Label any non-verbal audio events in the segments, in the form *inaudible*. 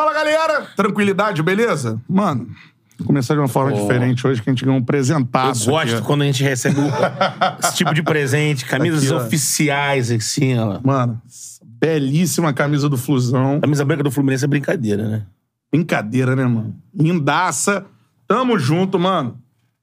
Fala, galera! Tranquilidade, beleza? Mano, vou começar de uma forma diferente hoje, que a gente ganhou um Eu presentaço. gosto aqui. quando a gente recebe *laughs* esse tipo de presente, camisas Aqui, oficiais, assim, ó. Mano, belíssima camisa do Flusão. Camisa branca do Fluminense é brincadeira, né? Brincadeira, né, mano? Lindaça. Tamo junto, mano.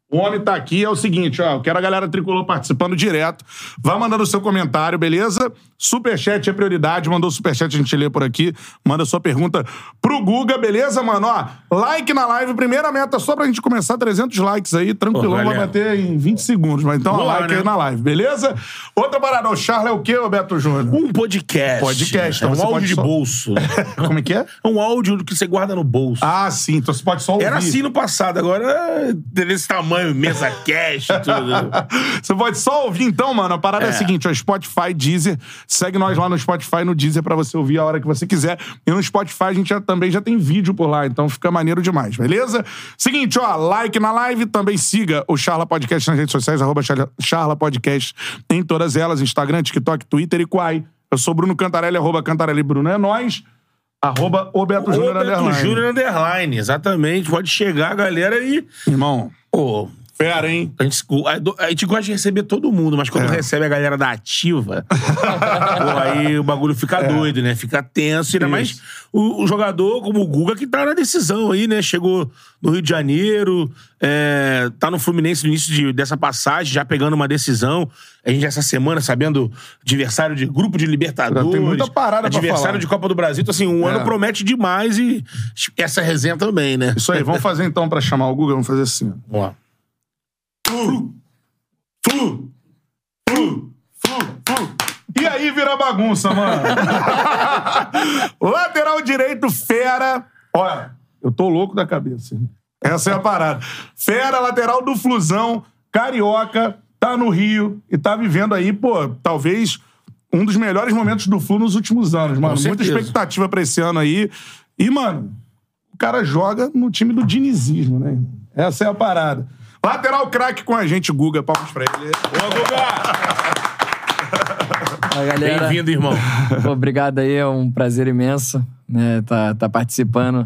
O homem tá aqui, é o seguinte, ó. Eu quero a galera tricolor participando direto. Vai mandando o seu comentário, beleza? Superchat é prioridade. Mandou superchat, a gente lê por aqui. Manda sua pergunta pro Guga, beleza, mano? Ó, like na live. Primeira meta só pra gente começar 300 likes aí. Tranquilão, Pô, vai bater em 20 segundos. Mas então, lá, like né? aí na live, beleza? Outra parada. O Charles é o quê, Roberto Júnior? Um podcast. Podcast, É então um você áudio de só- bolso. *laughs* Como é que é? É um áudio que você guarda no bolso. Ah, sim. Então você pode só ouvir. Era assim no passado, agora é desse tamanho, mesa *laughs* cash tudo. Você pode só ouvir, então, mano. A parada é, a É. seguinte: ó, Spotify, Deezer. Segue nós lá no Spotify no Deezer pra você ouvir a hora que você quiser. E no Spotify a gente já, também já tem vídeo por lá, então fica maneiro demais, beleza? Seguinte, ó, like na live, também siga o Charla Podcast nas redes sociais, arroba Charla- Podcast em todas elas: Instagram, TikTok, Twitter e Quai. Eu sou Bruno Cantarelli, arroba Cantarelli Bruno é nós. Arroba o Beto Júnior Underline. Júnior Underline, exatamente. Pode chegar, galera, e. Irmão, Pô, fera, hein? a gente, a gente gosta de receber todo mundo, mas quando É. recebe a galera da ativa, *laughs* pô, aí o bagulho fica doido, né? Fica tenso. Ainda mais É. O, o jogador como o Guga, que tá na decisão aí, né? Chegou no Rio de Janeiro, é, tá no Fluminense no início de- dessa passagem, já pegando uma decisão. A gente essa semana sabendo adversário de grupo de Libertadores. Tem muita parada pra Adversário de Copa do Brasil. Então, assim, um É. ano promete demais e essa resenha também, né? Isso aí, vamos fazer então pra chamar o Google, vamos fazer assim. Vamos lá. Flu, flu, flu, flu, flu. E aí vira bagunça, mano. *laughs* Lateral direito, fera. Olha, eu tô louco da cabeça. hein? Essa é a parada. Fera, lateral do Flusão, carioca, tá no Rio e tá vivendo aí, pô, talvez um dos melhores momentos do Flu nos últimos anos, mano. Muita expectativa pra esse ano aí. E, mano, o cara joga no time do dinizismo, né? Essa é a parada. Lateral craque com a gente, Guga. Palmas pra ele. Boa, Guga! Bem-vindo, irmão. Pô, Obrigado aí, é um prazer imenso, né, tá, tá participando,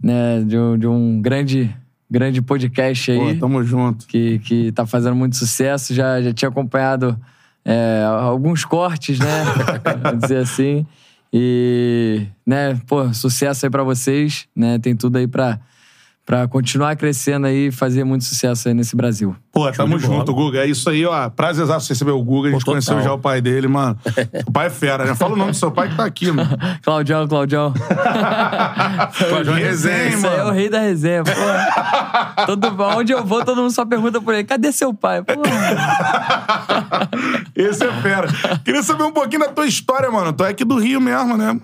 né, de um, de um grande, grande podcast aí, Pô, tamo junto. que, que tá fazendo muito sucesso, já, já tinha acompanhado é, alguns cortes, né, *laughs* vamos dizer assim, e, né, pô, sucesso aí pra vocês, né, tem tudo aí pra, pra continuar crescendo aí e fazer muito sucesso aí nesse Brasil. Pô, tamo junto, Guga. É isso aí, ó. Prazerzaço receber o Guga. A gente Pô, conheceu já o pai dele, mano. *laughs* o pai é fera, né? Fala o nome do seu pai que tá aqui, mano. *laughs* Claudião, Claudião. *laughs* Claudião Resenha, Isso aí é o mano. rei da resenha, pô. Todo, onde eu vou, todo mundo só pergunta por ele: cadê seu pai? Pô, Esse é fera. Queria saber um pouquinho da tua história, mano. Tu é aqui do Rio mesmo, né?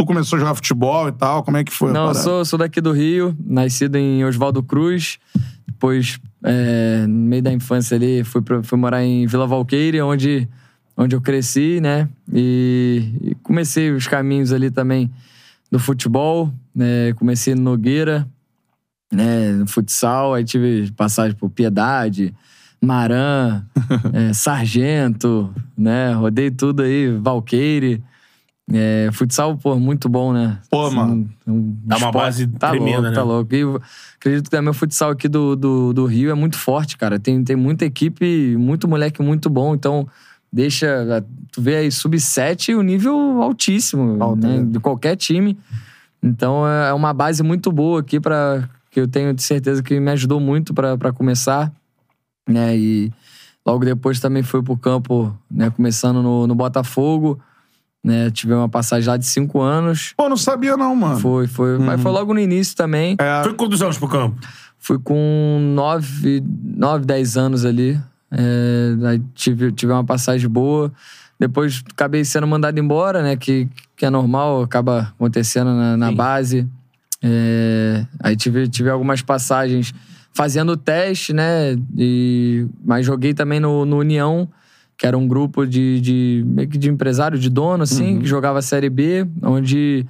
Tu começou a jogar futebol e tal. Como é que foi? não, eu sou, sou daqui do Rio, nascido em Oswaldo Cruz. Depois, é, no meio da infância ali, fui, pro- fui morar em Vila Valqueire, onde, onde eu cresci, né? E, e comecei os caminhos ali também do futebol. Né? Comecei no Nogueira, né? no futsal. Aí tive passagem por Piedade, Maran, *laughs* é, Sargento, né? Rodei tudo aí, Valqueire. É, futsal, pô, muito bom, né? Pô, mano. Um Dá uma base tá tremenda, louco, né? Tá louco. E acredito que também o futsal aqui do, do, do Rio é muito forte, cara. Tem, tem muita equipe, muito moleque muito bom. Então, deixa. Tu vê aí, sub-7, o nível altíssimo, Alto, né? né? De qualquer time. Então, é uma base muito boa aqui para que eu tenho de certeza que me ajudou muito para começar. Né? E logo depois também fui pro campo, né? Começando no, no Botafogo. Né? Tive uma passagem lá de cinco anos. Pô, não sabia não, mano. Foi, foi. Mas foi logo no início também. É, Foi quantos anos pro campo? Fui com nove, nove, dez anos ali. É, aí tive, tive uma passagem boa. Depois acabei sendo mandado embora, né? Que, que é normal, acaba acontecendo na, na base. É, aí tive, tive algumas passagens fazendo teste, né? E, mas joguei também no, no União, que era um grupo de, de, de empresário, de dono, assim, que jogava a Série B, onde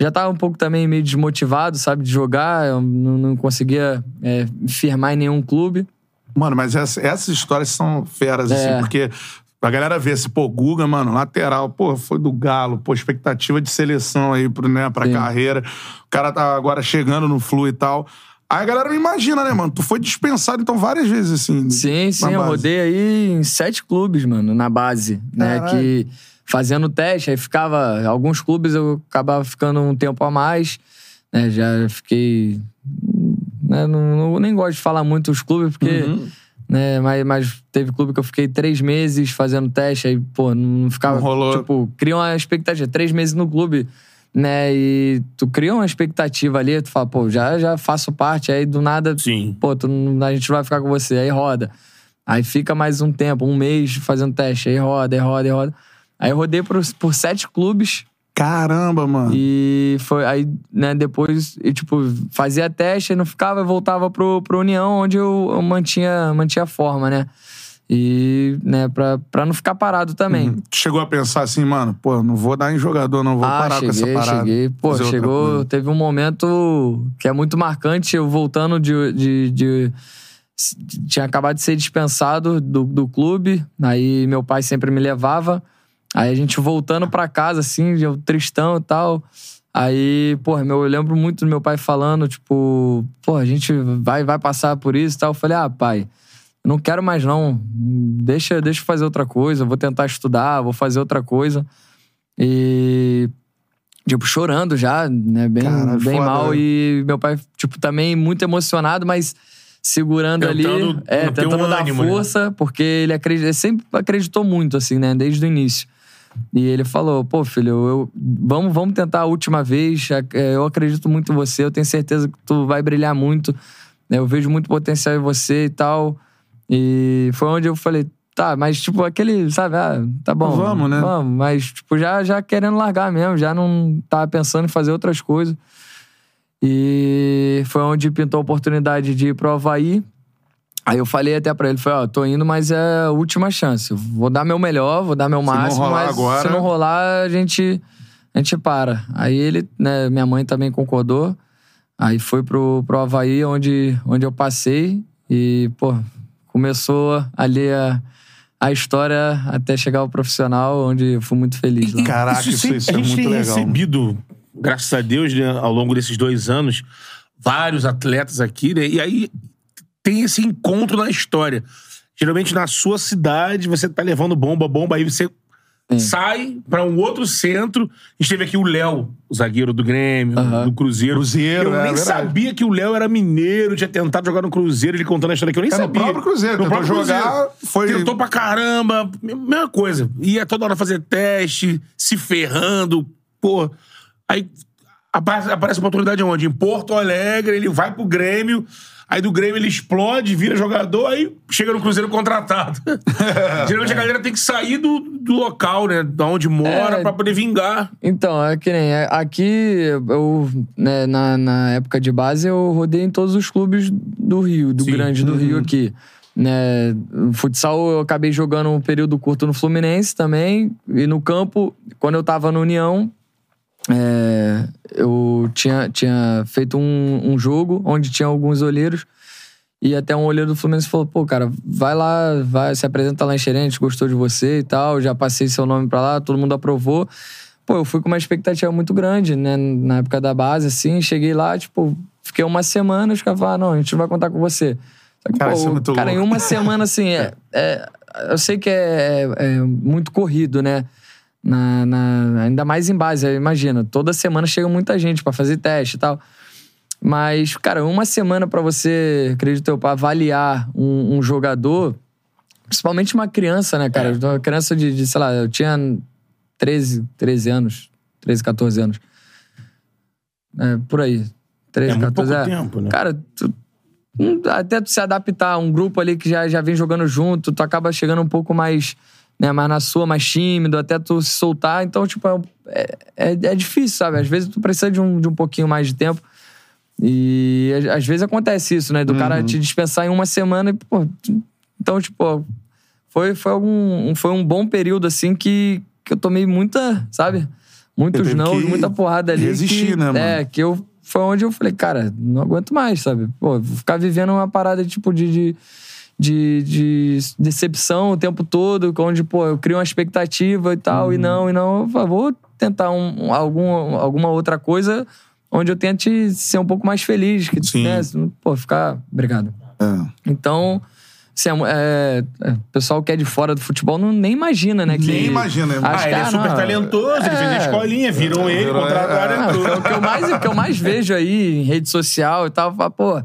já tava um pouco também meio desmotivado, sabe, de jogar, eu não, não conseguia é, firmar em nenhum clube. Mano, mas essa- essas histórias são feras, assim, É. porque Pra galera ver se, pô, Guga, mano, lateral, pô, foi do Galo, pô, expectativa de seleção aí pro, né, pra Sim. carreira. O cara tá agora chegando no Flu e tal. Aí a galera não imagina, né, mano? Tu foi dispensado, então, várias vezes, assim. Sim, sim, eu base. rodei aí em sete clubes, mano, na base, né? Caralho. Que fazendo teste, aí ficava. Alguns clubes eu acabava ficando um tempo a mais, né? Já fiquei. Né, não, não- nem gosto de falar muito os clubes, porque. Uhum. Né, mas, mas teve clube que eu fiquei três meses fazendo teste, aí, pô, não ficava. Não rolou. Tipo, cria uma expectativa. Três meses no clube, né? E tu cria uma expectativa ali, tu fala, pô, já, já faço parte, aí do nada Sim. pô, tu a gente vai ficar com você. Aí roda. Aí fica mais um tempo, um mês fazendo teste. Aí roda, aí roda, aí roda. Aí eu rodei por, por sete clubes Caramba, mano. e foi aí, né, depois, eu, tipo, fazia teste, não ficava, eu voltava pro, pro União, onde eu, eu mantinha, mantinha a forma, né? E, né, pra, pra não ficar parado também. Tu chegou a pensar assim, mano, pô, não vou dar em jogador, não vou ah, parar cheguei, com essa parada. cheguei. Pô, chegou. Teve um momento que é muito marcante, eu voltando de. de, de- tinha acabado de ser dispensado do, do clube, aí meu pai sempre me levava. Aí a gente voltando pra casa, assim, eu tristão e tal. Aí, porra, meu, eu lembro muito do meu pai falando, tipo, pô, a gente vai, vai passar por isso e tal. Eu falei, ah, pai, não quero mais não. Deixa, deixa eu fazer outra coisa, vou tentar estudar, vou fazer outra coisa. E. Tipo, chorando já, né? Bem, Caralho, bem foda, mal. né? E meu pai, tipo, também muito emocionado, mas segurando ali. Tentando É, ter um tentando dar ânimo, né? força, porque ele, acredita, ele sempre acreditou muito, assim, né? Desde o início. E ele falou: pô, filho, eu, vamos, vamos tentar a última vez. é, Eu acredito muito em você, eu tenho certeza que tu vai brilhar muito. né, Eu vejo muito potencial em você e tal. E foi onde eu falei, tá, mas tipo, aquele, sabe, ah, tá bom. Vamos, né? Vamos, mas tipo, já, já querendo largar mesmo, já não tava pensando em fazer outras coisas. E foi onde pintou a oportunidade de ir pro Havaí. Aí eu falei até pra ele, falei, ó, tô indo, mas é a última chance. Vou dar meu melhor, vou dar meu não máximo, rolar mas agora- se não rolar, a gente, a gente para. Aí ele, né, minha mãe também concordou. Aí foi pro, pro Havaí, onde, onde eu passei. E, pô, começou ali a, a história até chegar ao profissional, onde fui muito feliz lá. Caraca, isso, isso a é gente muito tem legal. recebido, graças a Deus, né, ao longo desses dois anos, vários atletas aqui, né? E aí tem esse encontro na história. Geralmente na sua cidade, você tá levando bomba, bomba, aí você Sim. sai pra um outro centro. A gente teve aqui o Léo, o zagueiro do Grêmio, do Cruzeiro. Cruzeiro, Eu é nem verdade. sabia que o Léo era mineiro, tinha tentado jogar no Cruzeiro, ele contando a história que eu nem É no sabia. próprio Cruzeiro, tentou próprio jogar, foi- Tentou pra caramba, mesma coisa. Ia toda hora fazer teste, se ferrando, pô. Aí aparece, aparece uma oportunidade onde? Em Porto Alegre, ele vai pro Grêmio, aí do Grêmio ele explode, vira jogador, aí chega no Cruzeiro contratado. *laughs* Geralmente a galera tem que sair do, do local, né? Da onde mora, É. pra poder vingar. Então, é que nem. é, Aqui, eu, né, na, na época de base, eu rodei em todos os clubes do Rio, do Sim. grande do Rio aqui. Né, futsal, eu acabei jogando um período curto no Fluminense também. E no campo, quando eu tava no União, é, eu tinha, tinha feito um, um jogo onde tinha alguns olheiros. E até um olheiro do Fluminense falou: pô, cara, vai lá, vai, se apresenta lá em Xerente, gostou de você e tal. Já passei seu nome pra lá, todo mundo aprovou. Pô, eu fui com uma expectativa muito grande, né? Na época da base, assim. Cheguei lá, tipo, fiquei uma semana, os caras falaram: não, a gente não vai contar com você. Só que, Cara, pô, isso é muito cara, em louco. uma semana, assim, é, *laughs* é- eu sei que é, é muito corrido, né? Na, na- ainda mais em base, imagina. Toda semana chega muita gente pra fazer teste e tal. Mas, cara, uma semana pra você, acredito eu, pra avaliar um, um jogador, principalmente uma criança, né, cara? Uma criança de, de, sei lá, eu tinha 13, 13 anos, 13, 14 anos. É, por aí. 13, É muito 14 pouco é. tempo, né? Cara, tu- hum, até tu se adaptar a um grupo ali que já, já vem jogando junto, tu acaba chegando um pouco mais, né, mais na sua, mais tímido, até tu se soltar. Então, tipo, é, é, é difícil, sabe? Às vezes tu precisa de um, de um pouquinho mais de tempo. E às- vezes acontece isso, né? Do cara te dispensar em uma semana e, pô. Então, tipo, foi, foi, algum, foi um bom período, assim, que, que eu tomei muita, sabe? Muitos não, muita porrada ali. resistir, que, né, mano? É, que eu. Foi onde eu falei, cara, não aguento mais, sabe? Pô, vou ficar vivendo uma parada tipo de, de, de, de decepção o tempo todo, onde, pô, eu crio uma expectativa e tal, e não, e não. Eu falo, vou tentar um, algum, alguma outra coisa onde eu tente ser um pouco mais feliz. Que, Sim. né, pô, ficar. Obrigado. É. Então, assim, é, é, o pessoal que é de fora do futebol não, nem imagina, né? Que, Nem imagina. Acho Ah, que, ele é ah, super não, talentoso, ele fez a é. escolinha, viram ele, contrataram é. Ah, ele. o, que eu mais, o que eu mais vejo aí em rede social e tal, pô,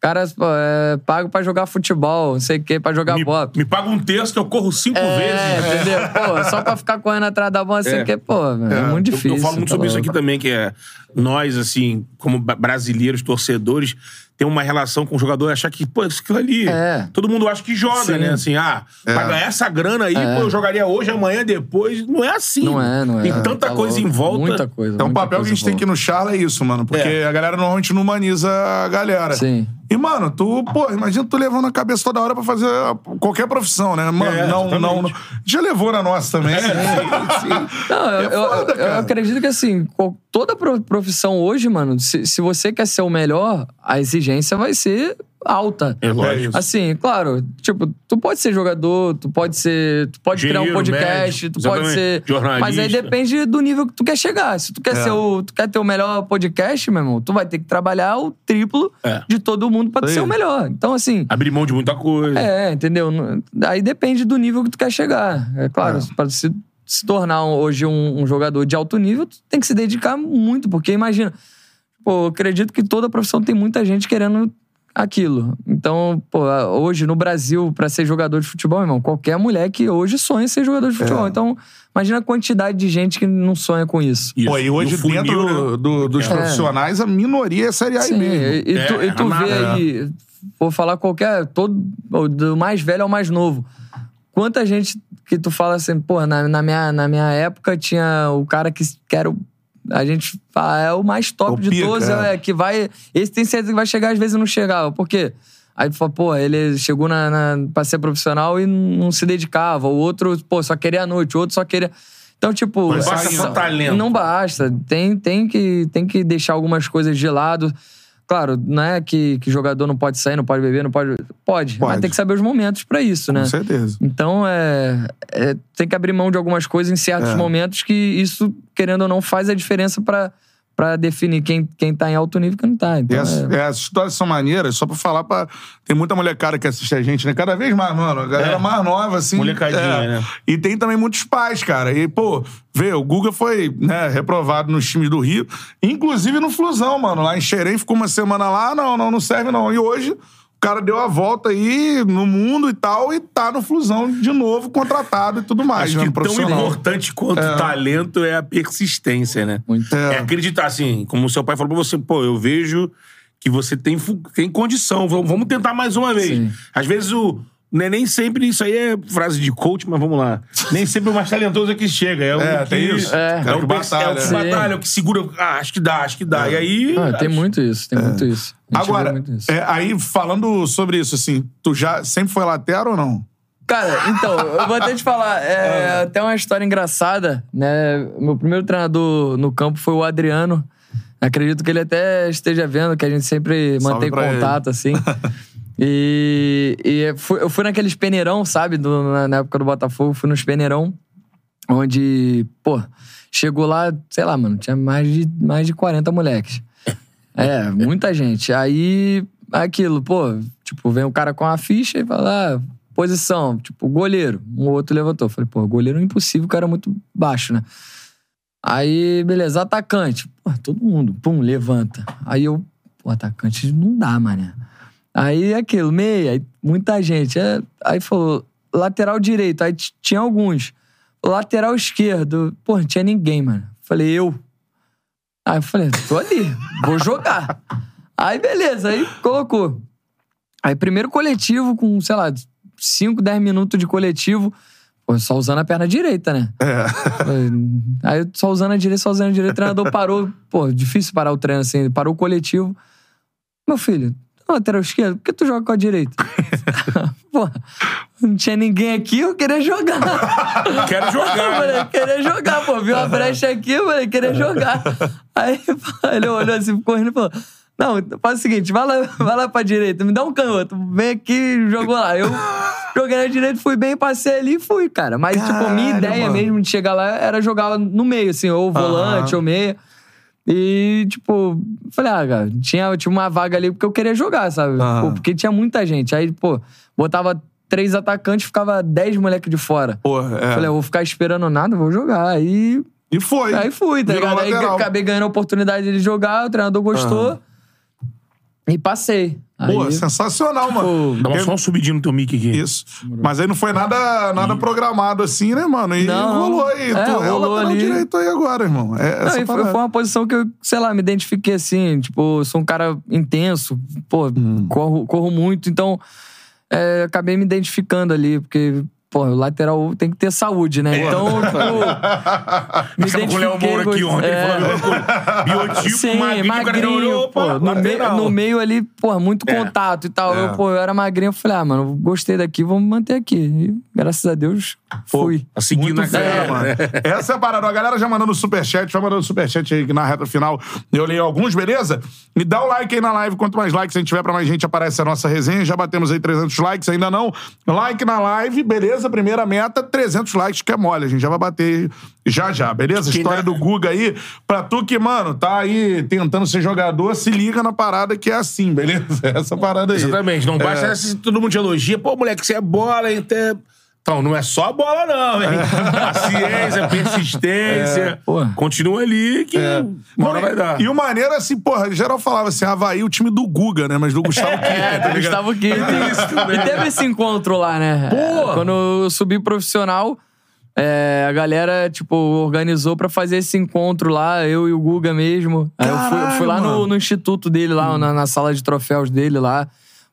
caras pô, é, pago pra jogar futebol, não sei o quê, pra jogar Me, bola. me paga um terço que eu corro cinco É, vezes. entendeu? *laughs* Pô, só pra ficar correndo atrás da bola, assim, É. que, pô, é, muito Eu- difícil. Eu, falo muito tá sobre isso aqui também, que é nós, assim, como brasileiros, torcedores, tem uma relação com o jogador e achar que, pô, isso aquilo ali. É. Todo mundo acha que joga, Sim. né? Assim, ah, É. pra ganhar essa grana aí, É. pô, eu jogaria hoje, amanhã, depois. Não é assim. Não é, não é. Tem tanta Tá coisa louco. em volta. Muita coisa. Então o muita papel que a gente tem aqui no Charla é isso, mano. Porque É. a galera normalmente não humaniza a galera. Sim. E, mano, tu, pô, imagina tu levando a cabeça toda hora pra fazer qualquer profissão, né? Mano, É, não, não, não. Já levou na nossa também. Não, eu, É eu- foda, eu cara. acredito que, assim, toda pro- profissão hoje, mano, se, se você quer ser o melhor, a exigência vai ser alta. É lógico. Assim, claro, tipo, tu pode ser jogador, tu pode ser. Tu pode criar um podcast, médico, tu pode ser. Jornalista. Mas aí depende do nível que tu quer chegar. Se tu quer É. ser o. Tu quer ter o melhor podcast, meu irmão, tu vai ter que trabalhar o triplo É. de todo mundo pra tu Isso ser o melhor. Então, assim. Abrir mão de muita coisa. É, entendeu? Aí depende do nível que tu quer chegar. É claro, É. pra se, se tornar hoje um, um jogador de alto nível, tu tem que se dedicar muito, porque imagina, pô, acredito que toda profissão tem muita gente querendo aquilo. Então, pô, hoje no Brasil, pra ser jogador de futebol, irmão, qualquer mulher que hoje sonha ser jogador de futebol. É. Então, imagina a quantidade de gente que não sonha com isso. Isso. Pô, e hoje funil, dentro do- do- dos É. profissionais, a minoria é Série A Sim, e B. e, e tu, É, e tu nada, vê aí, vou falar qualquer, todo, do mais velho ao mais novo. Quanta gente que tu fala assim, pô, na, na minha, na minha época tinha o cara que, que era o. A gente fala, é o mais top O de pica, todos, é. é, que vai. Esse tem certeza que vai chegar, às vezes não chegava. Por quê? Aí tu fala, pô, ele chegou na, na, pra ser profissional e não se dedicava. O outro, pô, só queria a noite, o outro só queria. Então, tipo. Não basta só talento. Não basta. Tem, tem, que, tem que deixar algumas coisas de lado. Claro, não é que, que jogador não pode sair, não pode beber, não pode. Pode, Pode. mas tem que saber os momentos pra isso, né? Com certeza. Então, é, é, tem que abrir mão de algumas coisas em certos É. momentos que isso, querendo ou não, faz a diferença pra, pra definir quem, quem tá em alto nível e quem não tá. Então, as, é- é, as histórias são maneiras, só pra falar pra. Tem muita molecada que assiste a gente, né? Cada vez mais, mano. A galera É. mais nova, assim. Molecadinha, é. né? E tem também muitos pais, cara. E, pô, vê, o Guga foi né, reprovado nos times do Rio, inclusive no Flusão, mano. Lá em Xerém, ficou uma semana lá, não, não, não serve, não. E hoje. O cara deu a volta aí no mundo e tal, e tá no Flusão de novo, contratado e tudo mais, Acho né? que tão importante quanto o talento é a persistência, né? Muito. É. É acreditar, assim, como o seu pai falou pra você, pô, eu vejo que você tem, tem condição, vamos vamos tentar mais uma vez. Sim. Às vezes o. Né, nem sempre isso aí é frase de coach, mas vamos lá. Nem sempre o mais talentoso é que chega. É, o É, que, tem isso. É. É, Cara o que que batalha, é o que batalha, é o que segura. Ah, acho que dá, acho que dá. E aí. Ah, tem acho- muito isso, tem muito isso. Agora, muito isso. é, aí falando sobre isso, assim, tu já sempre foi lateral ou não? Cara, então, eu vou até te falar, *laughs* é, até uma história engraçada, né? Meu primeiro treinador no campo foi o Adriano. Acredito que ele até esteja vendo, que a gente sempre Salve mantém contato, assim. *laughs* E, e fui- eu fui naqueles peneirão, sabe? Do- na, na época do Botafogo, fui nos peneirão, onde, pô, chegou lá, sei lá, mano, tinha mais de, mais de 40 moleques. *laughs* É, muita gente. Aí, aquilo, pô, tipo, vem um cara com a ficha e fala, ah, posição, tipo, goleiro. Um outro levantou. Falei, pô, goleiro é impossível, o cara é muito baixo, né? Aí, beleza, atacante. Pô, todo mundo, pum, levanta. Aí eu, pô, atacante não dá, mané. Aí aquilo, meia, aí muita gente. É, aí falou, lateral direito, aí tinha alguns. Lateral esquerdo, pô, não tinha ninguém, mano. Falei, eu. Aí eu falei, tô ali, vou jogar. Aí beleza, aí colocou. Aí primeiro coletivo com, sei lá, 5, 10 minutos de coletivo. Pô, só usando a perna direita, né? É. Aí eu só usando a direita, só usando a direita, o treinador parou. Pô, difícil parar o treino assim, parou o coletivo. Meu filho, é lateral esquerdo, por que tu joga com a direita? *laughs* Pô, não tinha ninguém aqui, eu queria jogar. Quero jogar. falei, né? queria jogar, pô. Viu uma brecha aqui, eu falei, queria jogar. Aí *laughs* ele olhou assim, ficou rindo e falou: Não, faz o seguinte, vai lá, vai lá pra direita, me dá um canhoto, vem aqui, jogou lá. Eu joguei na direita, fui bem, passei ali e fui, cara. Mas, tipo, a minha Caralho, ideia mano. mesmo de chegar lá era jogar no meio, assim, ou volante, Aham. ou meia. E, tipo, falei, ah, cara, tinha, tinha uma vaga ali porque eu queria jogar, sabe? Aham. Pô, porque tinha muita gente. Aí, pô, botava três atacantes, ficava dez moleques de fora. Porra, é. Falei, eu vou ficar esperando nada, vou jogar. Aí, E foi. aí fui, tá ligado? Aí acabei ganhando a oportunidade de jogar, o treinador gostou. E passei. Pô, Aí, sensacional, mano. Dá uma- só um subidinho no teu mic aqui. Isso. Mas aí não foi nada, nada programado assim, né, mano? E Não. rolou aí. É, tu é rolou lateral ali. direito aí agora, irmão. É Não, essa foi, foi uma posição que eu, sei lá, me identifiquei assim. Tipo, sou um cara intenso, pô, Hum. corro, corro muito, então é, acabei me identificando ali, porque, pô, o lateral tem que ter saúde, né? Então, *laughs* tipo, me Tava com o Léo. Moura aqui ontem, é, falou a coisa. Biotipo, Sim, magrinho, já olhou, pô, no, meio, no meio ali, pô, muito É. contato e tal. É. Eu, pô, eu era magrinho, eu falei, ah, mano, gostei daqui, vamos manter aqui. E, graças a Deus, fui. Tá seguindo fera, cara. mano. Essa é a parada. A galera já mandando superchat, vai mandando superchat aí que na reta final eu leio alguns, beleza? Me dá o like aí na live. Quanto mais likes a gente tiver, pra mais gente aparece a nossa resenha. Já batemos aí 300 likes, ainda não. Like na live, beleza? Primeira meta, 300 likes, que é mole. A gente já vai bater já já, beleza? Quem História do Guga aí. Pra tu que, mano, tá aí tentando ser jogador, se liga na parada que é assim, beleza? *laughs* Essa parada aí. Exatamente. Não basta É. se todo mundo te elogia. Pô, moleque, você é bola, hein? Até... Então, não é só bola, não, hein? *laughs* Paciência, persistência. Porra. Continua ali que uma hora vai dar. E o maneiro, assim, porra, geral falava assim, Havaí, o time do Guga, né? Mas do Gustavo Kirchner, *laughs* É, tá? Gustavo Kirchner. E teve esse encontro lá, né? Pô! Quando eu subi profissional, é, a galera, tipo, organizou pra fazer esse encontro lá, eu e o Guga mesmo. Aí eu fui, Caralho, fui lá no, no instituto dele, lá na, na sala de troféus dele lá.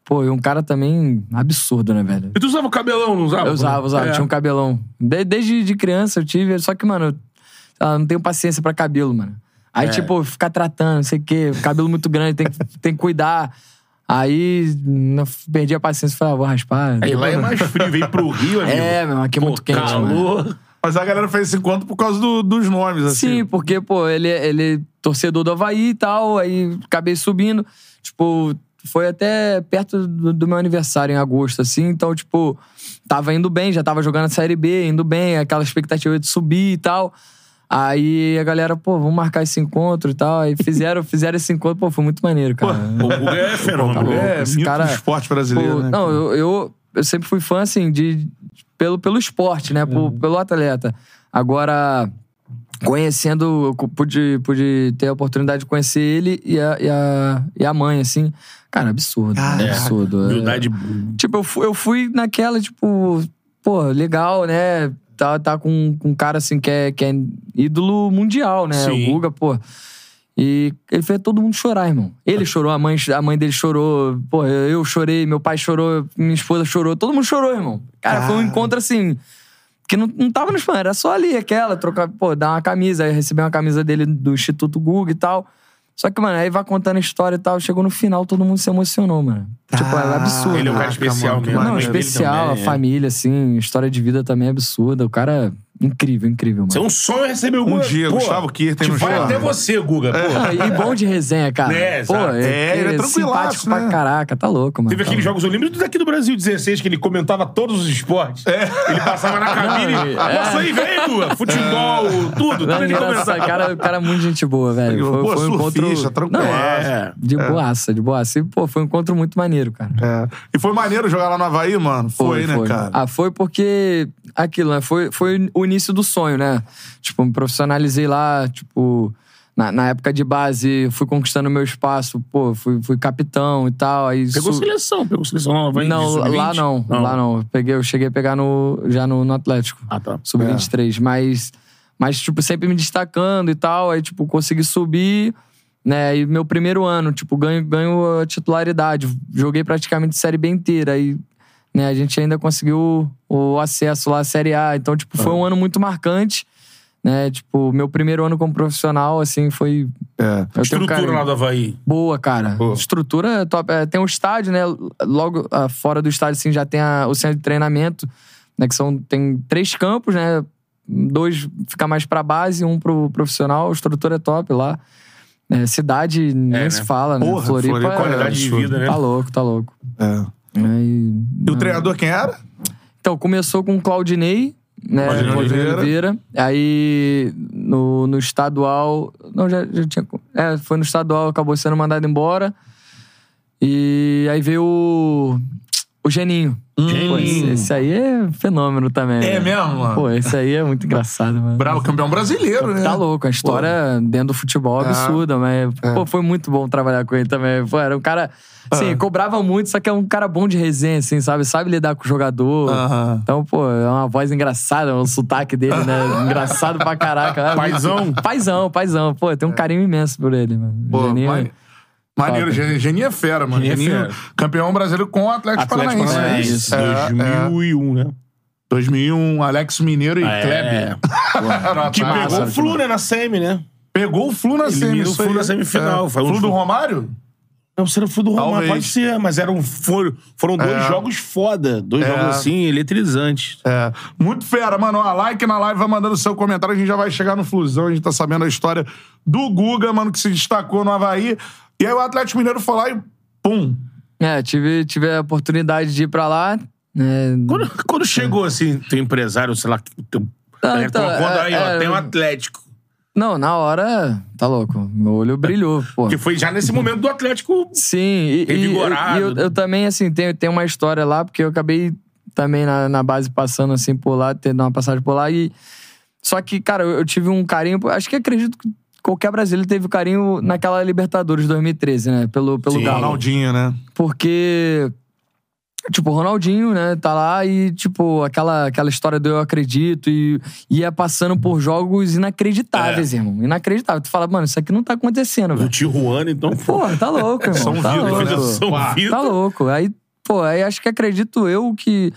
Pô, e um cara também absurdo, né, velho? E tu usava cabelão, não usava? Eu usava, usava, É. tinha um cabelão. De- desde de criança eu tive, só que, mano, eu sei lá, não tenho paciência pra cabelo, mano. Aí, É. tipo, ficar tratando, não sei o quê, cabelo muito grande, tem, que- *laughs* tem que cuidar. Aí, não, perdi a paciência, falei, ah, vou raspar. Aí lá é mais frio, vem pro Rio, amigo. É, meu, aqui é muito quente, mano. calor. Mas a galera fez esse encontro por causa do- dos nomes, assim. Sim, porque, pô, ele, ele é torcedor do Havaí e tal, aí acabei subindo. Tipo, foi até perto do, do meu aniversário, em agosto, assim. Então, tipo, tava indo bem, já tava jogando a Série B, indo bem, aquela expectativa de subir e tal. Aí a galera, pô, vamos marcar esse encontro e tal. Aí fizeram, *laughs* fizeram esse encontro, pô, foi muito maneiro, cara. O Guga é *laughs* fenômeno. É, esse cara- esporte brasileiro, Pô, né? Não, eu, eu, eu sempre fui fã, assim, de, pelo, pelo esporte, né? Por- pelo atleta. Agora, conhecendo, eu pude, pude ter a oportunidade de conhecer ele e a, e a, e a mãe, assim. Cara, absurdo. Absurdo. é. Humildade. Tipo, eu fui, eu fui naquela, tipo, pô, legal, né? Tá, tá com, com um cara, assim, que é, que é ídolo mundial, né? Sim. O Guga, pô. E ele fez todo mundo chorar, irmão. Ele chorou, a mãe, a mãe dele chorou, pô, eu chorei, meu pai chorou, minha esposa chorou, todo mundo chorou, irmão. Cara, foi um encontro assim. Que não, não tava nos planos, era só ali, aquela, trocar, pô, dar uma camisa. Aí eu recebi uma camisa dele do Instituto Guga e tal. Só que, mano, aí vai contando a história e tal. Chegou no final, todo mundo se emocionou, mano. tipo, é absurdo. Ele é um cara especial mano, que mesmo. Não, especial, também, a é. família, assim, história de vida também é absurda. O cara, incrível, incrível, Isso é mano. um sonho receber o Um Guga. dia, Pô, Gustavo Kirten te no vai até você, Guga. Pô. Ah, e bom de resenha, cara. É, Pô, exato. É, ele é tranquilaço, simpático né? pra caraca, tá louco, mano. Teve Tá aqueles louco. Jogos Olímpicos daqui do Brasil 16, que ele comentava todos os esportes. Ele passava na *laughs* cabine. Não, e. é. Nossa, aí vem, Guga. Futebol, tudo. Não, Tudo ele engraçado, comentava. cara, o cara é muito gente boa, velho. Foi, Pô, foi um encontro. surfista, tranquilaço. Não, É. de boaça, de boaça. E, pô, foi um encontro muito maneiro, cara. É. E foi maneiro jogar lá no Havaí, mano? Foi, né, cara? Ah, foi porque aquilo, né? Foi, foi o início do sonho, né? Tipo, me profissionalizei lá, tipo, na, na época de base, fui conquistando meu espaço, pô, fui, fui capitão e tal. Aí Pegou su- seleção, pegou seleção nova em Não, sub-20? lá não, lá não. Eu Peguei, eu cheguei a pegar no, já no, no Atlético. Ah, tá. Sub-23. Mas, mas, tipo, sempre me destacando e tal. Aí, tipo, consegui subir, né? E meu primeiro ano, tipo, ganho, ganho a titularidade. Joguei praticamente Série B inteira. Aí, né, a gente ainda conseguiu o acesso lá à Série A. Então, tipo, foi um ano muito marcante. Né? Tipo, meu primeiro ano como profissional, assim, foi... É. Eu tenho Estrutura carinho. lá do Havaí. Boa, cara. Boa. Estrutura é top. É, tem um estádio, né? Logo ah, fora do estádio, assim, já tem a- o centro de treinamento, né? Que são, tem três campos, né? Dois fica mais pra base, um pro profissional. A estrutura é top lá. É, cidade nem né? se fala, né? Porra, Floripa, Floripa, é- Qualidade de vida, né? Tá louco, tá louco. É. Aí, E o treinador quem era? Então, começou com o Claudinei, né? Claudinei Claudinei Oliveira. Aí, no, no estadual... Não, já, já tinha... É, foi no estadual, acabou sendo mandado embora. E aí veio o... O Geninho. Pô, esse, esse aí é fenômeno também. É né? mesmo, mano? Pô, esse aí é muito engraçado, mano. Bravo, campeão brasileiro, né? Tá louco, a história dentro do futebol é absurda, mas pô, foi muito bom trabalhar com ele também. Pô, era um cara, assim, cobrava muito, só que é um cara bom de resenha, assim, sabe? Sabe lidar com o jogador. Então, pô, é uma voz engraçada, o sotaque dele, né? *laughs* Engraçado pra caraca. É Paizão? Paizão, paizão. Pô, tem um carinho imenso por ele, mano. Pô, Geninho- mane- Maneiro, Top. Gen- Geninho é fera, mano. Geninho é Geninho, fera. campeão brasileiro com o Atlético, Atlético Paranaense. Paranaense, É, é. 2001, né? 2001, Alex Mineiro e É. Kleber. *laughs* Era Que pegou o Flu, né, na semi, né? Pegou o Flu na semi. Elimina o isso Flu aí. na semifinal. É. Foi um Flu do Romário? Não, será Flu do Romário, Talvez. pode ser, mas eram, foram, foram dois É. jogos foda. Dois É. jogos, assim, eletrizantes. É. Muito fera, mano. Ó, like na live, vai mandando seu comentário. A gente já vai chegar no Flusão. A gente tá sabendo a história do Guga, mano, que se destacou no Havaí. E aí o Atlético Mineiro foi lá e pum. É, tive, tive a oportunidade de ir pra lá. Né? Quando, quando chegou, assim, teu empresário, sei lá, teu, Ah, é, então, colocou é, aí, ó, é, tem um Atlético. Não, na hora, tá louco. Meu olho brilhou, pô. Que foi já nesse momento do Atlético. Sim, e, e- Revigorado. e eu, eu também, assim, tenho, tenho uma história lá, porque eu acabei também na, na base passando, assim, por lá, tendo uma passagem por lá. E... Só que, cara, eu, eu tive um carinho, acho que acredito que qualquer brasileiro teve carinho naquela Libertadores 2013, né? Pelo, pelo Sim, Galo. Ronaldinho, né? Porque, tipo, o Ronaldinho, né, tá lá e, tipo, aquela, aquela história do eu acredito e ia passando por jogos inacreditáveis, É. irmão. Inacreditável. Tu fala, mano, isso aqui não tá acontecendo, Do velho. Tijuana, então. Porra, tá louco, irmão. São tá Vitor, louco. né? São. Tá louco. Aí, pô, aí acho que acredito eu que.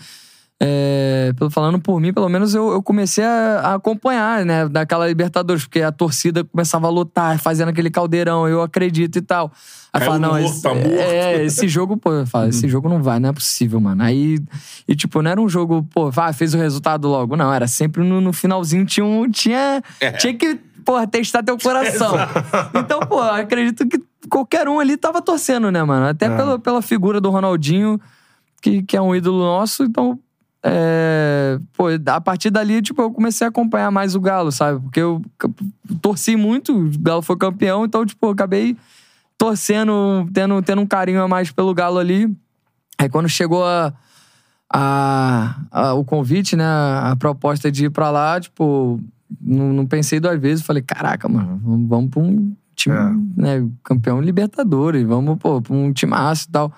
É, falando por mim, pelo menos eu, eu comecei a, a acompanhar, né, daquela Libertadores, porque a torcida começava a lutar, fazendo aquele caldeirão, eu acredito e tal. Aí fala, não, morto, esse, tá morto. é, esse jogo, pô, eu falo, esse jogo não vai, não é possível, mano. Aí, e tipo, não era um jogo, pô, vai, fez o resultado logo, não, era sempre no, no finalzinho tinha um, tinha, tinha que, porra, testar teu coração. *laughs* Então, pô, acredito que qualquer um ali tava torcendo, né, mano? Até pela, pela figura do Ronaldinho, que, que é um ídolo nosso, então. É, pô, a partir dali, tipo, eu comecei a acompanhar mais o Galo, sabe? Porque eu torci muito, o Galo foi campeão, então, tipo, eu acabei torcendo, tendo, tendo um carinho a mais pelo Galo ali. Aí quando chegou a, a- a- o convite, né, a, a proposta de ir pra lá, tipo, não, não pensei duas vezes. Falei, caraca, mano, vamos, vamos pra um time, É. né, campeão Libertadores, vamos, pô, pra um timaço e tal.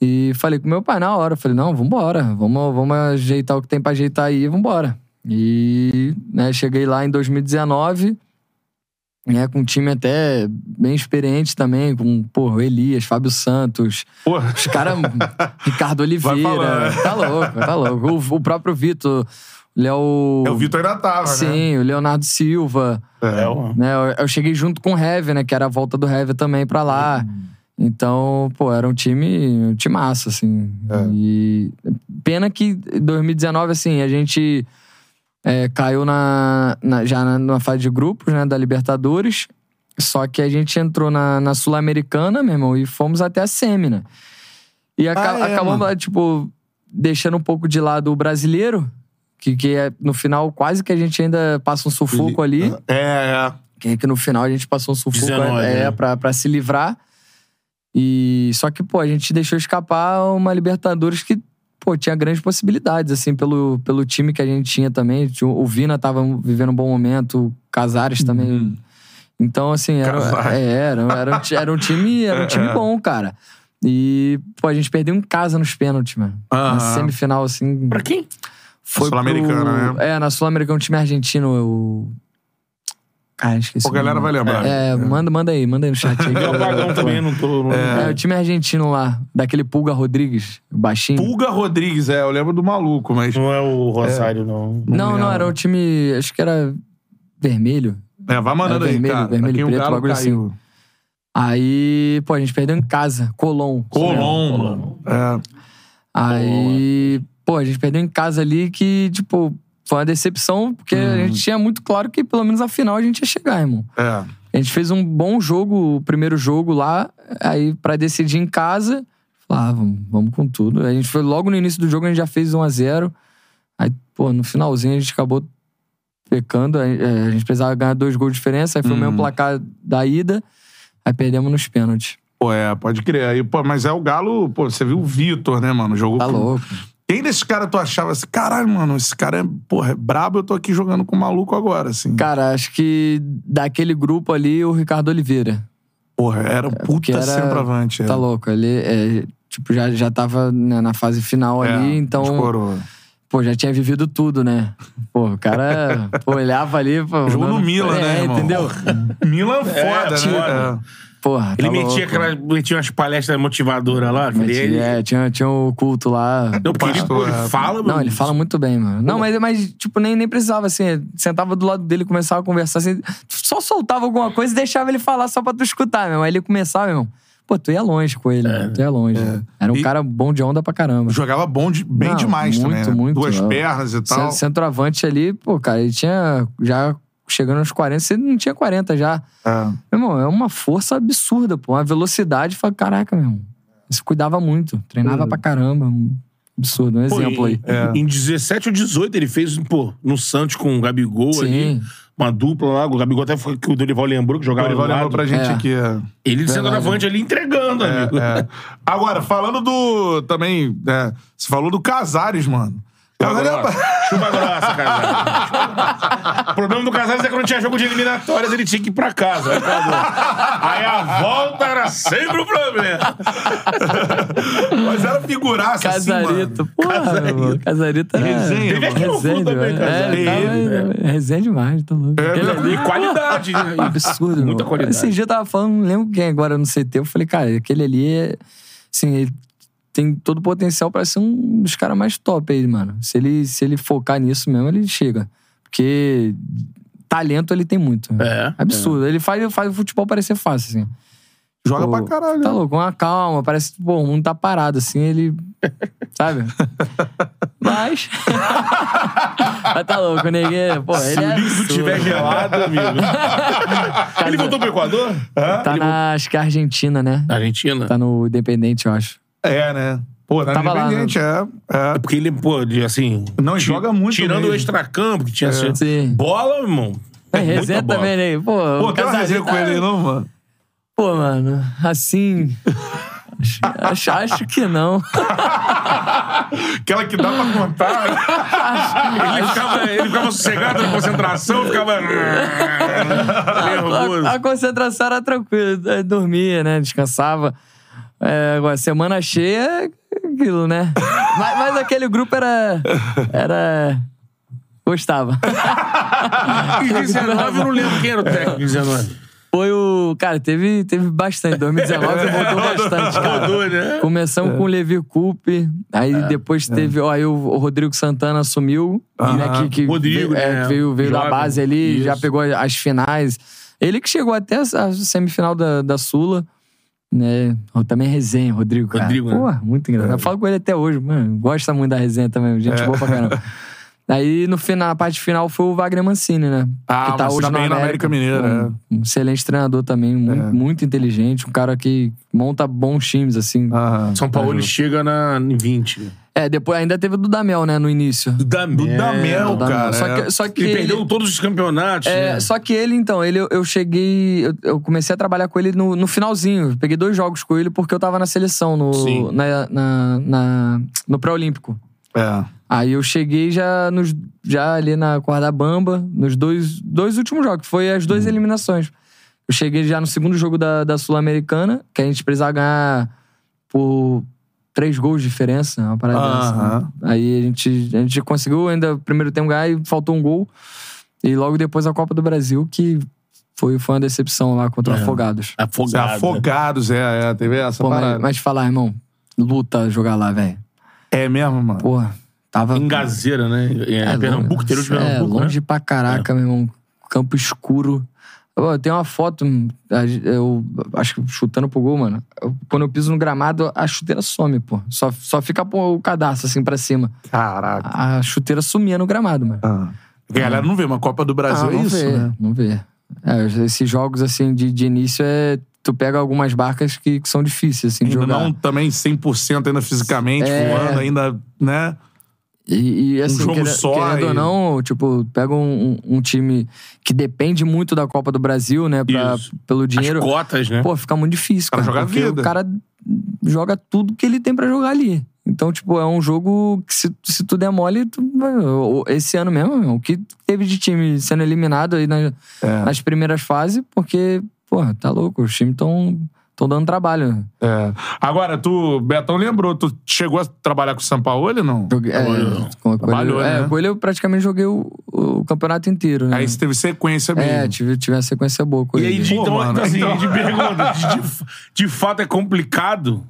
E falei com meu pai na hora, falei, não, vambora, vamos, vamos ajeitar o que tem pra ajeitar aí, vambora. E, né, cheguei lá em 2019, né, com um time até bem experiente também, com, o Elias, Fábio Santos, Porra. os caras, *laughs* Ricardo Oliveira, tá louco, tá louco. O, o próprio Vitor, Léo... É, o Vitor ainda tava, né? Sim, o Leonardo Silva, É, né? Eu, eu cheguei junto com o Heavy, né? Que era a volta do Heavy também pra lá. Então, pô, era um time, um timaço, assim. E pena que em 2019, assim, a gente é, caiu na, na- já na, na fase de grupos, né? Da Libertadores. Só que a gente entrou na, na Sul-Americana, meu irmão, e fomos até a Semi, né? E aca- Ah, é, acabamos, mano. tipo, deixando um pouco de lado o brasileiro, que, que é, no final quase que a gente ainda passa um sufoco ali. É, é. Que, que no final a gente passou um sufoco 19, é, né? pra, pra se livrar. E só que, pô, a gente deixou escapar uma Libertadores que, pô, tinha grandes possibilidades, assim, pelo, pelo time que a gente tinha também. O Vina tava vivendo um bom momento, o Casares também. Então, assim, era, Casares. é, era, era, um, era um time, era um time *laughs* bom, cara. E, pô, a gente perdeu em casa nos pênaltis, mano. Na Aham. semifinal, assim. Pra quem? Foi Sul-Americana, pro- né? É, na Sul-Americana, um time argentino, o. Cara, esqueci. Pô, a galera o nome. vai lembrar. É, Manda, manda aí, manda aí no chat aí. *laughs* Eu apagão também, não tô. Não... É, o time argentino lá, daquele Pulga Rodrigues, o baixinho. Pulga Rodrigues, é. Eu lembro do maluco, mas... Não é o Rosário, não. não, não, lembro. era um time, acho que era vermelho. É, vai mandando É, aí, vermelho, cara. vermelho Aqui e o preto, bagulho caiu. Aí, pô, a gente perdeu em casa, Colom. Colom. É. Aí, pô, a gente perdeu em casa ali que, tipo, foi uma decepção, porque Uhum. a gente tinha muito claro que pelo menos a final a gente ia chegar, irmão. É. A gente fez um bom jogo, o primeiro jogo lá, aí pra decidir em casa, falei, ah, vamos, vamos com tudo. A gente foi logo no início do jogo, a gente já fez 1 a 0 Aí, pô, no finalzinho a gente acabou pecando, a, é, a gente precisava ganhar dois gols de diferença, aí foi o Uhum. mesmo placar da ida, aí perdemos nos pênaltis. Pô, é, pode crer. Aí, pô, mas é o Galo, pô, você viu o Vitor, né, mano? Jogou Tá com- louco. Quem desses caras tu achava assim, caralho, mano, esse cara é, porra, é brabo, eu tô aqui jogando com o maluco agora, assim. Cara, acho que daquele grupo ali, o Ricardo Oliveira. Porra, era um porque puta era- centroavante. Tá é. louco. Ele é, tipo, já, já tava né, na fase final É, ali, então. escorou. Pô, já tinha vivido tudo, né? Pô, o cara *laughs* pô, olhava ali. Pô, Jogou no Milan, é, né, irmão? entendeu? Milan foda, É, né? foda. É. Porra, Ele tá metia, louco. aquela, metia umas palestras motivadoras lá. Metia, ele, é, tinha, tinha o culto lá. Não, porque ele, pô, ele é. fala, Não, ele fala muito bem, mano. Não, mas, mas tipo, nem, nem precisava, assim. Sentava do lado dele, começava a conversar, assim. Só soltava alguma coisa e deixava ele falar só pra tu escutar, meu. Aí ele começava, meu. Pô, tu ia longe com ele, mano. Tu ia longe. Era um E- cara bom de onda pra caramba. Jogava bom de- bem Não, demais muito, também. né? muito, Duas é. pernas e tal. Cent- Centroavante ali, pô, cara, ele tinha já chegando aos 40, você não tinha 40 já. É. Meu irmão, é uma força absurda, pô. Uma velocidade, fala, caraca, meu irmão. Se cuidava muito, treinava pra caramba. Absurdo, um Pô, exemplo em, aí. É. Em 17 ou 18 ele fez, pô, no Santos com o Gabigol Sim. ali. Uma dupla lá. O Gabigol até foi que o Dorival lembrou que O jogava Dorival do lembrou pra gente É. aqui. É. Ele de centroavante ali entregando, amigo. É. Agora, falando do. Também. é, você falou do Casares, mano. Casares é- *laughs* Chupa grossa, Casares. o problema do Casares é que não tinha jogo de eliminatórias, ele tinha que ir pra casa. Aí, Aí a volta era sempre o problema. Mas era figuraça, assim, Casarito, mano. porra, Casarito. mano. Casarito era... Resenha, Teve aqui no resenha Flu também. Casarito. É, é, resenha demais, tá louco. Aquele ali, E qualidade, né? *laughs* absurdo, Muita meu. qualidade. Esse dia eu tava falando, não lembro quem agora no CT, eu falei, cara, aquele ali é. Assim, ele tem todo o potencial pra ser um dos caras mais top aí, mano. Se ele, se ele focar nisso mesmo, ele chega. Porque talento ele tem muito. É, Absurdo. Ele faz, faz o futebol parecer fácil, assim. Joga Pô, pra caralho. Tá louco, com uma calma, parece que pô, o mundo tá parado, assim, ele. *laughs* Sabe? Mas. *laughs* Mas tá louco, ninguém. Pô, ele Se é o líquido tiver gelado, amigo. ele voltou pro Equador? Tá na, acho que é Argentina, né? Argentina. Tá no Independente, eu acho. É, né? Pô, tá Tava lá, independente, é. é. Porque ele, pô, de, assim. Não, joga muito Tirando mesmo. o extracampo, que tinha assim, Sim. bola, irmão. É, resenha bola. também, né? Pô, Pô, o tem uma resenha Casares com ele aí, não, mano? Pô, mano, assim. acho, acho, acho que não. *laughs* Aquela que dá pra contar. *laughs* Ele ficava, ele ficava sossegado na concentração, ficava. *laughs* nervoso. A, a concentração era tranquila, dormia, né? Descansava. É, agora, semana cheia, é aquilo, né? mas, mas aquele grupo era. Era. Gostava. *laughs* Em 19, eu não lembro quem era o técnico em 19. Foi o. Cara, teve, teve bastante. 2019 rodou bastante, cara. Rodou, né? Começamos com o Levi Coupe, aí depois teve, ó, aí o o Rodrigo Santana assumiu, né, que, que Rodrigo, veio, é, né? veio, veio da base ali, Isso. já pegou as finais. Ele que chegou até a a semifinal da, da Sula, né? Também é resenha, Rodrigo, cara. Rodrigo, né? Pô, muito engraçado. Eu falo com ele até hoje, mano. Gosta muito da resenha também, gente boa pra caramba. *laughs* Aí, no final, na parte final, foi o Wagner Mancini, né? Ah, mas tá bem na América Mineira, é. Pô, Um excelente treinador também, muito, muito inteligente, um cara que monta bons times, assim. Aham. São Paulo ele chega na, em 20. É, depois ainda teve o Dudamel, né, no início. Dudamel. Dudamel, Dudamel. cara. Só é. que, só que Ele perdeu todos os campeonatos. É, né? só que ele, então, ele, eu cheguei. Eu, eu comecei a trabalhar com ele no, no finalzinho. Peguei dois jogos com ele porque eu tava na seleção, no, na, na, na- no pré-olímpico. É. Aí eu cheguei já, nos, já ali na Corda Bamba, nos dois, dois últimos jogos, que foi as duas eliminações. Eu cheguei já no segundo jogo da, da Sul-Americana, que a gente precisava ganhar por três gols de diferença, uma parada dessa. né? Aí a gente, a gente conseguiu ainda o primeiro tempo ganhar e faltou um gol. E logo depois a Copa do Brasil, que foi, foi uma decepção lá contra o É. Afogados. Afogado. Afogados, é, é. Teve essa Pô, parada. mas, mas te falar, irmão, luta jogar lá, velho. É mesmo, mano? Porra, tava. Em Gazeira, né? É, Pernambuco, interior de É, Pernambuco, longe né? pra caraca, meu irmão. Campo escuro. Pô, Tem uma foto, eu acho que chutando pro gol, mano. Eu- quando eu piso no gramado, a chuteira some, pô. Só, só fica pô, o cadastro assim pra cima. Caraca. A chuteira sumia no gramado, mano. Ah. A galera não vê, uma Copa do Brasil Ah, é não isso, vê, né? Não vê. É, esses jogos, assim, de, de início é. Tu pega algumas barcas que, que são difíceis, assim, de Ainda jogar. não também 100% ainda fisicamente, É. voando, ainda, né? E, e, assim, jogo querendo, só querendo e- ou não, tipo, pega um, um- um time que depende muito da Copa do Brasil, né? Pra, Isso. pelo As dinheiro. cotas, né? Pô, fica muito difícil, Cara, cara. joga a porque vida. o cara joga tudo que ele tem pra jogar ali. Então, tipo, é um jogo que se, se tu der mole, tu esse ano mesmo, o que teve de time sendo eliminado aí nas, É. nas primeiras fases, porque, porra, tá louco, os times tão, tão dando trabalho. É. Agora, tu, Betão lembrou, tu chegou a trabalhar com o São Paulo ou não? Joguei, é, com, com Trabalhou, ele, é, né? com ele eu praticamente joguei o, o campeonato inteiro, né? Aí você teve sequência mesmo. É, tive, tive uma sequência boa com E ele. aí, de, Pô, então, mano, então, assim, então- de pergunta, de, de- *laughs* de fato é complicado.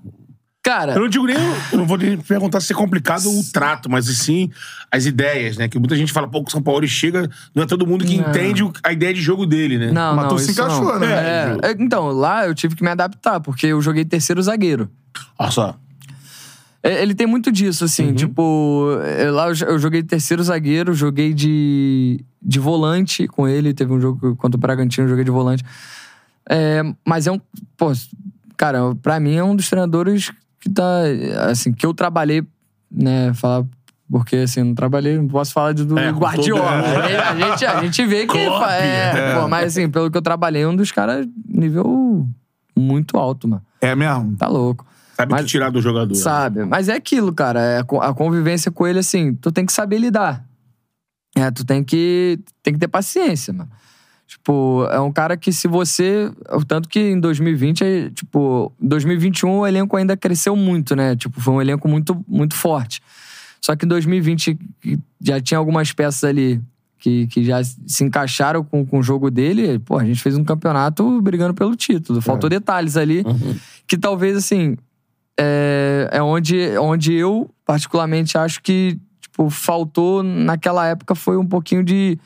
Cara, Eu não digo nem. *laughs* Eu não vou nem perguntar se é complicado o trato, mas sim as ideias, né? Que muita gente fala, pô, que o São Paulo chega, não é todo mundo que Não. entende a ideia de jogo dele, né? Não, Mas não, tu se encaixou, não. né? É, é, então, lá eu tive que me adaptar, porque eu joguei terceiro zagueiro. Olha só. É, Ele tem muito disso, assim, Uhum. tipo, é, lá eu jo- eu joguei terceiro zagueiro, joguei de, de volante com ele, teve um jogo contra o Bragantino, eu joguei de volante. É, mas é um, pô, cara, pra mim é um dos treinadores que tá, assim, que eu trabalhei, né, falar... Porque, assim, não trabalhei, não posso falar de, do É, Guardiola. todo- A, gente, a gente vê que. Klopp, é, Pô, mas, assim, pelo que eu trabalhei, é um dos caras nível muito alto, mano. É mesmo? Tá louco. Sabe o Mas- que tirar do jogador. né? Sabe? Mas é aquilo, cara. É a convivência com ele, assim, tu tem que saber lidar. É, tu tem que, tem que ter paciência, mano. Tipo, é um cara que se você. Tanto que em 2020, é, tipo, em 2021 o elenco ainda cresceu muito, né? Tipo, foi um elenco muito, muito forte. Só que em 2020 que já tinha algumas peças ali que, que já se encaixaram com, com o jogo dele. Pô, a gente fez um campeonato brigando pelo título. Faltou detalhes ali. Que talvez, assim, é, é onde, onde eu, particularmente, acho que tipo, faltou naquela época foi um pouquinho de.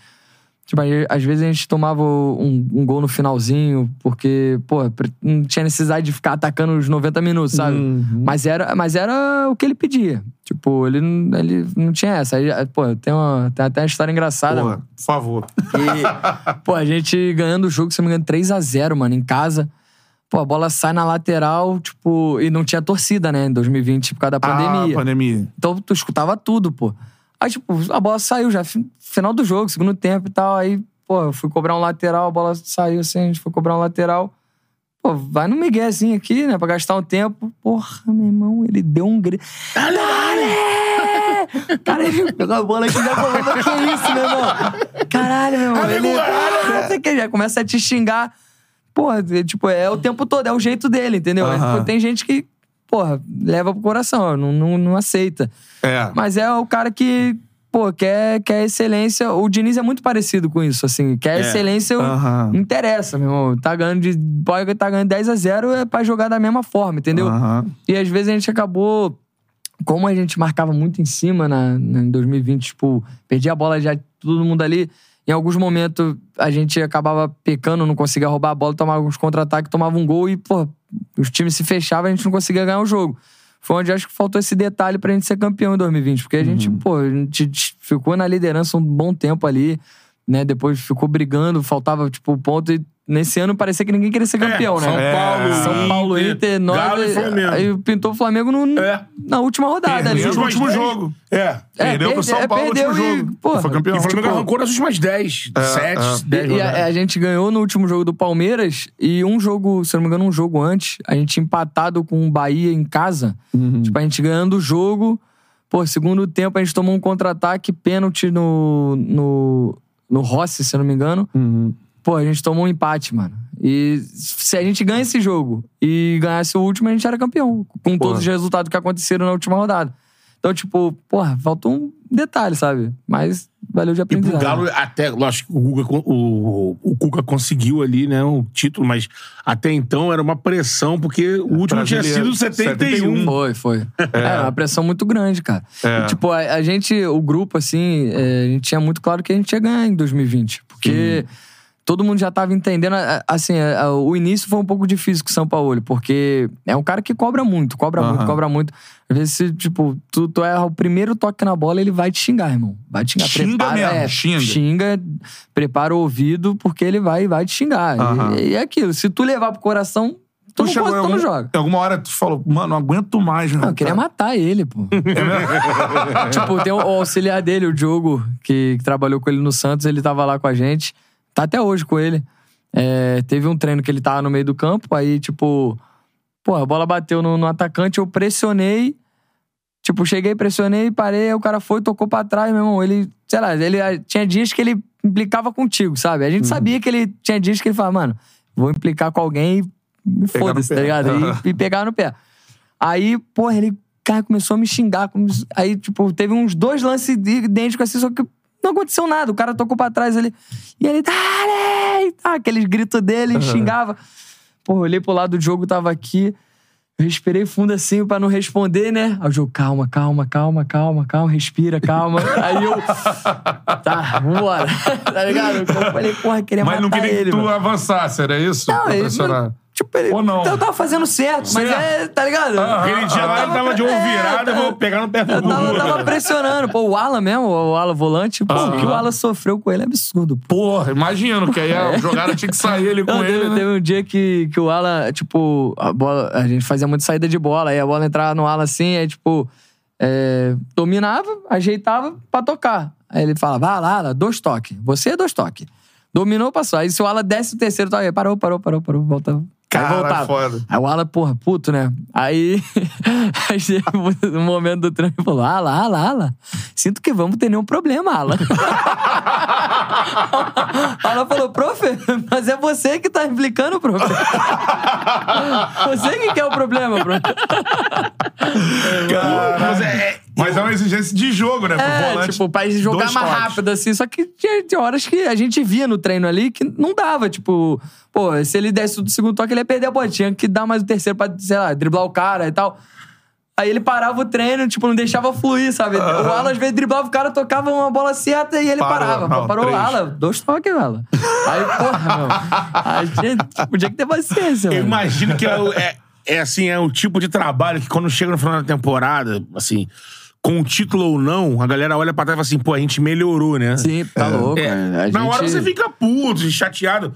Tipo, aí, às vezes a gente tomava um, um gol no finalzinho, porque, pô, não tinha necessidade de ficar atacando os 90 minutos, sabe? Uhum. Mas, era, mas era o que ele pedia. Tipo, ele, não- ele não tinha essa. Aí, pô, tem, uma, tem até uma história engraçada. Porra, mano. por favor. E, pô, a gente ganhando o jogo, se não me engano, 3x0, mano, em casa. Pô, a bola sai na lateral, tipo, e não tinha torcida, né, em 2020, por causa da pandemia. Ah, pandemia. Então tu escutava tudo, pô. Aí, tipo, a bola saiu já, fi- final do jogo, segundo tempo e tal. Aí, pô, eu fui cobrar um lateral, a bola saiu assim, a gente foi cobrar um lateral. Pô, vai no miguezinho aqui, né, pra gastar um tempo. Porra, meu irmão, ele deu um grito. Cara, ele *laughs* pegou a bola aqui falou, "Mas que isso, meu irmão? Caralho, meu irmão. Ele, *laughs* não sei o que, já começa a te xingar. Porra, é, tipo, é o tempo todo, é o jeito dele, entendeu? Aham. Tem gente que, porra, leva pro coração, não, não, não aceita. É. Mas é o cara que, pô, quer, quer excelência. O Diniz é muito parecido com isso, assim. Quer É. excelência, não interessa, meu irmão. Tá ganhando de. Pode tá ganhando 10 a 0 é pra jogar da mesma forma, entendeu? Aham. E às vezes a gente acabou. Como a gente marcava muito em cima na, na- em 2020, tipo, perdia a bola já todo mundo ali. Em alguns momentos a gente acabava pecando, não conseguia roubar a bola, tomava uns contra-ataques, tomava um gol e, pô, os times se fechavam e a gente não conseguia ganhar o jogo. Foi onde acho que faltou esse detalhe pra gente ser campeão em 2020. Porque a gente, pô, a gente ficou na liderança um bom tempo ali, né? Depois ficou brigando, faltava, tipo, o ponto. E nesse ano parecia que ninguém queria ser campeão, né? São É. Paulo, São Paulo, Inter, nós. Galo e Flamengo. Aí pintou o Flamengo no, É. na última rodada ali. Perdeu no último jogo. É. É, Perdeu pro São é, Paulo no perdeu último e, jogo. porra, Foi campeão. E o Flamengo Tipo, arrancou nas últimas 10, É, 7, é. 10 E a, a gente ganhou no último jogo do Palmeiras e um jogo, se eu não me engano, um jogo antes, a gente empatado com o Bahia em casa. Uhum. Tipo, a gente ganhando o jogo. Pô, segundo tempo a gente tomou um contra-ataque, pênalti no, no, no Rossi, se eu não me engano. Uhum. Pô, a gente tomou um empate, mano. E se a gente ganha esse jogo e ganhasse o último, a gente era campeão. Com todos os resultados que aconteceram na última rodada. Então, tipo, porra, faltou um detalhe, sabe? Mas valeu de E pro aprendizado. Galo, até, lógico que o, Guga, o, o Cuca conseguiu ali, né, o título, mas até então era uma pressão, porque o último tinha sido 71. Foi, foi. É, uma pressão muito grande, cara. É. E, tipo, a, a gente, o grupo, assim, é, a gente tinha muito claro que a gente ia ganhar em 2020. Porque todo mundo já tava entendendo. Assim, o início foi um pouco difícil com o São Paulo, porque é um cara que cobra muito, cobra Aham. muito, cobra muito. Às vezes, se, tipo, tu, tu erra o primeiro toque na bola, ele vai te xingar, irmão. Vai te xingar. Xinga prepara, mesmo, é, xinga. Xinga, prepara o ouvido, porque ele vai, vai te xingar. Aham. E, e é aquilo, se tu levar pro coração, tu, não, chegou pode, em tu não algum- joga. Em alguma hora tu falou, mano, não aguento mais, né? Não, eu queria matar ele, pô. *laughs* tipo, tem o, o auxiliar dele, o Diogo, que, que trabalhou com ele no Santos, ele tava lá com a gente. Tá até hoje com ele. É, teve um treino que ele tava no meio do campo, aí, tipo, pô, a bola bateu no, no atacante, eu pressionei. Tipo, cheguei, pressionei, parei, aí o cara foi, tocou pra trás, meu irmão. Ele, sei lá, ele ah, tinha dias que ele implicava contigo, sabe? A gente sabia que ele tinha dias que ele falava, mano, vou implicar com alguém e foda-se, tá ligado? E, e pegar no pé. Aí, porra, ele cara, começou a me xingar. come- Aí, tipo, teve uns dois lances idênticos assim, só que não aconteceu nada. O cara tocou pra trás ali. E ele, dale! Tá, aqueles gritos dele, xingava. Porra, eu olhei pro lado do jogo, tava aqui. Eu respirei fundo assim pra não responder, né? Aí o jogo, calma, calma, calma, calma, calma, respira, calma. *laughs* Aí eu. Tá, vambora. *laughs* tá ligado? Eu falei, porra, queria Mas matar não queria ele. que tu mano. avançasse, era isso? Não, ele. Tipo, ele, Ou não? Então eu tava fazendo certo, mas é, tá ligado? Aquele dia lá ele tava de É, virado, eu vou pegar no pé do Eu tava, eu tava pressionando. Pô, o Alan mesmo, o Alan volante, pô, o que o Alan sofreu com ele é absurdo. pô. Porra, imagino que aí a *laughs* jogada tinha que sair ele com Não, ele, teve, né? um dia que, que o Alan, tipo, a bola, a gente fazia muito saída de bola, aí a bola entrava no Alan assim, aí, tipo, é, dominava, ajeitava pra tocar. Aí ele falava, vai lá, Alan, dois toques. Você é dois toques. Dominou, passou. Aí se o Alan desce o terceiro toque, aí parou, parou, parou, parou, volta. Aí Cara, voltava. foda. Aí o Alan, porra, puto, né? Aí, *laughs* aí chega no momento do treino e falou: Alan, Alan, Alan, sinto que vamos ter nenhum problema, Alan. *laughs* Alan falou, prof, mas é você que tá implicando, prof. *laughs* Você que quer o problema, prof. Mas é, mas é uma exigência de jogo, né? Pro É, volante. tipo, pra jogar mais toques. rápido, assim. Só que tinha, horas que a gente via no treino ali que não dava. Tipo, pô, se ele desse o segundo toque, ele ia perder a bola. Tinha que dar mais o terceiro pra, sei lá, driblar o cara e tal. Aí ele parava o treino, tipo, não deixava fluir, sabe? O Alan, às vezes, driblava o cara, tocava uma bola certa e ele Parou, parava. não, Parou o três. Alan, dois toques, Alan. Aí, porra, meu. A gente podia que ter paciência, Eu mano. imagino que é, o- é, é, assim, é o tipo de trabalho que quando chega no final da temporada, assim, com o título ou não, a galera olha pra trás e fala assim, pô, a gente melhorou, né? Sim, tá louco. É, é. A Na hora gente- você fica puto, chateado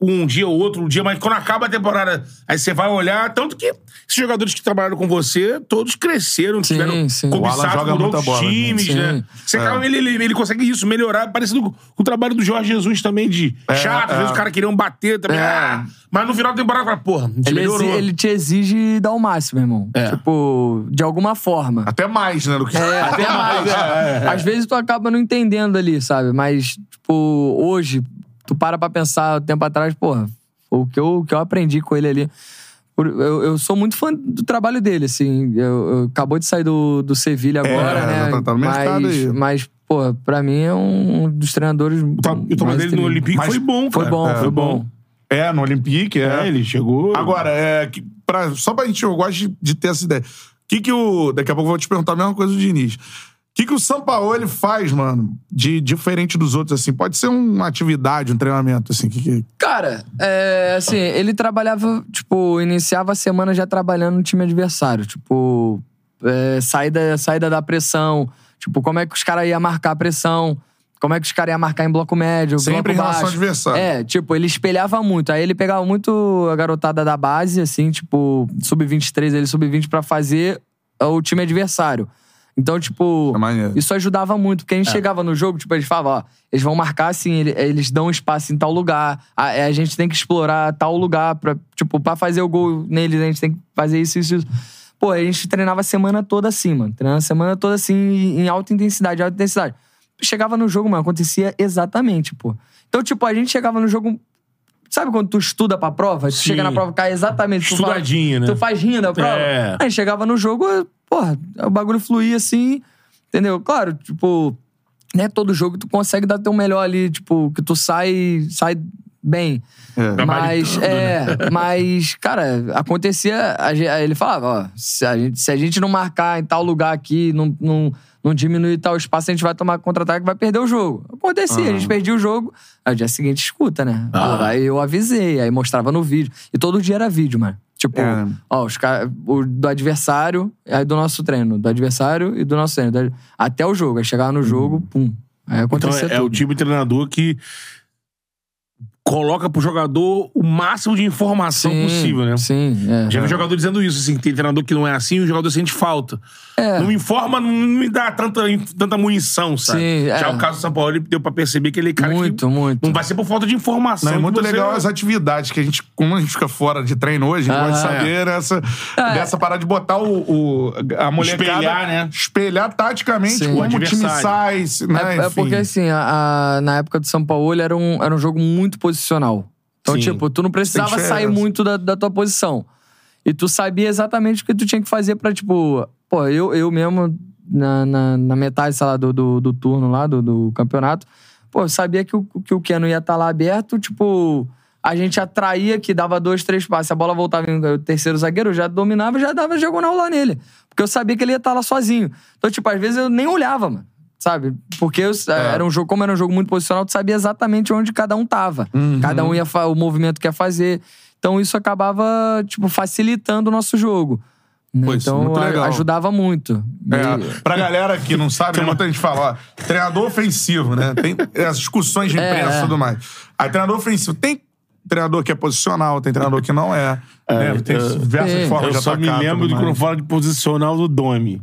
um dia ou outro, um dia, mas quando acaba a temporada, aí você vai olhar, tanto que esses jogadores que trabalharam com você, todos cresceram, Sim, tiveram cobiçados por outros bola, né? times, Sim. né? Você É. acaba, ele, ele, ele consegue isso, melhorar, parecido com o trabalho do Jorge Jesus também, de chato, às é. vezes os caras queriam bater também, É. ah, mas no final da temporada, fala, porra, Ele, melhorou. exi- ele te exige dar o máximo, irmão. É. Tipo, de alguma forma. Até mais, né? Do que... É, *laughs* até mais. é. Às vezes tu acaba não entendendo ali, sabe? Mas, tipo, hoje, tu para pra pensar tempo atrás, porra, o que eu, o que eu aprendi com ele ali. Eu, eu sou muito fã do trabalho dele, assim. Eu, eu- acabou de sair do, do Sevilha agora, É, né? tá- tá no mercado mas, aí. mas, pô, pra mim é um dos treinadores. O tra- o trabalho mais dele no. Olympique Mas foi bom, Foi cara. bom, É, foi bom. É, no Olympique, é. É, ele chegou. Agora, é, que, pra, só pra gente, eu gosto de, de ter essa ideia. Que que o, daqui a pouco eu vou te perguntar a mesma coisa do Diniz. O que, que o Sampaoli faz, mano, de diferente dos outros, assim? Pode ser uma atividade, um treinamento, assim. Que, que... Cara, é, assim, ele trabalhava, tipo, iniciava a semana já trabalhando no time adversário. Tipo, é, saída, saída da pressão. Tipo, como é que os caras iam marcar a pressão. Como é que os caras iam marcar em bloco médio, Sempre bloco em baixo. adversário. É, tipo, ele espelhava muito. Aí ele pegava muito a garotada da base, assim, tipo, sub-23, ele sub-20 pra fazer o time adversário. Então, tipo, É isso ajudava muito, porque a gente É. chegava no jogo, tipo, eles falavam, ó, eles vão marcar assim, ele- eles dão espaço em tal lugar, a, a gente tem que explorar tal lugar pra, tipo, pra fazer o gol neles, a gente tem que fazer isso, isso, isso. Pô, a gente treinava a semana toda assim, mano. Treinava a semana toda assim, em alta intensidade, alta intensidade. Chegava no jogo, mano, acontecia exatamente, pô. Então, tipo, a gente chegava no jogo. Sabe quando tu estuda pra prova? Tu Sim. chega na prova, cai exatamente. tu fala- Estudadinho, né? Tu faz rindo a prova? É. Aí chegava no jogo, porra, o bagulho fluía assim, entendeu? Claro, tipo, né, todo jogo tu consegue dar teu melhor ali, tipo, que tu sai, sai bem. É. Mas, é, *laughs* mas, cara, acontecia. a aí ele falava, ó, se a gente, se a gente não marcar em tal lugar aqui, não, não, não diminuir tal espaço, a gente vai tomar contra-ataque e vai perder o jogo. Acontecia, a gente perdia o jogo. Aí o dia seguinte escuta, né? Pô, aí eu avisei, aí mostrava no vídeo. E todo dia era vídeo, mano. Tipo, É. ó, os caras. O do adversário, aí do nosso treino. Do adversário e do nosso treino. Da- Até o jogo. Aí chegava no jogo, pum. Aí Então acontecia é, é o tudo. tipo de treinador que coloca pro jogador o máximo de informação sim, possível, né? Sim, é. Já vi jogador dizendo isso, assim, que tem treinador que não é assim e o jogador sente falta. É. Não me informa, não me dá tanta, tanta munição, sabe? Sim, Já é. o caso do São Paulo, ele deu pra perceber que ele é cara Muito, que muito. não vai ser por falta de informação. Não, é muito você- legal as atividades que a gente, como a gente fica fora de treino hoje, a gente Ah, pode saber essa, É. dessa parada de botar o, o- a molecada. Espelhar, né? Espelhar taticamente Sim. como O o time sai, né? É, é porque, assim, a- a- na época do São Paulo era um, era um jogo muito posicional. Então, Sim. tipo, tu não precisava sair diferença. muito da, da tua posição. E tu sabia exatamente o que tu tinha que fazer pra, tipo... Pô, eu, eu mesmo, na, na, na metade, sei lá, do, do, do turno lá, do, do campeonato, pô, eu sabia que o, que o Keno ia estar lá aberto, tipo... A gente atraía que dava dois, três passes. A bola voltava em o terceiro zagueiro, eu já dominava e já dava diagonal lá nele. Porque eu sabia que ele ia estar lá sozinho. Então, tipo, às vezes eu nem olhava, mano. Sabe? Porque eu- era um jogo, como era um jogo muito posicional, tu sabia exatamente onde cada um tava. Cada um ia o movimento que ia fazer. Então isso acabava, tipo, facilitando o nosso jogo. né? Pô, é então muito legal. ajudava muito. É, E- pra galera que não sabe, *laughs* né, muita gente fala, ó, treinador ofensivo, né? Tem as discussões de imprensa É, e é. tudo mais. Aí, treinador ofensivo, tem treinador que é posicional, tem treinador que não é. né? Tem eu- diversas Tem. formas Eu de só me atacar. lembro de tudo quando fala de posicional do Domi.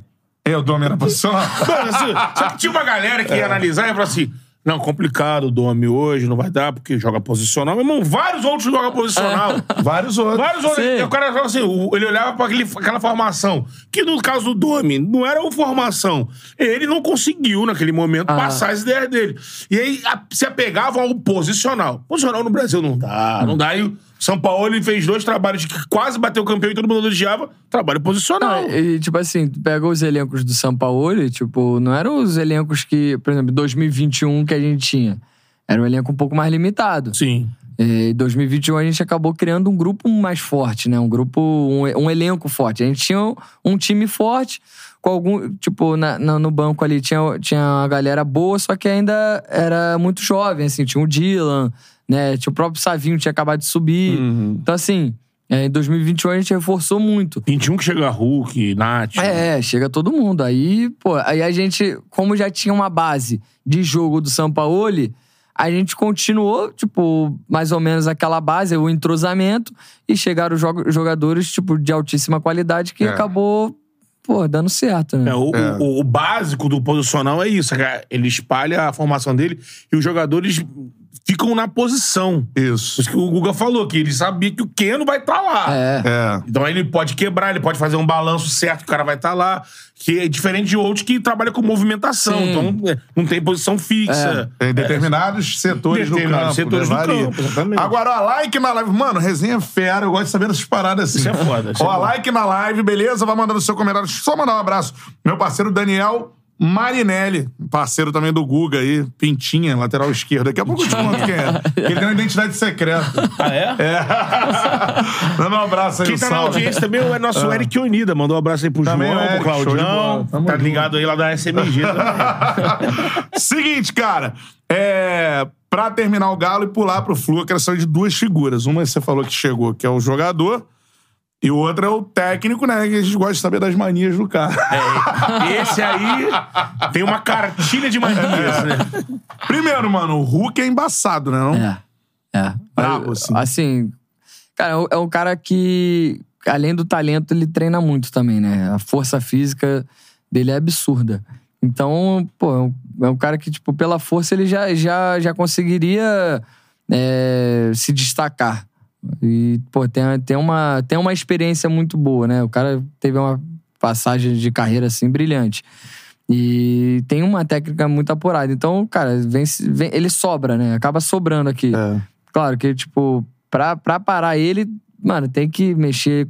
É, o Domi era posicional. *laughs* Mano, assim, só que tinha uma galera que ia analisar e ia falar assim: não, complicado o Domi hoje, não vai dar porque joga posicional. Meu irmão, vários outros jogam posicional. Vários outros. Vários outros. Sim. E O cara falava assim, ele olhava pra aquele, aquela formação, que no caso do Domi, não era uma formação. Ele não conseguiu, naquele momento, Ah. passar as ideias dele. E aí a- se apegavam ao posicional. Posicional no Brasil não dá, não dá. E São Paulo ele fez dois trabalhos de que quase bateu o campeão e todo mundo elogiava. Trabalho posicional. E, tipo assim, tu pega os elencos do São Paulo, e, tipo, não eram os elencos que, por exemplo, 2021 que a gente tinha. Era um elenco um pouco mais limitado. Sim. Em 2021 a gente acabou criando um grupo mais forte, né? Um grupo, um, um elenco forte. A gente tinha um, um time forte, com algum. Tipo, na- na- no banco ali tinha, tinha uma galera boa, só que ainda era muito jovem, assim. Tinha o Dylan, né? O próprio Savinho, tinha acabado de subir. Então, assim, é, em 2021 a gente reforçou muito. 21 que chega Hulk, Nath. É, chega todo mundo. Aí, pô, aí a gente, como já tinha uma base de jogo do Sampaoli, a gente continuou, tipo, mais ou menos aquela base, o entrosamento, e chegaram jo- jogadores, tipo, de altíssima qualidade que É. acabou, pô, dando certo, né? É, o, É. o- o básico do posicional é isso. é que Ele espalha a formação dele e os jogadores ficam na posição. Isso. Isso que o Guga falou, que ele sabia que o Keno vai estar lá. É. É. Então aí ele pode quebrar, ele pode fazer um balanço certo que o cara vai estar lá. Que é diferente de outros que trabalham com movimentação. Sim. Então é, não tem posição fixa. Tem determinados setores Determinados do campo. setores né? do campo, exatamente. Agora, ó, like na live. Mano, resenha fera. Eu gosto de saber dessas paradas assim. Isso é foda, isso é ó, like na live, beleza? Vai mandando seu comentário. Deixa eu só mandar um abraço. Meu parceiro Daniel Marinelli, parceiro também do Guga aí, Pintinha, lateral esquerdo. Daqui a pouco eu te conto quem é. Ele tem uma identidade secreta. Ah, é? É. *laughs* Dando um abraço aí, Quem tá na salve. audiência também é nosso Eric Onida. Mandou um abraço aí pro Também João, Eric, pro show de bola. Claudião. Tamo Tá junto. ligado aí lá da SMG também. *laughs* Seguinte, cara. É. Pra terminar o Galo e pular pro Flu, eu quero saber de duas figuras. Uma você falou que chegou, que é o jogador. E o outro é o técnico, né? Que a gente gosta de saber das manias do cara. É, esse aí tem uma cartilha de manias, né? Primeiro, mano, o Hulk é embaçado, né? Não? É. É. Brabo, assim. Assim, cara, é um- é um cara que, além do talento, ele treina muito também, né? A força física dele é absurda. Então, pô, é um, é um cara que, tipo, pela força ele já, já, já conseguiria é, se destacar. E, pô, tem, tem, uma, tem uma experiência muito boa, né? O cara teve uma passagem de carreira, assim, brilhante. E tem uma técnica muito apurada. Então, cara, vem, vem- ele sobra, né? Acaba sobrando aqui. É. Claro que, tipo, pra, pra parar ele, mano, tem que mexer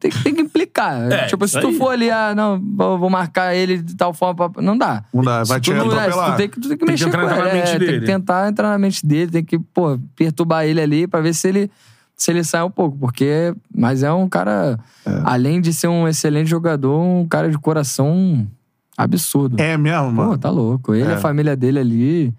tem, que- tem que implicar. *laughs* É, tipo, se tu aí. for ali, ah, não, vou vou marcar ele de tal forma, pra- não dá. Não dá, vai te tu, não- é, atropelar. tu tem que, tu tem que Tem que mexer entrar com ele. é, Tem que tentar entrar na mente dele, tem que, pô, perturbar ele ali pra ver se ele, se ele sai um pouco. Porque, mas é um cara, além de ser um excelente jogador, um cara de coração absurdo. É mesmo, Pô, mano. tá louco. Ele e É. a família dele ali.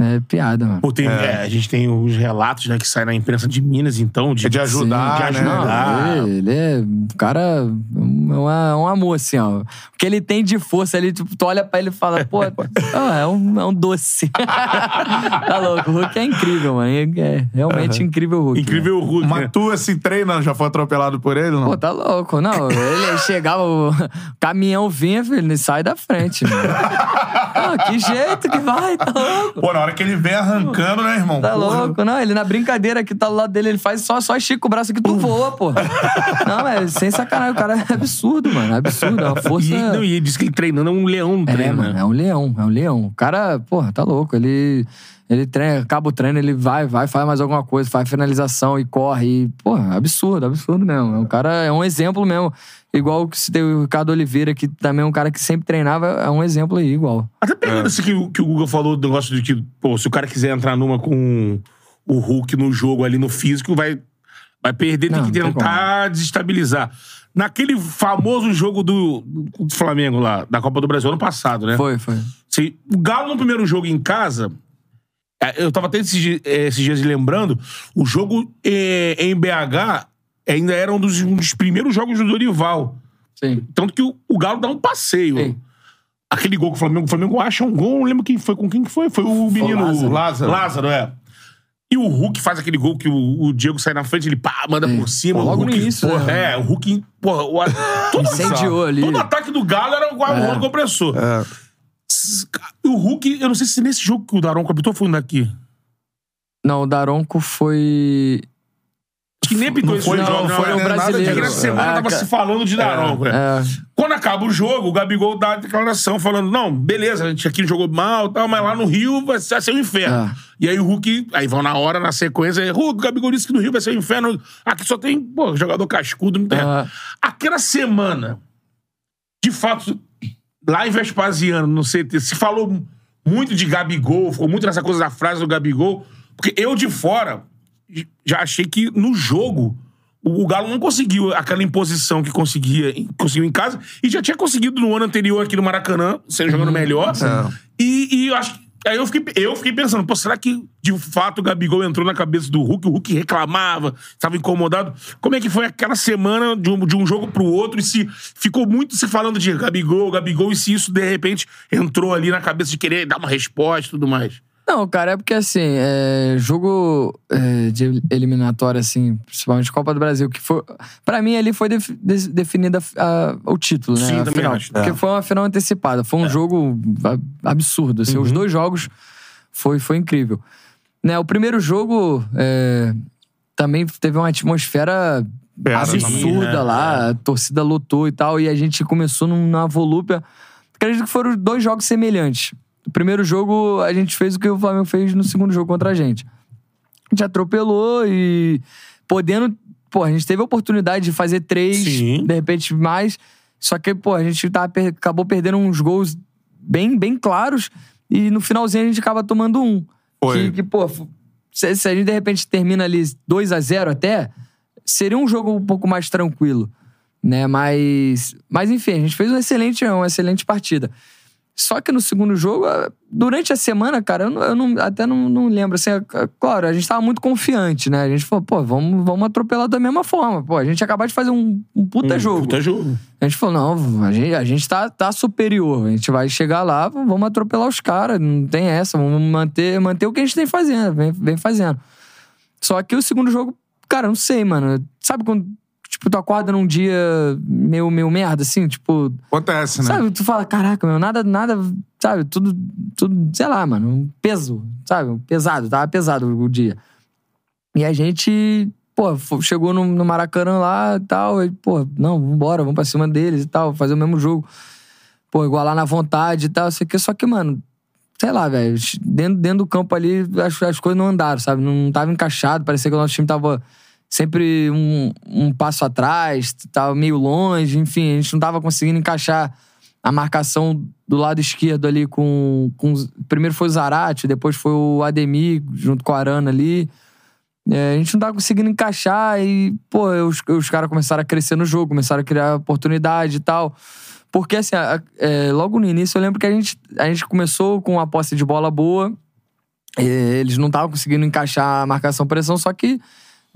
É piada, mano. Pô, tem, é, a gente tem os relatos, né, que saem na imprensa de Minas, então, de, É de ajudar, de né? ajudar. Não, ele, ele é um cara, um, uma- um amor, assim, ó. O que ele tem de força ali, tipo, tu olha pra ele e fala, pô, *laughs* ah, é, um, é um doce. *laughs* tá louco, o Hulk é incrível, mano. É realmente incrível o Hulk. Incrível o Hulk, né? Mas tu, assim, treina, já foi atropelado por ele, não? Pô, tá louco. Não, ele chegava, o *laughs* caminhão vinha, filho, ele sai da frente, mano. Não, que jeito que vai, tá louco. Pô, na hora que ele vem arrancando, né, irmão? Tá Porra. louco, não, ele na brincadeira que tá do lado dele, ele faz só, só estica o braço que tu voa, pô. *laughs* Não, é sem sacanagem, o cara é absurdo, mano, é absurdo, é uma força... E, não, e ele disse que ele treinando é um leão no É, treino, mano, né? é um leão, é um leão. O cara, porra, tá louco, ele... Ele treina, acaba o treino, ele vai, vai, faz mais alguma coisa, faz finalização e corre. E, porra, absurdo, absurdo mesmo. É um cara, é um exemplo mesmo. Igual que se tem o Ricardo Oliveira, que também é um cara que sempre treinava, é um exemplo aí, igual. Até pegando isso que, o- que o Google falou do negócio de que, pô, se o cara quiser entrar numa com o Hulk no jogo ali no físico, vai, vai perder, Não, tem que não tem tentar desestabilizar. Naquele famoso jogo do, do Flamengo lá, da Copa do Brasil ano passado, né? Foi, foi. Se, o Galo no primeiro jogo em casa. É, Eu tava até esses, eh, esses dias lembrando, o jogo eh, em BH ainda era um dos, um dos primeiros jogos do Dorival. Sim. Tanto que o, o Galo dá um passeio. Sim. Aquele gol que o Flamengo, o Flamengo acha um gol, não lembro quem foi, com quem que foi? Foi o menino Lázaro. Lázaro. Lázaro, é. E o Hulk faz aquele gol que o, o Diego sai na frente, ele pá, manda Sim. por cima. Pô, logo Hulk, no início, porra, né? É, o Hulk. Porra, o, *laughs* todo, Incendiou ali. Todo ataque do Galo era igual É. o rolo compressor. É. O Hulk, eu não sei se nesse jogo que o Daronco apitou foi um daqui. Não, o Daronco foi. Acho que nem apitou esse foi, jogo. não, foi é. um É que brasileiro. nessa semana Ah, tava se falando de Daronco. é. É, Quando acaba o jogo, o Gabigol dá a declaração falando: não, beleza, a gente aqui jogou mal e tal, mas lá no Rio vai ser, um inferno. E aí o Hulk, aí vão na hora, na sequência, Hulk, o Gabigol disse que no Rio vai ser um inferno. Aqui só tem, pô, jogador cascudo, não tem. Aquela semana, de fato, lá em Vespasiano, no CT, se falou muito de Gabigol, ficou muito nessa coisa da frase do Gabigol, porque eu de fora já achei que no jogo o Galo não conseguiu aquela imposição que conseguia conseguiu em casa e já tinha conseguido no ano anterior aqui no Maracanã, sendo jogando melhor. E, e eu acho que. Aí eu fiquei, eu fiquei pensando, pô, será que de fato o Gabigol entrou na cabeça do Hulk? O Hulk reclamava, estava incomodado. Como é que foi aquela semana de um, de um jogo pro outro e se ficou muito se falando de Gabigol, Gabigol, e se isso de repente entrou ali na cabeça de querer dar uma resposta e tudo mais? Não, cara, é porque assim, é, jogo é, de eliminatória, assim, principalmente Copa do Brasil, que foi. Pra mim, ali foi def- des- definida a- o título, né? Sim, a também final. acho. Porque foi uma final antecipada. Foi um jogo a- absurdo. Assim, Os dois jogos foi, foi incrível. Né, o primeiro jogo é, também teve uma atmosfera Pera, absurda também, lá. A torcida lotou e tal. E a gente começou numa volúpia. Acredito que foram dois jogos semelhantes. O primeiro jogo, a gente fez o que o Flamengo fez no segundo jogo contra a gente. A gente atropelou e podendo. Pô, a gente teve a oportunidade de fazer três, Sim. de repente mais. Só que, pô, a gente tá, per- acabou perdendo uns gols bem, bem claros. E no finalzinho a gente acaba tomando um. Foi. Que, que, pô, se, se a gente de repente termina ali 2 a 0 até, seria um jogo um pouco mais tranquilo. Né? Mas. Mas enfim, a gente fez uma excelente, uma excelente partida. Só que no segundo jogo, ah, durante a semana, cara, eu, não- eu não- até não, não lembro. Assim, é- é- claro, a gente tava muito confiante, né? A gente falou, pô, vamos, vamos atropelar da mesma forma. Pô, a gente acabou de fazer um, um puta Um jogo. Puta jogo. A gente falou, não, a gente, a gente tá, tá superior. A gente vai chegar lá, vamos atropelar os caras. Não tem essa. Vamos manter, manter o que a gente tem fazendo, vem, vem fazendo. Só que o segundo jogo, cara, não sei, mano. Sabe quando, tipo, tu acorda num dia meio, meio merda, assim? Tipo, Acontece, né? sabe? Tu fala, caraca, meu, nada, nada, sabe? Tudo, tudo, sei lá, mano, um peso, sabe? Pesado, tava pesado o dia. E a gente, pô, chegou no, no Maracanã lá e tal, e, pô, não, vambora, vamos pra cima deles e tal, fazer o mesmo jogo. Pô, igualar na vontade e tal, sei que, só que, mano, sei lá, velho, dentro, dentro do campo ali, as, as coisas não andaram, sabe? Não tava encaixado, parecia que o nosso time tava sempre um, um passo atrás, tava meio longe, enfim, a gente não tava conseguindo encaixar a marcação do lado esquerdo ali com. com primeiro foi o Zarate, depois foi o Ademir, junto com o Arana ali. É, a gente não tava conseguindo encaixar e, pô, os, os caras começaram a crescer no jogo, começaram a criar oportunidade e tal. Porque, assim, a- é, logo no início eu lembro que a gente, a gente começou com uma posse de bola boa, é, eles não estavam conseguindo encaixar a marcação-pressão, só que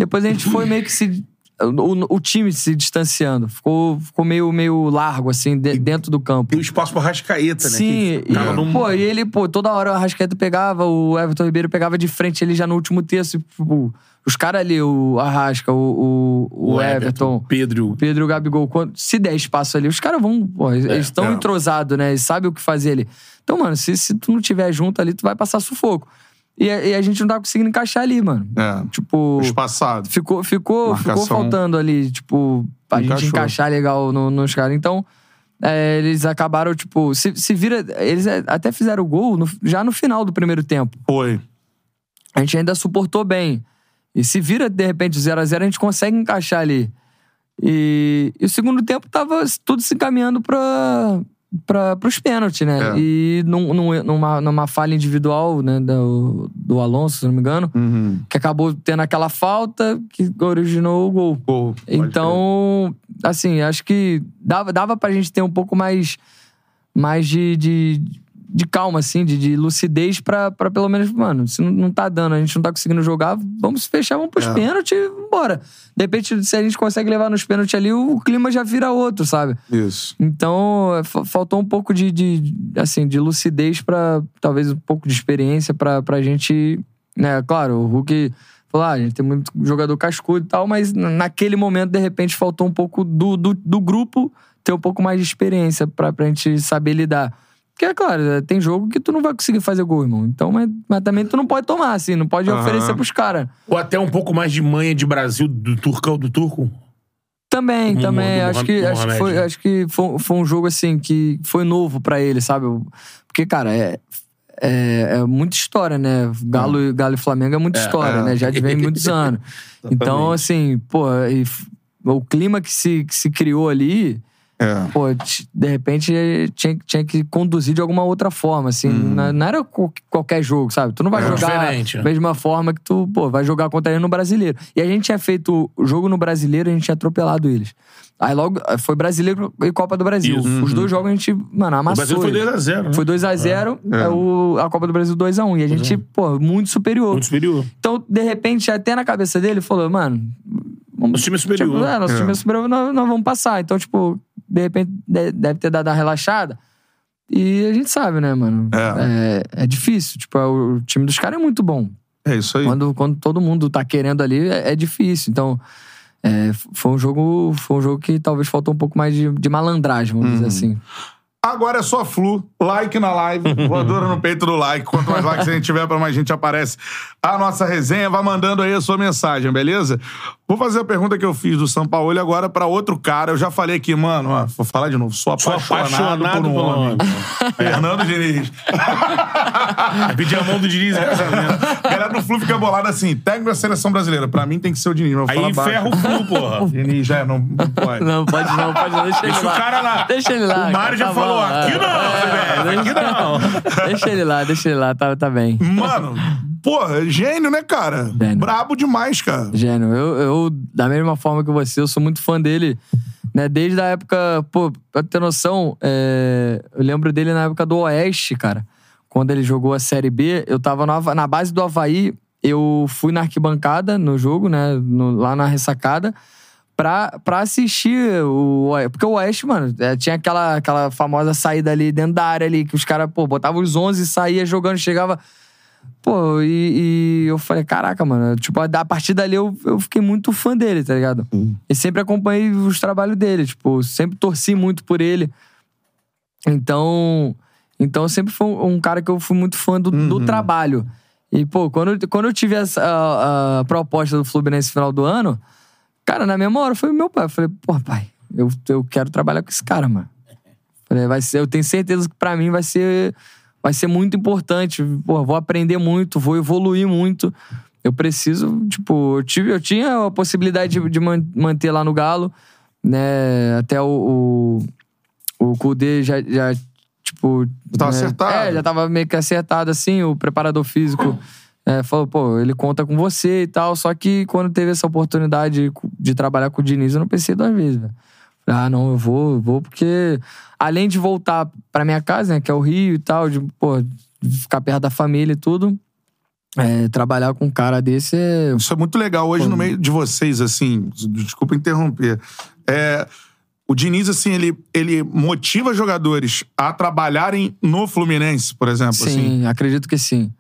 depois a gente foi meio que se. O, o time se distanciando. Ficou, ficou meio, meio largo, assim, de- dentro do campo. Tem o espaço pra Rascaeta, né? Sim, e, num- pô, e ele, pô, toda hora o Arrascaeta pegava, o Everton Ribeiro pegava de frente ali já no último terço. e, Tipo, os caras ali, o Arrasca, o, o, o Everton, Pedro. o Pedro e o Gabigol, quando, se der espaço ali, os caras vão, pô, eles estão é. entrosados, né? Eles sabem o que fazer ali. Então, mano, se, se tu não tiver junto ali, tu vai passar sufoco. E, a- e a gente não tá conseguindo encaixar ali, mano. É. Tipo. Espaçado. Ficou, ficou, Marcação. ficou faltando ali, tipo, pra gente Encaixou. encaixar legal no- nos caras. Então, é, eles acabaram, tipo, se, se vira. Eles é, até fizeram o gol no- já no final do primeiro tempo. Foi. A gente ainda suportou bem. E se vira, de repente, 0x0, a, gente consegue encaixar ali. E, e o segundo tempo tava tudo se encaminhando pra, pra, pros pênaltis, né? É. E num, num- numa, numa falha individual, né, do, do Alonso, se não me engano, Uhum. que acabou tendo aquela falta que originou o gol. Então, assim, acho que dava, dava pra gente ter um pouco mais, mais de, de, de calma, assim, de, de lucidez pra, pra pelo menos, mano, se não, não tá dando, a gente não tá conseguindo jogar, vamos fechar, vamos pros É. pênaltis e vambora. De repente, se a gente consegue levar nos pênaltis ali, o clima já vira outro, sabe? Isso. Então, é, fa- faltou um pouco de, de, assim, de lucidez para talvez um pouco de experiência pra, pra gente, né, claro, o Hulk falou, ah, a gente tem muito jogador cascudo e tal, mas na- naquele momento, de repente, faltou um pouco do, do, do grupo ter um pouco mais de experiência pra, pra gente saber lidar. Porque, é claro, é, tem jogo que tu não vai conseguir fazer gol, irmão. Então, mas, mas também tu não pode tomar, assim, não pode Aham. oferecer pros caras. Ou até um pouco mais de manha de Brasil, do turcão do turco. Também, também. Do acho que, acho que, foi, acho que foi, foi um jogo, assim, que foi novo pra ele, sabe? Porque, cara, é, é, é muita história, né? Galo, e- Galo e Flamengo é muita história, é. né? Já vem muitos *laughs* anos. então, assim, pô, e f- o clima que se, que se criou ali, É. pô, de repente tinha, tinha que conduzir de alguma outra forma, assim. Não, não era qual- qualquer jogo, sabe? Tu não vai É. jogar né? da mesma forma que tu, pô, vai jogar contra ele no brasileiro. E a gente tinha feito o jogo no brasileiro, a gente tinha atropelado eles. Aí logo foi brasileiro e Copa do Brasil. Isso. Os dois jogos a gente, mano, O amassou. Brasil foi eles. 2x0, né? Foi 2x0, É. o, a Copa do Brasil 2x1. E a gente, pô, muito superior. Muito superior. Então, de repente, até na cabeça dele, falou, mano. Vamos, Nosso time é superior. Tipo, é, nosso É. time é superior, nós, nós vamos passar. Então, tipo, de repente, de- deve ter dado uma relaxada. E a gente sabe, né, mano? É. É, é difícil. Tipo, é, o time dos caras é muito bom. É isso aí. Quando, quando todo mundo tá querendo ali, é, é difícil. Então, é, foi um jogo foi um jogo que talvez faltou um pouco mais de, de malandragem, vamos Uhum. dizer assim. Agora é só flu, like na live, *laughs* voadora no peito do like. Quanto mais likes a gente tiver, pra mais gente aparece a nossa resenha. Vai mandando aí a sua mensagem, beleza? Vou fazer a pergunta que eu fiz do São Paulo agora pra outro cara. Eu já falei aqui, mano, ó, vou falar de novo. Sou Sou apaixonado, apaixonado por um pelo homem. homem. *laughs* Fernando Diniz. *laughs* Pedir a mão do Diniz em casamento. A galera do Flu fica bolada assim, técnico da seleção brasileira. Pra mim tem que ser o Diniz. Aí ferra o flu, porra. Diniz, já não, não pode. Não, pode não, pode não. Deixa ele Deixa o lá. cara lá. Deixa ele lá. O Mário já tá falou, aqui é. não, velho, aqui não. *laughs* Deixa ele lá, deixa ele lá, tá, tá bem. Mano, porra, gênio, né, cara? Gênio. Brabo demais, cara. Gênio, eu, eu, da mesma forma que você, eu sou muito fã dele, né? Desde a época, pô, pra ter noção, é, eu lembro dele na época do Oeste, cara. Quando ele jogou a Série B, eu tava no na base do Havaí, eu fui na arquibancada no jogo, né? no- lá na ressacada, pra, pra assistir o. Porque o Oeste, mano, é, tinha aquela, aquela famosa saída ali dentro da área ali, que os caras, pô, botavam os 11 e saía jogando, chegava. Pô, e, e eu falei, caraca, mano, tipo, a, partir dali eu, eu fiquei muito fã dele, tá ligado? E sempre acompanhei os trabalhos dele, tipo, sempre torci muito por ele. Então, então sempre foi um, um cara que eu fui muito fã do, do trabalho. E, pô, quando, eu- quando eu tive essa, a, a proposta do Fluminense no final do ano, cara, na mesma hora foi meu pai. Eu falei, pô, pai, eu, eu quero trabalhar com esse cara, mano. Falei, vai ser, eu tenho certeza que pra mim vai ser, vai ser muito importante. Pô, vou aprender muito, vou evoluir muito. eu preciso, tipo, eu, tive, eu tinha a possibilidade de, de man- manter lá no Galo, né? Até o, o, o Kudê já, já, tipo. Tava né, acertado. É, já tava meio que acertado, assim, o preparador físico. É, falou, pô, ele conta com você e tal. Só que quando teve essa oportunidade de, de trabalhar com o Diniz, eu não pensei duas vezes. Falei, Ah, não, eu vou, eu vou, porque além de voltar pra minha casa, né, que é o Rio e tal, de, pô, de ficar perto da família e tudo, é, trabalhar com um cara desse é. Isso é muito legal. Hoje, no meio de vocês, assim, desculpa interromper. É, o Diniz, assim, ele, ele motiva jogadores a trabalharem no Fluminense, por exemplo, Sim, assim, acredito que sim.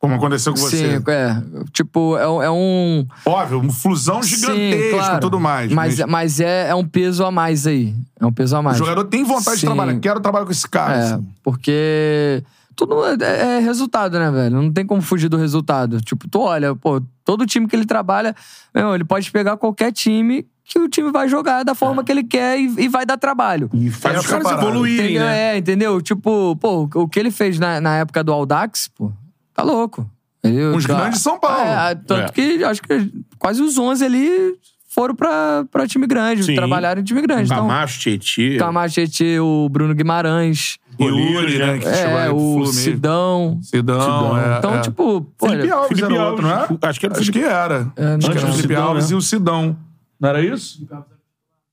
Como aconteceu com você. Sim, é. Tipo, é, um- é um. Óbvio, uma fusão gigantesca Sim, claro. e tudo mais. Mas, mas é, é um peso a mais aí. É um peso a o mais. jogador tem vontade de Sim. trabalhar. Quero trabalhar com esse cara. É, assim. porque tudo é, é resultado, né, velho? Não tem como fugir do resultado. Tipo, tu olha, pô, todo time que ele trabalha, meu, ele pode pegar qualquer time que o time vai jogar da forma que ele quer e, e vai dar trabalho. E faz É os caras evoluírem, Entendeu? né? É, entendeu? Tipo, pô, o que ele fez na, na época do Aldax, pô, tá louco. Ele, Os grandes de São Paulo. É, tanto É. que acho que quase os 11 ali foram pra, pra time grande, Sim. trabalharam em time grande. Então, Camacho, Tietê. Camacho, Tietê, o Bruno Guimarães, Yuri, né? Que chegou aí é, o. Sidão. Sidão, é, Então, é. tipo, Felipe olha, Alves Felipe era Alves, outro, não é? acho que era Acho Felipe- que era. É, Antes do não. Felipe Alves né? e o Sidão. Não era isso?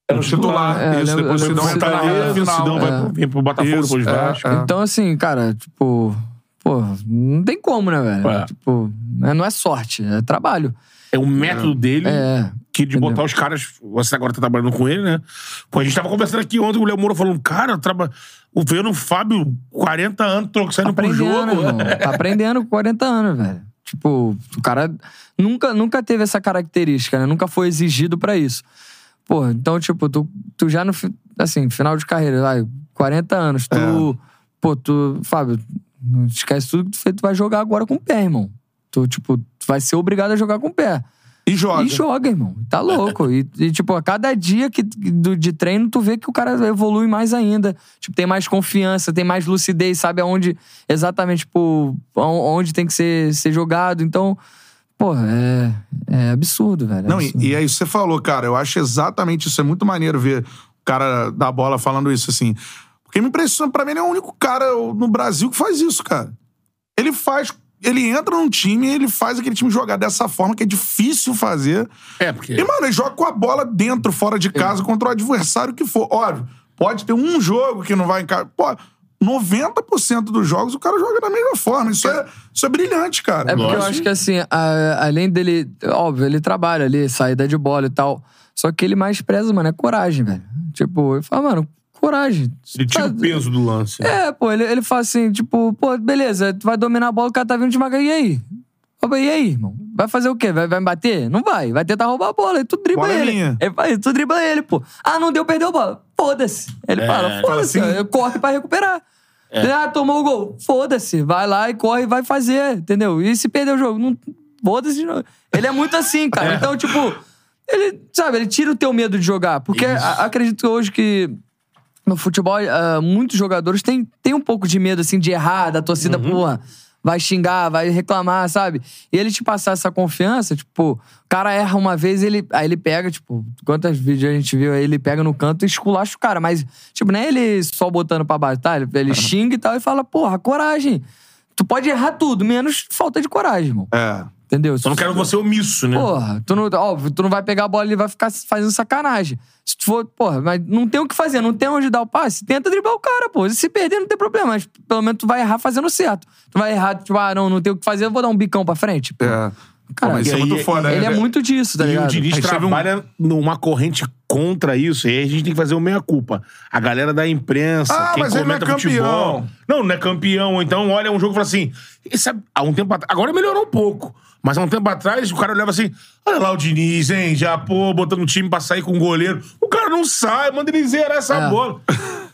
Era o titular. É, eu isso, lembro- depois o eu Sidão entra na reta o final. Sidão vai É. pro, vem pro Botafogo, Isso, depois é, Vasco. é. Então, assim, cara, tipo. Pô, não tem como, né, velho? É. Tipo, né, não é sorte, é trabalho. É o método dele É. que de botar os caras. Você agora tá trabalhando com ele, né? Pô, a gente tava conversando aqui ontem, o Léo Moura falando, cara, traba... o vendo o Fábio, 40 anos, troco, saindo pro jogo. irmão. *laughs* Tá aprendendo com 40 anos, velho. Tipo, o cara nunca, nunca teve essa característica, né? Nunca foi exigido pra isso. Pô, então, tipo, tu, tu já no, assim, final de carreira, vai, 40 anos, tu, É. pô, tu, Fábio, não esquece tudo que tu fez, tu vai jogar agora com o pé, irmão. Tu, tipo, tu vai ser obrigado a jogar com o pé. E joga. E joga, irmão. Tá louco. E, e, tipo, a cada dia que, do, de treino, tu vê que o cara evolui mais ainda. Tipo, tem mais confiança, tem mais lucidez, sabe aonde exatamente, tipo, on- onde tem que ser, ser jogado. Então, pô, é, é absurdo, velho. é Não, e, absurdo. e aí você falou, cara, eu acho exatamente isso. É muito maneiro ver o cara da bola falando isso, assim. Porque me impressiona, pra mim, ele é o único cara no Brasil que faz isso, cara. Ele faz. Ele entra num time e ele faz aquele time jogar dessa forma que é difícil fazer. É, porque. E, mano, ele joga com a bola dentro, fora de casa, contra o adversário que for. Óbvio, pode ter um jogo que não vai encaixar. Pô, 90% dos jogos o cara joga da mesma forma. Isso é, isso é brilhante, cara. É porque eu Lógico. acho que, assim, a- além dele. Óbvio, ele trabalha ali, saída de bola e tal. Só que ele mais preza, mano, é coragem, velho. Tipo, ele fala, mano, coragem. Ele tira o Tá- peso do lance. né? É, pô, ele, ele fala assim, tipo, pô, beleza, tu vai dominar a bola, o cara tá vindo de maga, e aí? Opa, e aí, irmão? Vai fazer o quê? Vai, vai me bater? Não vai. Vai tentar roubar a bola. E tu dribla é ele. minha. Ele tu dribla ele, pô. Ah, não deu, perdeu a bola. Foda-se. Ele fala, fala foda-se. assim. Corre pra recuperar. Ah, tomou o gol. Foda-se. Vai lá e corre e vai fazer, entendeu? E se perder o jogo? Não... Foda-se de novo. Ele é muito assim, cara. Então, tipo, ele, sabe, ele tira o teu medo de jogar. Porque a- acredito hoje que no futebol, ah, muitos jogadores têm, têm um pouco de medo, assim, de errar, da torcida, porra, vai xingar, vai reclamar, sabe? E ele te passar essa confiança, tipo, o cara erra uma vez, ele, aí ele pega, tipo, quantas vídeos a gente viu aí, ele pega no canto e esculacha o cara, mas, tipo, não é ele só botando pra baixo, tá? Ele, ele xinga e tal e fala, porra, coragem. Tu pode errar tudo, menos falta de coragem, irmão. É. Entendeu? Só não quero você omisso, né? Porra, tu não, óbvio, tu não vai pegar a bola e vai ficar fazendo sacanagem. Se tu for, porra, mas não tem o que fazer, não tem onde dar o passe, tenta driblar o cara, pô. Se perder, não tem problema, mas pelo menos tu vai errar fazendo certo. Tu vai errar, tipo, ah, não, não tem o que fazer, eu vou dar um bicão pra frente. Pô. É. Cara, Pô, mas isso é muito foda, Ele né? é muito disso, tá e o ligado? Diniz A gente teve um- trabalha numa corrente contra isso, e aí a gente tem que fazer o meia-culpa. A galera da imprensa, Ah, quem mas ele não é comenta futebol. campeão. Não, não é campeão. Então olha um jogo e fala assim. Esse, é- há um tempo atrás. Agora melhorou um pouco. Mas há um tempo atrás, o cara olhava assim: olha lá o Diniz, hein? Já, pô, botando o time pra sair com o goleiro. O cara não sai, manda ele zerar essa É. bola.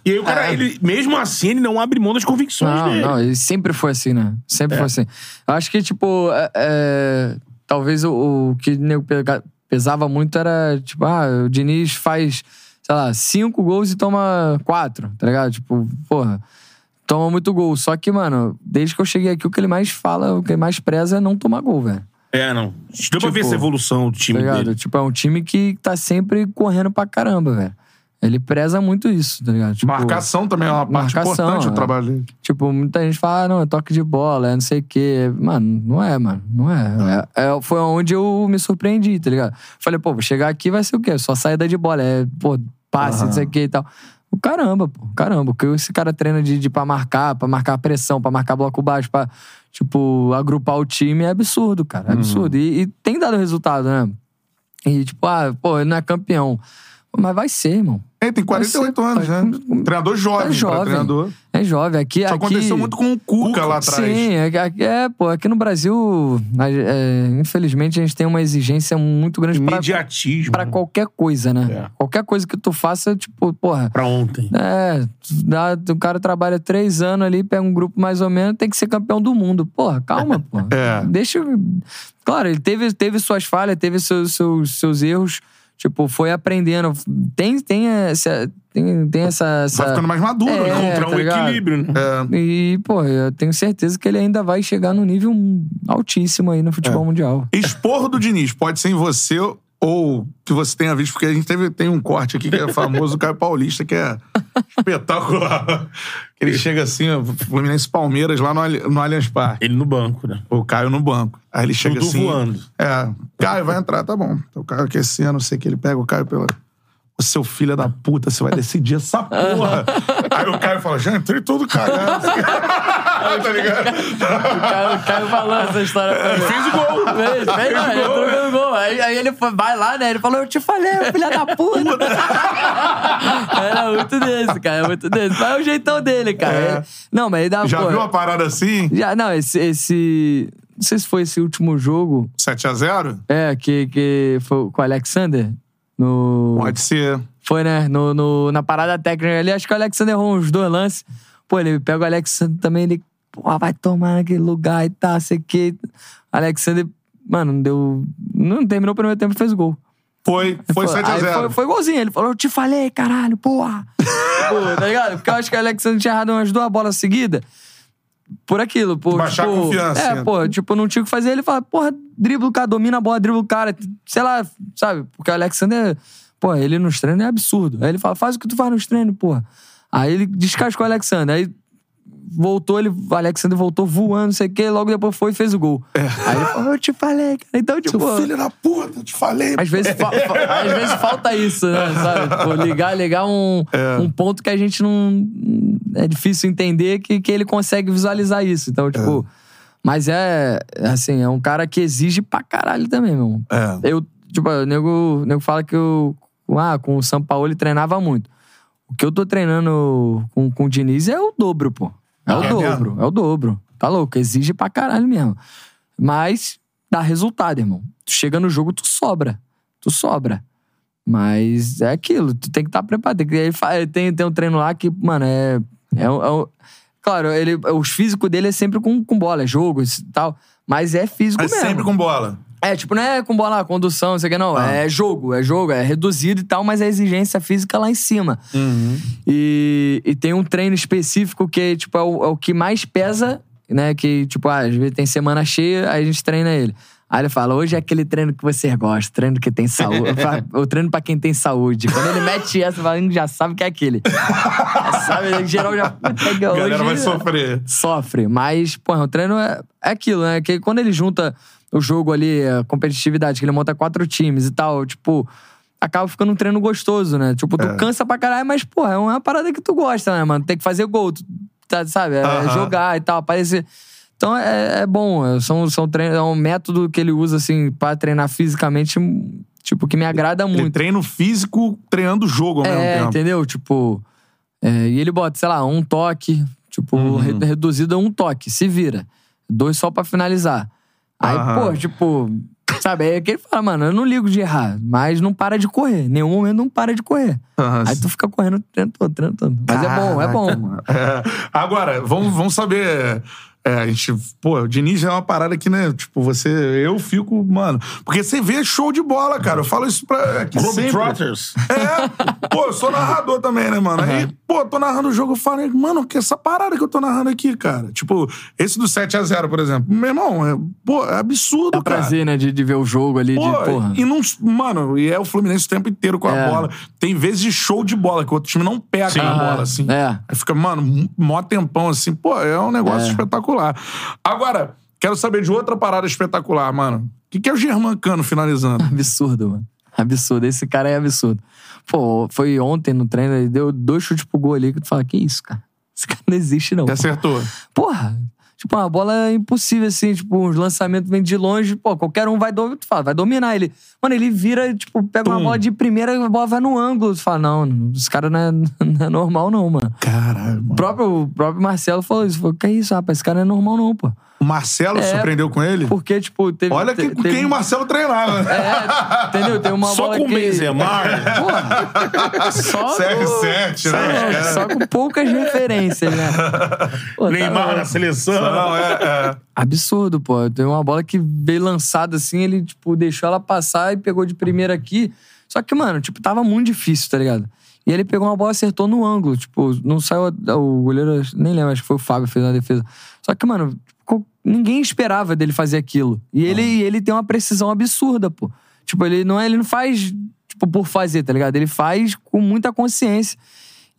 E aí o cara, É. ele, mesmo assim, ele não abre mão das convicções Não, dele. não, ele sempre foi assim, né? Sempre foi assim. Acho que, tipo, é, é, talvez o, o que nego pesava muito era, tipo, ah, o Diniz faz, sei lá, cinco gols e toma quatro, tá ligado? Tipo, porra, toma muito gol. Só que, mano, desde que eu cheguei aqui, o que ele mais fala, o que ele mais preza é não tomar gol, velho. É, não. Deu pra ver Tipo, essa evolução do Tá time ligado? dele. Tipo, é um time que tá sempre correndo pra caramba, velho. Ele preza muito isso, tá ligado? Tipo, Marcação também é uma parte marcação, importante do é. trabalho dele. Tipo, muita gente fala, ah, não, é toque de bola, é não sei o quê. Mano, não é, mano. Não é. É- é- foi onde eu me surpreendi, tá ligado? Falei, pô, vou chegar aqui vai ser o quê? Só saída de bola. É, pô, passe, não sei o quê e tal. Caramba, pô. Caramba. O que esse cara treina de, de pra marcar, pra marcar pressão, pra marcar bloco baixo, pra, tipo, agrupar o time é absurdo, cara. É absurdo. E, e tem dado resultado, né? E, tipo, ah, pô, ele não é campeão. Mas vai ser, irmão. Ele tem 48 Vai anos, ser- né? Treinador jovem, É pra jovem. treinador. É jovem. Aqui, Isso aqui... aconteceu muito com o Cuca, lá atrás. Sim, é, é, é, pô, aqui no Brasil, é, infelizmente, a gente tem uma exigência muito grande pra, Imediatismo. pra qualquer coisa, né? É. Qualquer coisa que tu faça, tipo, porra. Pra ontem. É, dá- o cara trabalha três anos ali, pega um grupo mais ou menos, tem que ser campeão do mundo. Porra, calma, *laughs* porra. É. Deixa. eu- Claro, ele teve, teve suas falhas, teve seus, seus, seus erros. Tipo, foi aprendendo. Tem, tem essa. Tem, tem essa. essa... Vai ficando mais maduro, É, né? Encontrar tá um ligado? equilíbrio, né? É. E, pô, eu tenho certeza que ele ainda vai chegar num nível altíssimo aí no futebol mundial. Esporro do Diniz pode ser em você ou que você tenha visto, porque a gente teve, tem um corte aqui que é famoso, o Caio Paulista, que é espetacular. Que ele chega assim, ó, Fluminense Palmeiras lá no, no Allianz Parque. Ele no banco, né? O Caio no banco. Aí ele chega Dudu assim. voando. É, Caio vai entrar, tá bom. Então, o Caio aquecendo, não sei o que, ele pega o Caio pela. O seu filho da puta, você vai decidir essa porra. *laughs* Aí o Caio fala, já entrei todo cagado. *laughs* tá ligado? O Caio, o Caio falou essa história pra mim. Fez o gol. Fez, fez, não, ele entrou no gol. Aí, aí ele foi, vai lá, né? Ele falou, eu te falei, filha da puta. *laughs* Era muito desse, cara. É muito desse. Mas é o jeitão dele, cara. É. Não, mas ele dá, Já pô, viu uma parada assim? Já, não, esse, esse... Não sei se foi esse último jogo. 7x0? É, que, que foi com o Alexander. No... Pode ser. Foi, né? No, no- na parada técnica ali, acho que o Alexander errou uns dois lances. Pô, ele pega o Alexander também, ele pô, vai tomar naquele lugar e tal, sei o quê. Alexander, mano, não deu. Não terminou o primeiro tempo e fez o gol. Foi, foi Aí 7x0. Foi, foi golzinho. Ele falou: Eu te falei, caralho, porra. *laughs* Pô, tá ligado? Porque eu acho que o Alexander tinha errado umas duas bolas seguidas. Por aquilo, pô. Baixar a tipo, confiança, É, né? pô, tipo, não tinha o que fazer. Ele fala, porra, dribla o cara, domina a bola, dribla o cara. Sei lá, sabe? Porque o Alexander, pô, ele nos treinos é absurdo. Aí ele fala, faz o que tu faz nos treinos, porra. Aí ele descascou o Alexander. Aí voltou, ele, o Alexander voltou voando, não sei o quê, logo depois foi e fez o gol. Aí ele falou, eu te falei, cara. Então, tipo. É. Seu filho da puta, eu te falei. Às vezes, fa- às vezes falta isso, né? Sabe? Tipo, ligar, ligar um, É. um ponto que a gente não. É difícil entender que, que ele consegue visualizar isso. Então, tipo. Mas é. Assim, é um cara que exige pra caralho também, meu irmão. É. Eu, tipo, o nego, o nego fala que eu. Ah, com o São Paulo ele treinava muito. O que eu tô treinando com, com o Diniz é o dobro, pô. É o É dobro, mesmo? é o dobro. Tá louco, exige pra caralho mesmo. Mas dá resultado, irmão. Tu chega no jogo, tu sobra. Tu sobra. Mas é aquilo, tu tem que estar preparado. Tem, que- fa- tem, tem um treino lá que, mano, é. é, é claro, ele, os físicos dele é sempre com, com bola, é jogo e tal. Mas é físico Mas mesmo. sempre com bola. É, tipo, não é com bola, condução, não sei o que, não. Ah. É jogo, é jogo, é reduzido e tal, mas é exigência física lá em cima. E, e tem um treino específico que, tipo, é o, é o que mais pesa, né? Que, tipo, ah, às vezes tem semana cheia, aí a gente treina ele. Aí ele fala, hoje é aquele treino que você gosta, treino que tem saúde. *laughs* o treino pra quem tem saúde. Quando ele mete essa, fala, "Hum, já sabe que é aquele. *laughs* Já sabe, em geral já. Puta, que A galera vai sofrer. sofre. Mas, porra, o treino é, é aquilo, né? Que quando ele junta o jogo ali, a competitividade, que ele monta quatro times e tal, tipo, acaba ficando um treino gostoso, né? Tipo, tu É. cansa pra caralho, mas, porra, é uma parada que tu gosta, né, mano? Tem que fazer gol, tu, tá, sabe? É Aham. jogar e tal, aparecer. Então é, é bom, é- são, são treinos, é um método que ele usa, assim, pra treinar fisicamente, tipo, que me agrada Ele muito. treina o físico treinando o jogo ao É, mesmo tempo. entendeu? Tipo. é, e ele bota, sei lá, um toque, tipo, Uhum. re- reduzido a um toque, se vira. Dois só pra finalizar. Aí, Aham. pô, tipo. Sabe, aí é que ele fala, mano, eu não ligo de errar, mas não para de correr. Em nenhum momento não para de correr. Aham. Aí tu fica correndo o treino todo, treino todo. Mas é bom, é bom. *laughs* É. Agora, vamos, vamos saber É, a gente. Pô, o Diniz é uma parada que, né? Tipo, você. Eu fico, mano. Porque você vê show de bola, cara. Eu falo isso pra. Aqui sempre. Globetrotters. É, pô, eu sou narrador também, né, mano? Aí, pô, tô narrando o jogo, eu falo, mano, que essa parada que eu tô narrando aqui, cara. Tipo, esse do 7x0, por exemplo. Meu irmão, é, pô, é absurdo, Dá cara. prazer, né, de, de ver o jogo ali, Pô, de porra. e não. Mano, e é o Fluminense o tempo inteiro com a É. bola. Tem vezes de show de bola, que o outro time não pega Sim. a bola, assim. É. Aí fica, mano, mó tempão assim. Pô, é um negócio É. espetacular. Agora, quero saber de outra parada espetacular, mano. O que, que é o Germán Cano finalizando? Absurdo, mano. Absurdo. Esse cara é absurdo. Pô, foi ontem no treino, ele deu dois chutes pro gol ali que tu fala, que isso, cara? Esse cara não existe, não. Acertou. Porra, tipo, uma bola é impossível, assim, tipo, uns lançamentos vêm de longe, pô, qualquer um vai, do, tu fala, vai dominar ele. Mano, ele vira, tipo, pega uma Tum. bola de primeira, a bola vai no ângulo. Tu fala, não, esse cara não é, *laughs* não é normal, não, mano. Caralho, O mano. próprio, o próprio Marcelo falou isso, falou, que isso, rapaz, esse cara não é normal, não, pô. O Marcelo É. surpreendeu com ele? Porque, tipo, teve... Olha que, te- teve- quem o Marcelo treinava. É, entendeu? Tem uma *laughs* Só bola com o que... Benzemar. Porra, só... *laughs* CR7, Só, né? os só com poucas referências, né? Pô, tá Neymar na seleção. Não, é, é. Absurdo, pô. Tem uma bola que veio lançada assim, ele, tipo, deixou ela passar e pegou de primeira aqui. Só que, mano, tipo, tava muito difícil, tá ligado? E ele pegou uma bola e acertou no ângulo. Tipo, não saiu. O goleiro, nem lembro, acho que foi o Fábio que fez na defesa. Só que, mano, ninguém esperava dele fazer aquilo. E ele, e ele tem uma precisão absurda, pô. Tipo, ele não, é, ele não faz, tipo, por fazer, tá ligado? Ele faz com muita consciência.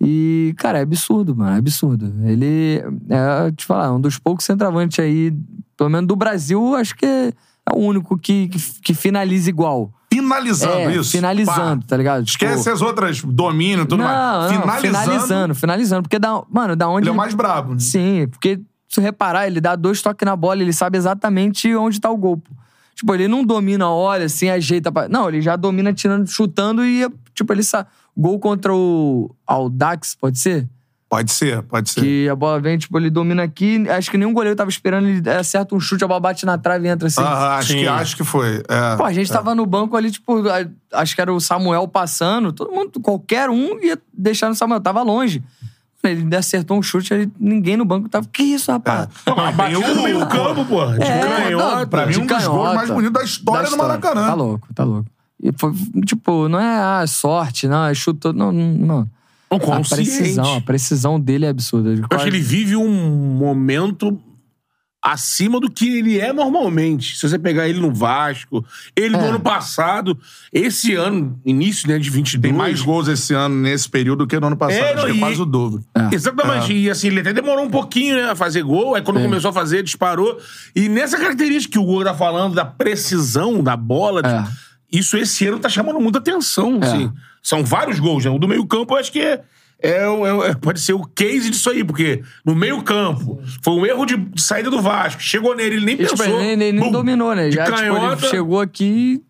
E, cara, é absurdo, mano. É absurdo. Ele é, te falar, um dos poucos centroavantes aí, pelo menos do Brasil, acho que é, é o único que, que, que finaliza igual. Finalizando é, isso. finalizando, Pá. tá ligado? Tipo, Esquece as outras, domínio, tudo não, mais. não, Finalizando, finalizando, finalizando. Porque, mano, da onde. ele é o mais brabo. né? Sim, porque se reparar, ele dá dois toques na bola, ele sabe exatamente onde tá o gol. Tipo, ele não domina, olha, assim, ajeita. Pra... Não, ele já domina tirando, chutando e, tipo, ele sabe. Gol contra o Aldax, pode ser? Pode ser, pode ser. Que a bola vem, tipo, ele domina aqui. Acho que nenhum goleiro tava esperando, ele acerta um chute, a bola bate na trave e entra assim. Aham, acho, Sim. que, acho que foi. É. Pô, a gente tava no banco ali, tipo, acho que era o Samuel passando, todo mundo, qualquer um ia deixar no Samuel, tava longe. Ele acertou um chute, aí ninguém no banco tava. Que isso, rapaz? Não, mas batida no meio campo, pô. De É, canhota. não, Pra mim, um dos gols mais bonitos da história do Maracanã. Tá louco, tá louco. E foi, tipo, não é ah, sorte, não, é chutou. Não, não. Um A precisão, a precisão dele é absurda. Ele Eu acho que ele vive um momento acima do que ele é normalmente. Se você pegar ele no Vasco, ele no É. ano passado, esse ano, início né, de 22... Tem mais gols esse ano, nesse período, do que no ano passado. É, acho não, que é quase o dobro. Exatamente. E assim, ele até demorou um pouquinho, né, a fazer gol. Aí quando É. começou a fazer, disparou. E nessa característica que o Gol tá falando, da precisão da bola, de- É. isso esse ano tá chamando muita atenção. assim. São vários gols, né? O do meio-campo eu acho que é. É é o- é- pode ser o case disso aí, porque no meio-campo foi um erro de, de saída do Vasco. Chegou nele, ele nem E, tipo, pensou. ele, ele nem dominou, né? De Já, tipo, ele canhota. chegou aqui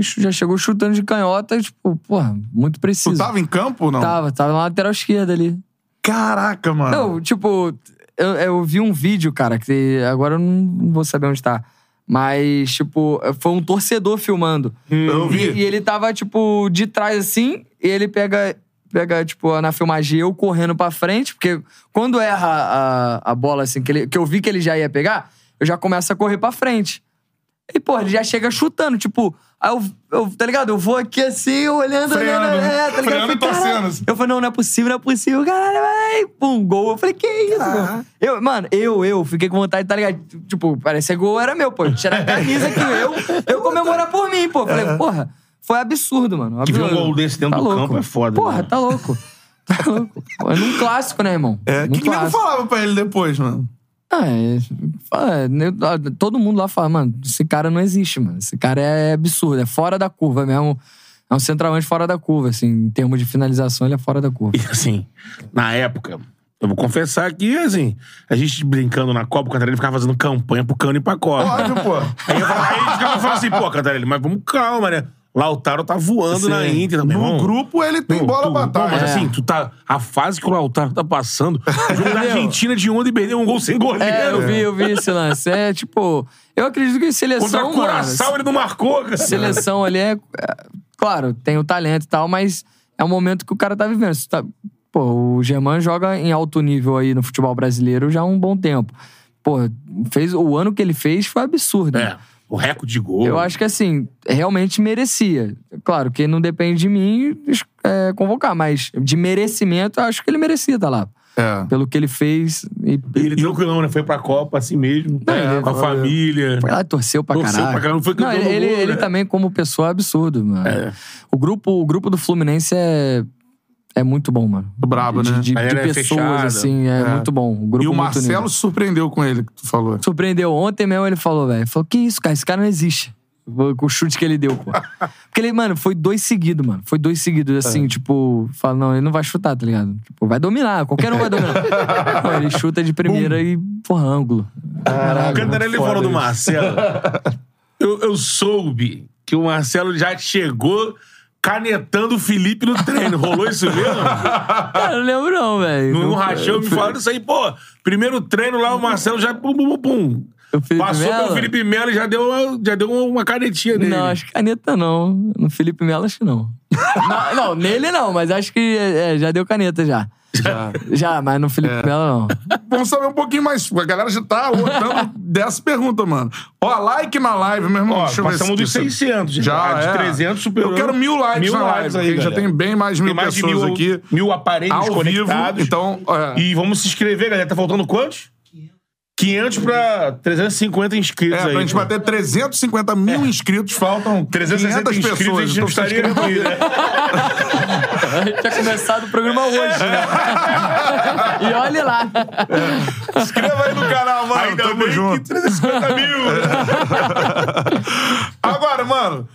já chegou chutando de canhota, tipo, porra, muito preciso. Tu tava em campo ou não? Tava, tava na lateral esquerda ali. Caraca, mano. Não, tipo, eu, eu vi um vídeo, cara, que agora eu não vou saber onde tá. Mas, tipo, foi um torcedor filmando. Eu vi. E, e ele tava, tipo, de trás assim, e ele pega, pega tipo, na filmagem eu correndo pra frente, porque quando erra a, a bola, assim, que, ele- que eu vi que ele já ia pegar, eu já começo a correr pra frente. E, pô, ele já chega chutando, tipo. Aí eu, eu tá ligado? Eu vou aqui assim, olhando, Freando, olhando. É, tá ligado? freando Eu falei, e assim. Eu falei, não, não é possível, não é possível. Caralho, vai. Pum, gol. Eu falei, que isso, mano? Eu, mano, eu, eu fiquei com vontade, tá ligado? Tipo, parecia gol era meu, pô. Tirar a camisa aqui, eu, eu comemorar por mim, pô. Falei, porra, foi absurdo, mano. Que ver um gol desse dentro do louco. campo é foda, Porra, né? tá louco. Tá *laughs* louco. Pô, num clássico, né, irmão? É, o que, que nego falava pra ele depois, mano? Ah, é, é, todo mundo lá fala, mano, esse cara não existe, mano. Esse cara é absurdo, é fora da curva mesmo. É um centralmente fora da curva, assim, em termos de finalização, ele é fora da curva. E assim, na época, eu vou confessar que, assim, a gente brincando na Copa, o Cantarelli ficava fazendo campanha pro Cano e pra Copa. Óbvio, pô. Aí, eu falava- aí a gente ficava falando assim, pô, Cantarelli, mas vamos calma, né? Lautaro tá voando Sim. na Inter também. No irmão. grupo ele tem Não, bola tu- pra Pô, mas trás. É. assim, tu tá. A fase que o Lautaro tá passando. O jogo da? Argentina de ontem perdeu um gol sem goleiro. É, eu vi, eu vi esse lance. É, tipo, eu acredito que Contra seleção, o Curaçao mano, ele não marcou, cara. seleção ali é, é, Claro, tem o talento e tal, mas é um momento que o cara tá vivendo. Você tá- pô, o Germán joga em alto nível aí no futebol brasileiro já há um bom tempo. pô, fez, o ano que ele fez foi absurdo. É. O recorde de gol. Eu acho que assim, realmente merecia. Claro que não depende de mim é, convocar, mas de merecimento, eu acho que ele merecia estar lá. É. Pelo que ele fez. E, E ele tranquilão, né? Foi pra Copa assim mesmo. Não, ele- com a família. foi lá, torceu pra Torceu caralho. pra caralho, foi Não, ele, do ele, mundo, ele né? também, como pessoa, é absurdo, mano. É. O, grupo, o grupo do Fluminense é, é muito bom, mano. brabo, de, né? De, de é pessoas, fechada. assim, é, É. muito bom. O grupo E o muito Marcelo surpreendeu com ele, que tu falou. surpreendeu. Ontem mesmo ele falou, velho. Falou, que isso, cara? Esse cara não existe. Com o chute que ele deu, pô. *laughs* Porque ele, mano, foi dois seguidos, mano. Foi dois seguidos, assim, É. tipo... Fala, não, ele não vai chutar, tá ligado? Tipo, vai dominar. Qualquer um vai dominar. *laughs* Não, ele chuta de primeira e, porra, ângulo. O Cantarelli falou do. Marcelo. *laughs* eu, eu soube que o Marcelo já chegou canetando o Felipe no treino. Rolou isso mesmo? *laughs* Cara, não lembro não, velho. No, rachão me falaram isso aí, pô. Primeiro treino lá, o Marcelo já pum, pum, pum, Passou Melo? pelo Felipe Melo e já deu uma, já deu uma canetinha nele. Não, acho que caneta não. No Felipe Melo, acho que não. *laughs* não, não, nele não, mas acho que é, já deu caneta já. Já. Já, mas no Felipe Melo não. Vamos saber um pouquinho mais. A galera já tá lotando *laughs* dessa pergunta, mano. Ó, like na live, meu irmão. Ó, Deixa passamos dos se- 600. Já, de é. 300 superou. Eu quero mil likes Mil na likes live, aí, já tem bem mais mil mais de pessoas mil, aqui. mil aparelhos Ao vivo. conectados. Então, é. E vamos se inscrever, galera. Tá faltando quantos? 500 pra 350 inscritos É, aí. pra gente bater 350 mil inscritos, faltam 360 500 inscritos, pessoas. a gente não Então, estaria inscreva aí. aqui, né? *laughs* A *laughs* gente tinha começado o programa hoje, né? *laughs* e olhe lá. Inscreva aí no canal, mano. Ainda Tamo bem junto. que 350 mil. *laughs* Agora, mano,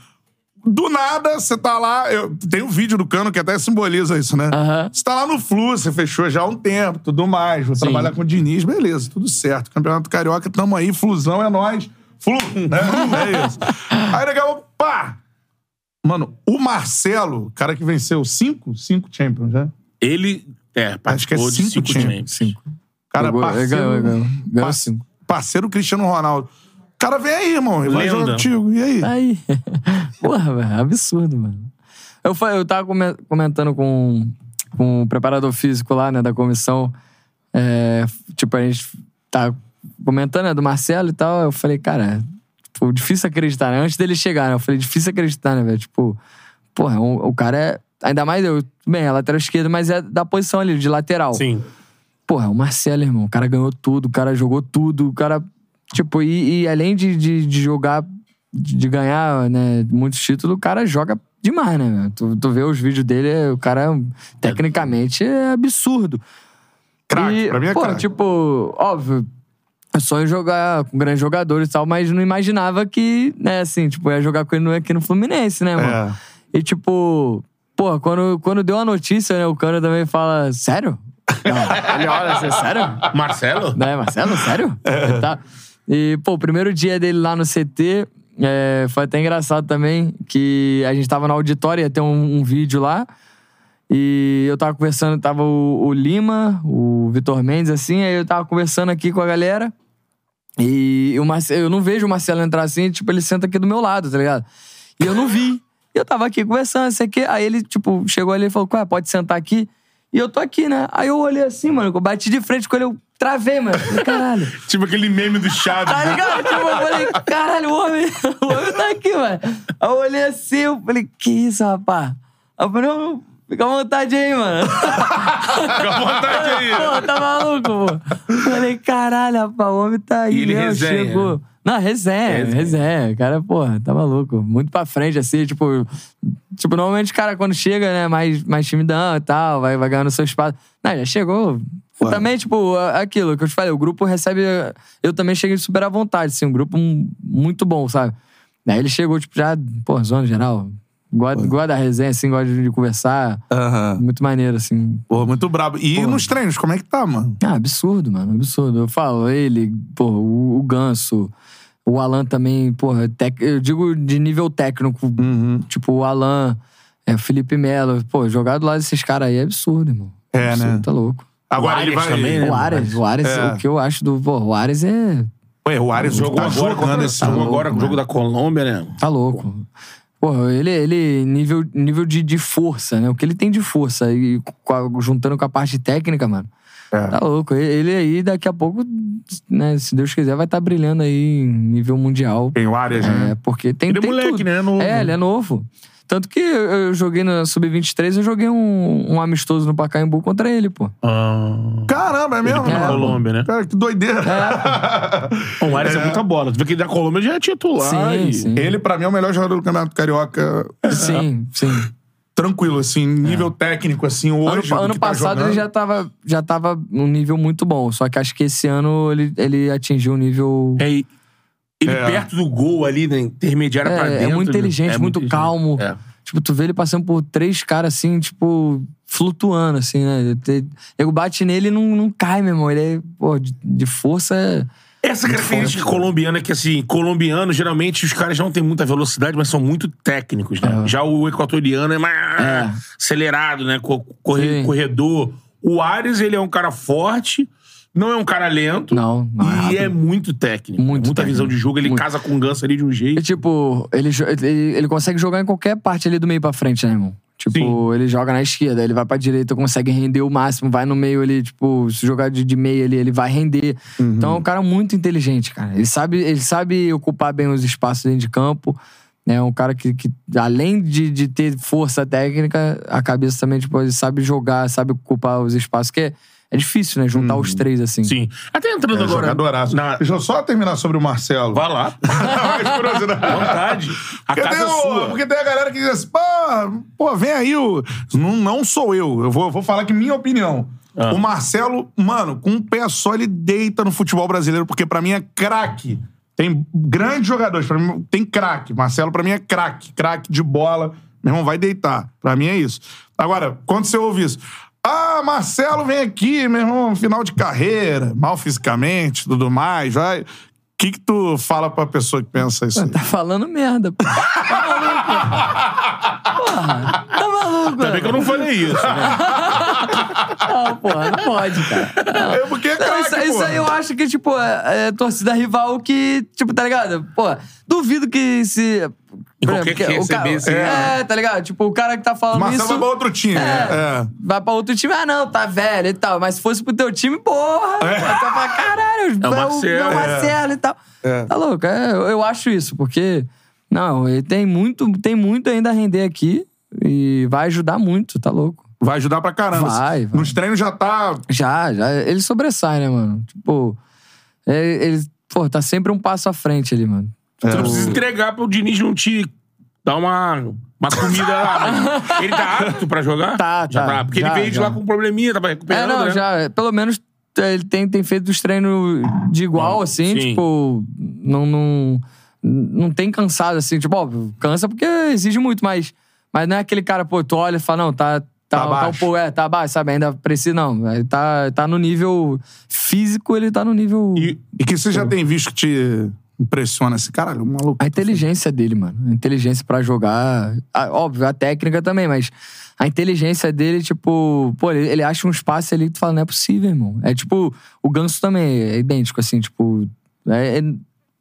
do nada, você tá lá. Eu, tem um vídeo do Cano que até simboliza isso, né? Você tá lá no Flu, você fechou já há um tempo, tudo mais. Vou trabalhar com o Diniz, beleza, tudo certo. Campeonato Carioca, tamo aí, Flusão é nós. Flu, né? é isso. Aí daqui a pouco, pá! Mano, o Marcelo, cara que venceu cinco, cinco Champions, né? Ele, é, Acho que é participou de cinco cinco Champions. Champions. Cinco. Cara, Jogou- parceiro, ganhou, ganhou. Ganhou par- cinco. parceiro Cristiano Ronaldo. O cara vem aí, irmão. Ele vai jogar contigo. E aí? Aí. *laughs* Porra, velho, absurdo, mano. Eu, eu tava come- comentando com, com o preparador físico lá, né, da comissão. É, tipo, a gente tá comentando, né, do Marcelo e tal. Eu falei, cara, tipo, difícil acreditar, né? Antes dele chegar, né? Eu falei, difícil acreditar, né, velho? Tipo, porra, o, o cara é. Ainda mais eu, bem, é lateral esquerdo, mas é da posição ali, de lateral. Sim. Porra, o Marcelo, irmão. O cara ganhou tudo, o cara jogou tudo, o cara. Tipo, e, e além de, de, de jogar, de, de ganhar, né, muitos títulos, o cara joga demais, né? Tu, tu vê os vídeos dele, é- o cara, tecnicamente, é absurdo. Craque, E, pra mim é pô, craque. tipo, óbvio, é sonho jogar com grandes jogadores e tal, mas não imaginava que, né, assim, tipo, ia jogar com ele no- aqui no Fluminense, né, mano? É. E tipo, pô, quando, quando deu a notícia, né, o Cano também fala, sério? Não, ele olha assim, sério? Marcelo? Né, Marcelo, sério? Ele Tá. E, pô, o primeiro dia dele lá no CT é, foi até engraçado também, que a gente tava no auditório, ia ter um, um vídeo lá, e eu tava conversando, tava o, o Lima, o Vitor Mendes, assim, aí eu tava conversando aqui com a galera, e o Marce- eu não vejo o Marcelo entrar assim, tipo, ele senta aqui do meu lado, tá ligado? E eu não vi. E eu tava aqui conversando, sei que. Aí ele, tipo, chegou ali e falou: Ué, pode sentar aqui? E eu tô aqui, né? Aí eu olhei assim, mano, eu bati de frente com ele, eu travei, mano. Falei, Caralho. *laughs* Tipo aquele meme do Chaves. Tá né? ligado? Tipo, eu falei, caralho, o homem, o homem tá aqui, mano. Aí eu olhei assim, eu falei, que isso, rapaz? Aí eu falei, não, fica à vontade aí, mano. Fica à vontade aí. Pô, tá maluco, pô. Falei, caralho, rapaz, o homem tá aí E ele mesmo, resenha. chegou. Não, resenha, Resenha. resenha. O cara, porra, tá maluco. Muito pra frente, assim, tipo... Tipo, normalmente o cara, quando chega, né, mais, mais timidão e tal, vai, vai ganhando seu espaço. Não, já chegou... Ué. Também, tipo, aquilo que eu te falei, o grupo recebe... Eu também cheguei super à vontade, assim, um grupo muito bom, sabe? Daí ele chegou, tipo, já, pô, zona geral. Gosta, gosta da resenha, assim, gosta de, conversar. Aham. Muito maneiro, assim. Pô, muito brabo. E Pô. nos treinos, como é que tá, mano? Ah, absurdo, mano, absurdo. Eu falo, ele, pô, o, o Ganso, o Alan também, porra, tec- eu digo de nível técnico, Uhum. tipo, o Alan, é, o Felipe Melo, pô, jogar do lado desses caras aí é absurdo, irmão. É, absurdo, né? Tá louco. Agora O ele vai. também, né? O Ares, o Ares, É. o que eu acho do. Pô, o Ares é. Ué, o Ares Jogou tá agora, jogando esse jogou jogo. agora o jogo da Colômbia, né? Tá louco. Pô, ele, ele nível, nível de, de força, né? O que ele tem de força, e juntando com a parte técnica, mano. É. Tá louco. Ele- Ele aí, daqui a pouco, né, se Deus quiser, vai estar brilhando aí em nível mundial. Tem o Arias, né? É, porque tem, Ele é moleque, tudo. né? É novo. É, ele é novo. Tanto que eu joguei na Sub-23, eu joguei um, um amistoso no Pacaembu contra ele, pô. Ah. Caramba, é mesmo? Ele tá na mano? Colômbia, né? Cara, que doideira. *laughs* O Ares é. muita bola. Tu vê que da Colômbia já é titular. Sim, e- sim. Ele, pra mim, é o melhor jogador do Campeonato Carioca. Sim, sim. Tranquilo, assim, nível técnico, assim, Ano, hoje. ano que tá passado jogando. ele já tava, já tava num nível muito bom. Só que acho que esse ano ele, ele atingiu um nível. É, e- ele É. perto do gol ali, né? Intermediária É, pra é dentro. muito né? inteligente, É muito inteligente. calmo. É. Tipo, tu vê ele passando por três caras assim, tipo, flutuando, assim, né? Nego bate nele e não, não cai, meu irmão. Ele é, pô, de, de força. é- Essa característica colombiana é que, assim, colombiano, geralmente, os caras não têm muita velocidade, mas são muito técnicos, né? Já o equatoriano é mais É. acelerado, né? Sim. corredor. O Ares, ele é um cara forte, não é um cara lento. Não, não é E rápido. é muito técnico. Muito Muita técnico. visão de jogo. Ele Muito. casa com o Ganso ali de um jeito. tipo, ele, jo- ele, ele consegue jogar em qualquer parte ali do meio pra frente, né, irmão? Tipo, Sim. ele joga na esquerda, ele vai pra direita, consegue render o máximo, vai no meio ali, tipo, se jogar de, de meio ali, ele vai render. Então é um cara muito inteligente, cara. Ele sabe, ele sabe ocupar bem os espaços dentro de campo. É um cara que, que além de, de ter força técnica, a cabeça também, tipo, ele sabe jogar, sabe ocupar os espaços, que é, é difícil, né? Juntar os três, assim. Sim. Até entrando É, agora. jogadoraço. Na... Deixa eu só terminar sobre o Marcelo. Vai lá. *laughs* Vontade. A Porque casa tem, é o- sua. porque tem a galera que diz assim, pô, pô vem aí o... Não, não sou eu. Eu vou, vou falar que minha opinião. Ah. O Marcelo, mano, com um pé só, ele deita no futebol brasileiro, porque pra mim é craque. Tem grandes jogadores, pra mim tem craque. Marcelo, pra mim, é craque. Craque de bola. Meu irmão, vai deitar. Pra mim é isso. Agora, quando você ouve isso... Ah, Marcelo vem aqui, meu irmão, final de carreira, mal fisicamente, tudo mais, vai... O que que tu fala pra pessoa que pensa isso aí? Tá falando merda, pô. Tá maluco? Porra, tá maluco? Ainda bem que eu não falei isso. Né? *laughs* Não, porra, não pode, cara. Não. É porque é craque, isso, isso porra. aí eu acho que, tipo, é, é torcida rival que, tipo, tá ligado? Pô, duvido que se. Por qualquer exemplo, que o cara- recebesse, É, tá ligado? Tipo, o cara que tá falando Marcelo isso. vai pra outro time. É, É. Vai pra outro time, ah, não, tá velho e tal. Mas se fosse pro teu time, porra. É. Tá pra caralho, É o Marcelo, é o Marcelo e tal. É. Tá louco? É, eu acho isso, porque. Não, ele tem muito, tem muito ainda a render aqui e vai ajudar muito, tá louco. Vai ajudar pra caramba. Vai, vai. Nos treinos já tá. Já, já. Ele sobressai, né, mano? Tipo, é- ele, pô, tá sempre um passo à frente ali, mano. Tu não precisa entregar pro Diniz não te dar uma, uma comida lá. Mas *laughs* ele tá apto pra jogar? Tá, já tá. Porque Já, ele veio de já. lá com um probleminha, tava É, recuperando, não, né? já. Pelo menos é, ele tem, tem feito os treinos de igual, assim, sim. tipo, não, não, não tem cansado, assim, tipo, óbvio, cansa porque exige muito, mas, mas não é aquele cara, pô, tu olha e fala, não, tá. Tá, Tá tá um pouco, é, tá abaixo, sabe? Ainda precisa, não. Ele tá, tá no nível físico, ele tá no nível. E, e que você já tem visto que te impressiona esse caralho, o maluco. A inteligência dele, mano. A inteligência pra jogar. a- óbvio, a técnica também, mas a inteligência dele, tipo, pô, ele, ele acha um espaço ali que tu fala, não é possível, irmão. É tipo, o ganso também é idêntico, assim, tipo. É, é-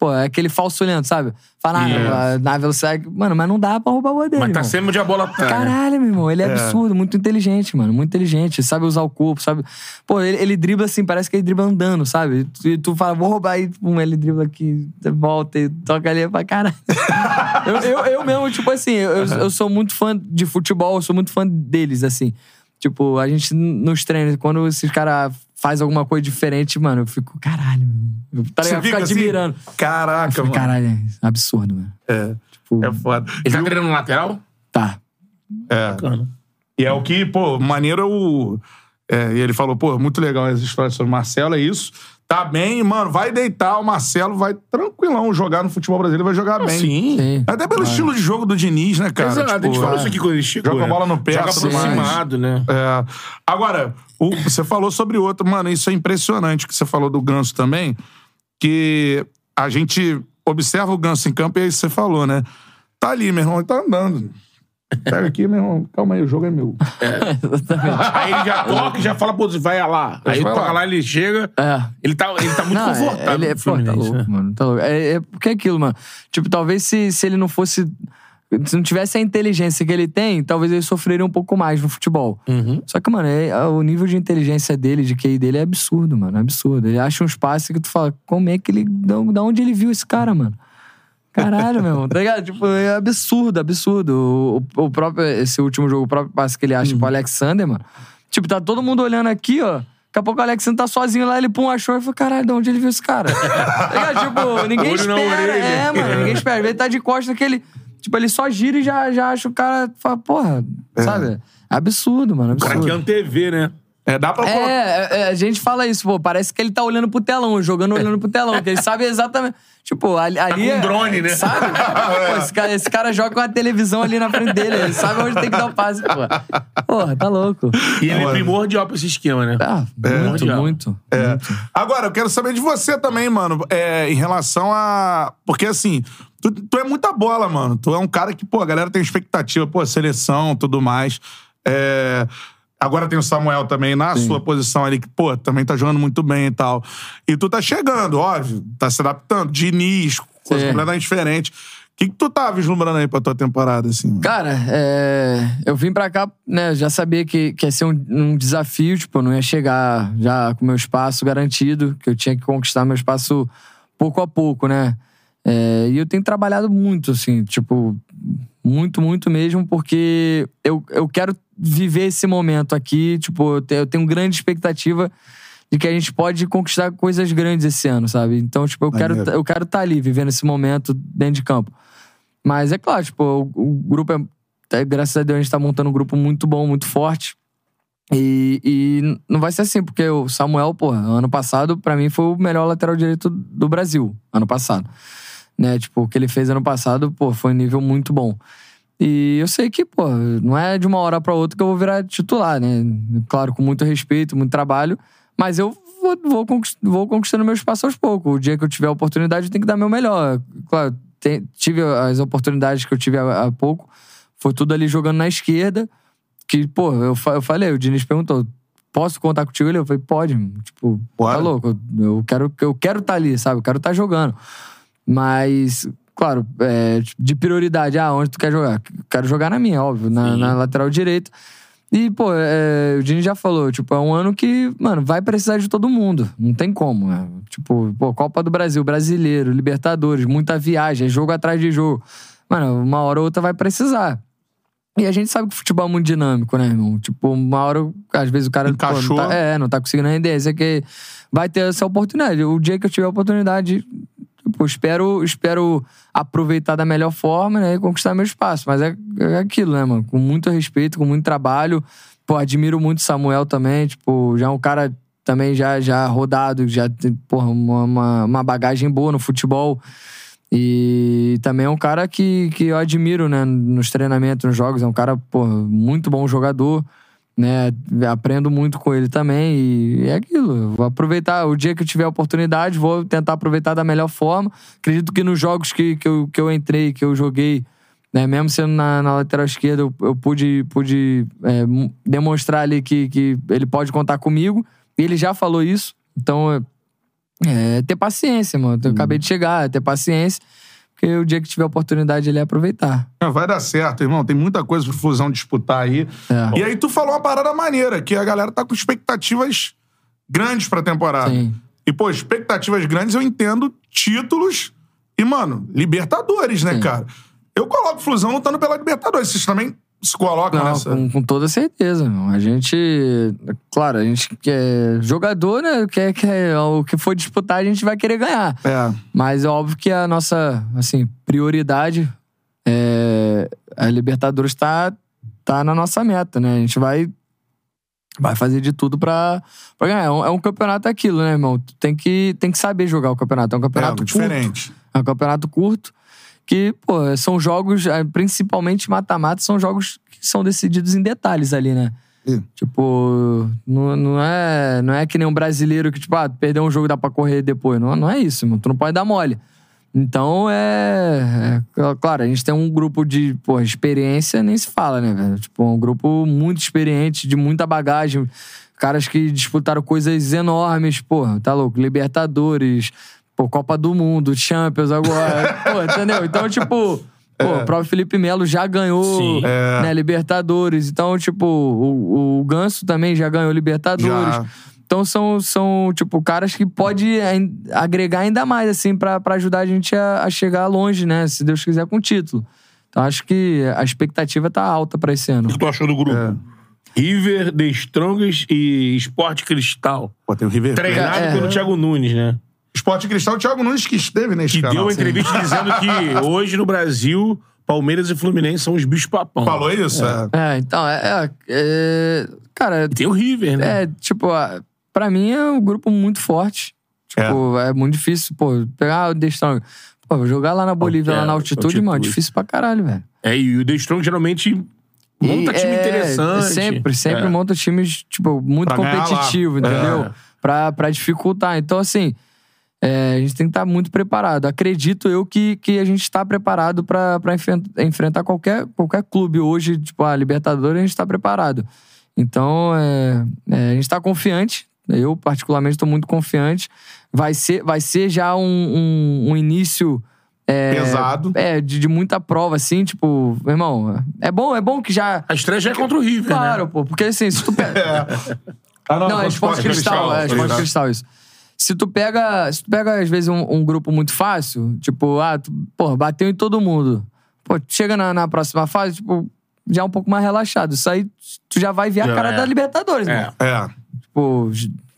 pô, é aquele falso olhando, sabe? Fala, Yes. ah, na velocidade. Mano, mas não dá pra roubar o gol dele. Mas tá irmão. sempre onde a bola né? Caralho, meu irmão, ele é, absurdo, muito inteligente, mano, muito inteligente, sabe usar o corpo, sabe? Pô, ele, ele dribla assim, parece que ele dribla andando, sabe? E tu, tu fala, vou roubar, e pum, ele dribla aqui, volta e toca ali pra caralho. *laughs* eu, eu, eu mesmo, tipo assim, eu, eu sou muito fã de futebol, eu sou muito fã deles, assim. Tipo, a gente nos treinos, quando esses caras fazem alguma coisa diferente, mano, eu fico, caralho, mano. Eu, tá ligado? Eu fico assim, admirando. Caraca, Eu fico, mano. caralho, é absurdo, mano. É. Tipo, É foda. Ele tá treinando no lateral? tá. É. Bacana. E é o que, pô, maneiro é o. É, e ele falou, pô, muito legal as histórias sobre o Marcelo, é isso. Tá bem, mano, vai deitar, o Marcelo vai tranquilão jogar no futebol brasileiro, vai jogar bem. Sim. Sim. Até pelo estilo de jogo do Diniz, né, cara? Exato, a gente Tipo, falou é. isso aqui quando ele chegou. Joga a né? bola no pé, Joga aproximado, né? É. Agora, o- você falou sobre outro, mano, isso é impressionante que você falou do Ganso também, que a gente observa o Ganso em campo e aí você falou, né? Tá ali, meu irmão, ele tá andando. Pega aqui, meu irmão, calma aí, o jogo é meu. *laughs* Aí ele já toca e já fala, pô, vai lá. Aí ele vai toca lá. lá, ele chega. É. Ele tá, ele tá muito Não, é- confortável. Ele é, pô, tá Fluminense, louco, né? mano. Tá louco. É, é porque é aquilo, mano. Tipo, talvez se, se ele não fosse Se não tivesse a inteligência que ele tem, talvez ele sofreria um pouco mais no futebol. Uhum. Só que, mano, é- o nível de inteligência dele, de QI dele, é absurdo, mano. É absurdo. Ele acha uns passes que tu fala, como é que ele. Da onde ele viu esse cara, mano? Caralho, meu irmão. Tá ligado? Tipo, é absurdo, absurdo. O, o próprio, esse último jogo, o próprio passe que ele acha pro Alexander, mano. Tipo, tá todo mundo olhando aqui, ó. Daqui a pouco o Alexander tá sozinho lá, ele pum, achou e falou: caralho, de onde ele viu esse cara? *laughs* tá? Tipo, ninguém espera. É, mano, ninguém espera. Ele tá de costas que ele. Tipo, ele só gira e já, já acha o cara. Fala, porra, sabe? É absurdo, mano. O cara Absurdo. que é um TV, né? É, dá pra colocar. É, é, a gente fala isso, pô. Parece que ele tá olhando pro telão, jogando olhando pro telão, que ele sabe exatamente. Tipo, ali. ali com um drone, né? Sabe? *laughs* Pô, esse, cara, esse cara joga com a televisão ali na frente dele. Ele sabe onde tem que dar o passe, pô. Porra, tá louco. E ele é primordial pra esse esquema, né? Ah, muito, Mundial. muito. É. Agora, eu quero saber de você também, mano, é, em relação a. Porque assim, tu, tu é muita bola, mano. Tu é um cara que, pô, a galera tem expectativa, pô, seleção, tudo mais. É, Agora tem o Samuel também na sua posição ali, que, pô, também tá jogando muito bem e tal. E tu tá chegando, óbvio, tá se adaptando. Diniz, coisa Sim. completamente diferente. O que, que tu tá vislumbrando aí pra tua temporada, assim? mano? Cara, é, eu vim pra cá, né? Já sabia que, que ia ser um, um desafio, tipo, eu não ia chegar já com meu espaço garantido, que eu tinha que conquistar meu espaço pouco a pouco, né? É, e eu tenho trabalhado muito, assim, tipo, muito, muito mesmo, porque eu, eu quero viver esse momento aqui, tipo, eu te- eu tenho grande expectativa de que a gente pode conquistar coisas grandes esse ano, sabe? Então, tipo, eu quero eu quero estar ali, vivendo esse momento dentro de campo. Mas é claro, tipo, o, o grupo é, é- Graças a Deus a gente tá montando um grupo muito bom, muito forte. E, e não vai ser assim, porque o Samuel, pô, ano passado, pra mim, foi o melhor lateral direito do Brasil, ano passado. Né? Tipo, o que ele fez ano passado, pô, foi um nível muito bom. E eu sei que, pô, não é de uma hora pra outra que eu vou virar titular, né? Claro, com muito respeito, muito trabalho, mas eu vou, vou, conquist- vou conquistando meu espaço aos poucos. O dia que eu tiver a oportunidade, eu tenho que dar meu melhor. Claro, te- tive as oportunidades que eu tive há, há pouco, foi tudo ali jogando na esquerda, que, pô, eu, eu falei, o Diniz perguntou, posso contar contigo ali? Eu falei, pode, tipo, Bora. tá louco, eu, eu quero eu quero estar ali, sabe? Eu quero estar jogando. Mas, claro, é, de prioridade, ah, onde tu quer jogar? Quero jogar na minha, óbvio, na, na lateral direita. E, pô, é, o Dini já falou, tipo, é um ano que, mano, vai precisar de todo mundo. Não tem como, né? Tipo, pô, Copa do Brasil, Brasileiro, Libertadores, muita viagem, é jogo atrás de jogo. Mano, uma hora ou outra vai precisar. E a gente sabe que o futebol é muito dinâmico, né, irmão? Tipo, uma hora, às vezes o cara pô, não tá, é, não tá conseguindo render. Isso que vai ter essa oportunidade. O dia que eu tiver a oportunidade, espero, espero aproveitar da melhor forma, né, e conquistar meu espaço. Mas é, é aquilo, né, mano? Com muito respeito, com muito trabalho. Pô, admiro muito o Samuel também, tipo, já é um cara também já, já rodado, já tem, porra, uma, uma, bagagem boa no futebol. E também é um cara que, que eu admiro, né, nos treinamentos, nos jogos. É um cara, pô, muito bom jogador, né? Aprendo muito com ele também. E é aquilo. Vou aproveitar. O dia que eu tiver a oportunidade, vou tentar aproveitar da melhor forma. Acredito que nos jogos que, que, eu, que eu entrei, que eu joguei, né, mesmo sendo na, na lateral esquerda, eu, eu pude, pude é, demonstrar ali que, que ele pode contar comigo. E ele já falou isso. Então, é, é ter paciência, mano. Eu acabei de chegar, é ter paciência. Porque o dia que tiver oportunidade, ele é aproveitar. Ah, Vai dar certo, irmão. Tem muita coisa pro Fusão disputar aí. É. E aí tu falou uma parada maneira, que a galera tá com expectativas grandes pra temporada. Sim. E, pô, expectativas grandes, eu entendo títulos e, mano, Libertadores, né, Sim. cara? Eu coloco o Flusão lutando pela Libertadores. Vocês também se colocam Não, nessa... com, com toda certeza. A gente. Claro, a gente quer. Jogador, né? Quer, quer, o que for disputar, a gente vai querer ganhar. É. Mas é óbvio que a nossa, assim, prioridade é. A Libertadores tá, tá na nossa meta, né? A gente vai. Vai fazer de tudo pra, pra ganhar. É um, é um campeonato aquilo, né, irmão? Tu tem que, tem que saber jogar o campeonato. É um É, campeonato curto. diferente. É um campeonato curto. Que, pô, são jogos, eh, principalmente mata-mata, são jogos que são decididos em detalhes ali, né? Ih. Tipo, não, não, é, não é que nem um brasileiro que, tipo, ah, perdeu um jogo dá pra correr depois. Não, não é isso, mano. Tu não pode dar mole. Então, é, é- Claro, a gente tem um grupo de, pô, experiência, nem se fala, né, velho? Tipo, um grupo muito experiente, de muita bagagem. Caras que disputaram coisas enormes, pô, tá louco? Libertadores, pô, Copa do Mundo, Champions agora, *laughs* pô, entendeu? Então, tipo, Pô, o próprio Felipe Melo já ganhou Sim. né, Libertadores. Então, tipo, o, o Ganso também já ganhou Libertadores. Já. Então são, são, tipo, caras que pode agregar ainda mais, assim, pra, pra ajudar a gente a, a chegar longe, né? Se Deus quiser, com título. Então acho que a expectativa tá alta pra esse ano. O que tu achou do grupo? É. River, The Strongest e Sport Cristal. Pô, tem o River. Treinado É. pelo Thiago Nunes, né? Esporte Cristal, o Thiago Nunes que esteve nesse Que canal. deu uma entrevista dizendo que hoje no Brasil, Palmeiras e Fluminense são os bichos papão. Falou isso? É. É, então, é. é- é- cara, E tem o River, né? é, tipo, pra mim é um grupo muito forte. Tipo, é, muito difícil, pô, pegar o The Strong. Pô, jogar lá na Bolívia, É, lá na altitude, mano, altitude. difícil pra caralho, velho. É, e o The Strong geralmente monta E, time é, interessante. Sempre, sempre É. monta times, tipo, muito Pra competitivo, entendeu? É. Pra, pra dificultar. Então, assim, é, a gente tem que estar muito preparado. Acredito eu que, que a gente está preparado enfen- enfrentar qualquer, qualquer clube hoje, tipo, a Libertadores, a gente tá preparado. Então, é, é, a gente tá confiante. Eu, particularmente, tô muito confiante. Vai ser, vai ser já um, um, um início. é, Pesado. É, de, de muita prova, assim, tipo, meu irmão, é bom, é bom que já. A estreia já é contra o River, Claro, né? pô, porque assim, se tu pega. *laughs* Ah, Não, é esporte cristal, é esporte cristal, isso. Se tu pega, se tu pega às vezes, um, um grupo muito fácil, tipo, ah, tu, pô, bateu em todo mundo. Pô, tu chega na, na próxima fase, tipo, já é um pouco mais relaxado. Isso aí, tu já vai ver a cara é. da Libertadores, É. né? É. Tipo,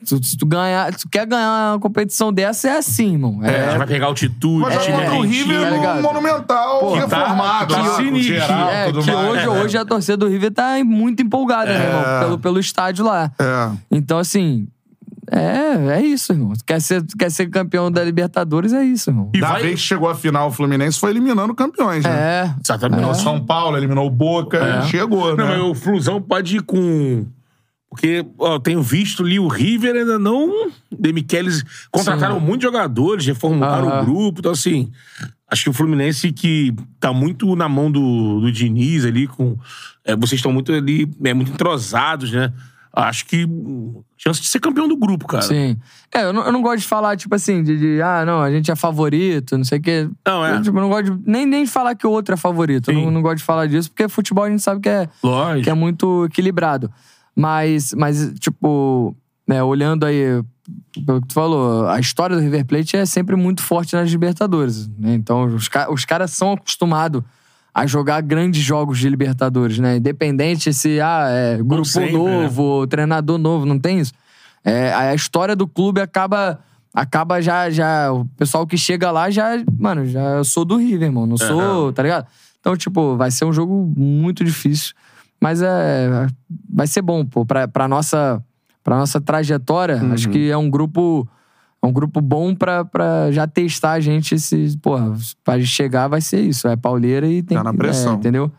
tu- se tu ganhar, se tu quer ganhar uma competição dessa, é assim, irmão. É, É, já vai pegar altitude. Mas time é o. River tá no? Monumental, Pô, tá- reformado. tá com sinistro. geral, é, tudo que mais. hoje, hoje a torcida do River tá muito empolgada, né, irmão? Pelo, pelo estádio lá. É. Então, assim, é, é isso, irmão. Quer ser, quer ser campeão da Libertadores, é isso, irmão. E Da vai- vez que chegou a final, o Fluminense foi eliminando campeões, né? É. Exatamente. Eliminou São Paulo, eliminou o Boca, chegou, Não, né? mas o Flusão pode ir com. Porque, ó, eu tenho visto ali o River ainda não. De Michelis contrataram muitos jogadores, reformularam Aham. o grupo. Então, assim, acho que o Fluminense que tá muito na mão do, do Diniz ali, com. é, vocês estão muito ali, é, muito entrosados, né? Acho que. Chance de ser campeão do grupo, cara. Sim. É, eu não, eu não gosto de falar, tipo assim, de, de, ah, não, a gente é favorito, não sei o quê. Não, é. Eu, tipo, não gosto de, nem, nem de falar que o outro é favorito. Eu não, não gosto de falar disso, porque futebol a gente sabe que é, Lógico. que é muito equilibrado. Mas, mas tipo, né, olhando aí, pelo que tu falou, a história do River Plate é sempre muito forte nas Libertadores. Né? Então, os, os caras são acostumados a jogar grandes jogos de Libertadores, né? Independente se, ah, é grupo sempre, novo, treinador novo, não tem isso. É, a história do clube acaba. Acaba já, já. O pessoal que chega lá já. Mano, já eu sou do River, irmão. Não sou, tá ligado? Então, tipo, vai ser um jogo muito difícil. Mas é. Vai ser bom, pô. Pra, pra, nossa, pra nossa trajetória, acho que é um grupo. É um grupo bom pra, pra já testar a gente. Se, porra, pra chegar vai ser isso. É pauleira e tem Tá na pressão. é, entendeu?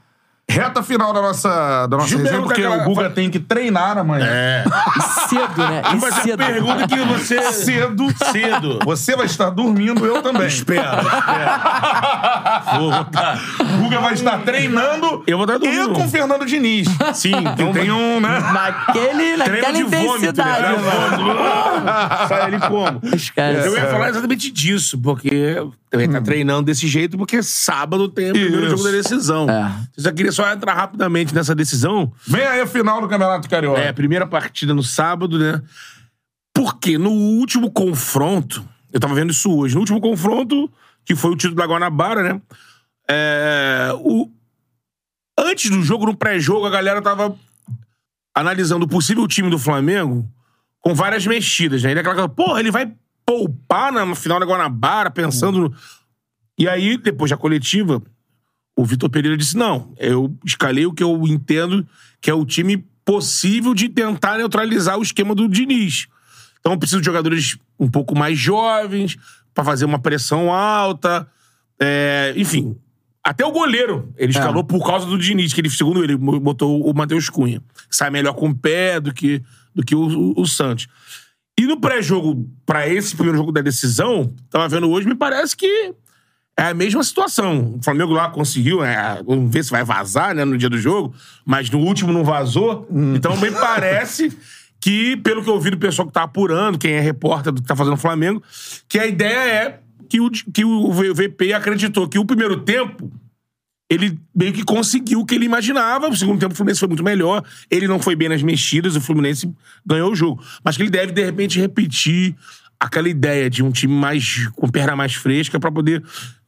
Reta final da nossa, da nossa eu resenha, porque perguntar o Guga tem que treinar amanhã. É. E cedo, né? E Mas a cedo. pergunta que você. Cedo. Cedo. Você vai estar dormindo, eu também. Espera, espera. Vou botar. O Guga vai estar treinando Eu vou estar dormindo. e com o Fernando Diniz. Sim, Que tem um, né? Naquele, naquela vômito, intensidade, né? mano. Sai ali como? Esquece. Eu ia falar exatamente disso, porque eu ia estar treinando desse jeito, porque sábado tem o primeiro Isso. jogo da decisão. É. Eu só queria só entrar rapidamente nessa decisão. Vem aí a final do Campeonato Carioca. É, a primeira partida no sábado, né? Porque no último confronto, eu tava vendo isso hoje, no último confronto, que foi o título da Guanabara, né? É, o, antes do jogo, no pré-jogo, a galera tava analisando o possível time do Flamengo com várias mexidas, né? Ele é aquela coisa, porra, ele vai poupar na final da Guanabara, pensando. no- E aí, depois da coletiva, o Vitor Pereira disse: não, eu escalei o que eu entendo que é o time possível de tentar neutralizar o esquema do Diniz. Então eu preciso de jogadores um pouco mais jovens, pra fazer uma pressão alta. É, enfim, até o goleiro ele escalou por causa do Diniz, que ele, segundo ele, botou o Matheus Cunha, sai melhor com o pé do que, do que o, o, o Santos. E no pré-jogo, pra esse primeiro jogo da decisão, tava vendo hoje, me parece que é a mesma situação. O Flamengo lá conseguiu, né? Vamos ver se vai vazar, né, no dia do jogo, mas no último não vazou. Então me parece que, pelo que eu ouvi do pessoal que tá apurando, quem é repórter do que tá fazendo o Flamengo, que a ideia é que o, que o VP acreditou que o primeiro tempo ele meio que conseguiu o que ele imaginava. O segundo tempo o Fluminense foi muito melhor. Ele não foi bem nas mexidas, o Fluminense ganhou o jogo. Mas que ele deve, de repente, repetir aquela ideia de um time mais com perna mais fresca pra poder.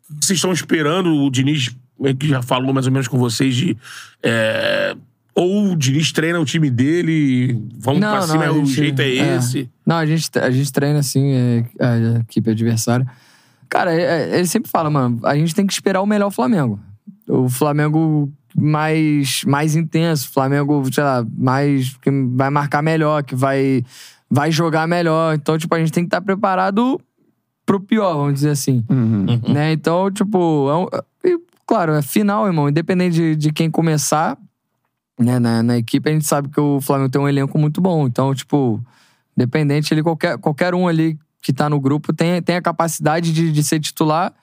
Vocês estão esperando o Diniz, que já falou mais ou menos com vocês, de. é, ou o Diniz treina o time dele, vamos pra cima, a o gente- jeito é, esse. Não, a gente, a gente treina assim, é, a equipe adversária. Cara, é- é- ele sempre fala, mano, a gente tem que esperar o melhor Flamengo. O Flamengo mais, mais intenso, Flamengo, sei lá, mais. que vai marcar melhor, que vai, vai jogar melhor. Então, tipo, a gente tem que estar preparado pro pior, vamos dizer assim. Né? Então, tipo, é um- e, claro, é final, irmão. Independente de, de quem começar né, na, na equipe, a gente sabe que o Flamengo tem um elenco muito bom. Então, tipo, independente, ele, qualquer, qualquer um ali que tá no grupo tem, tem a capacidade de, de ser titular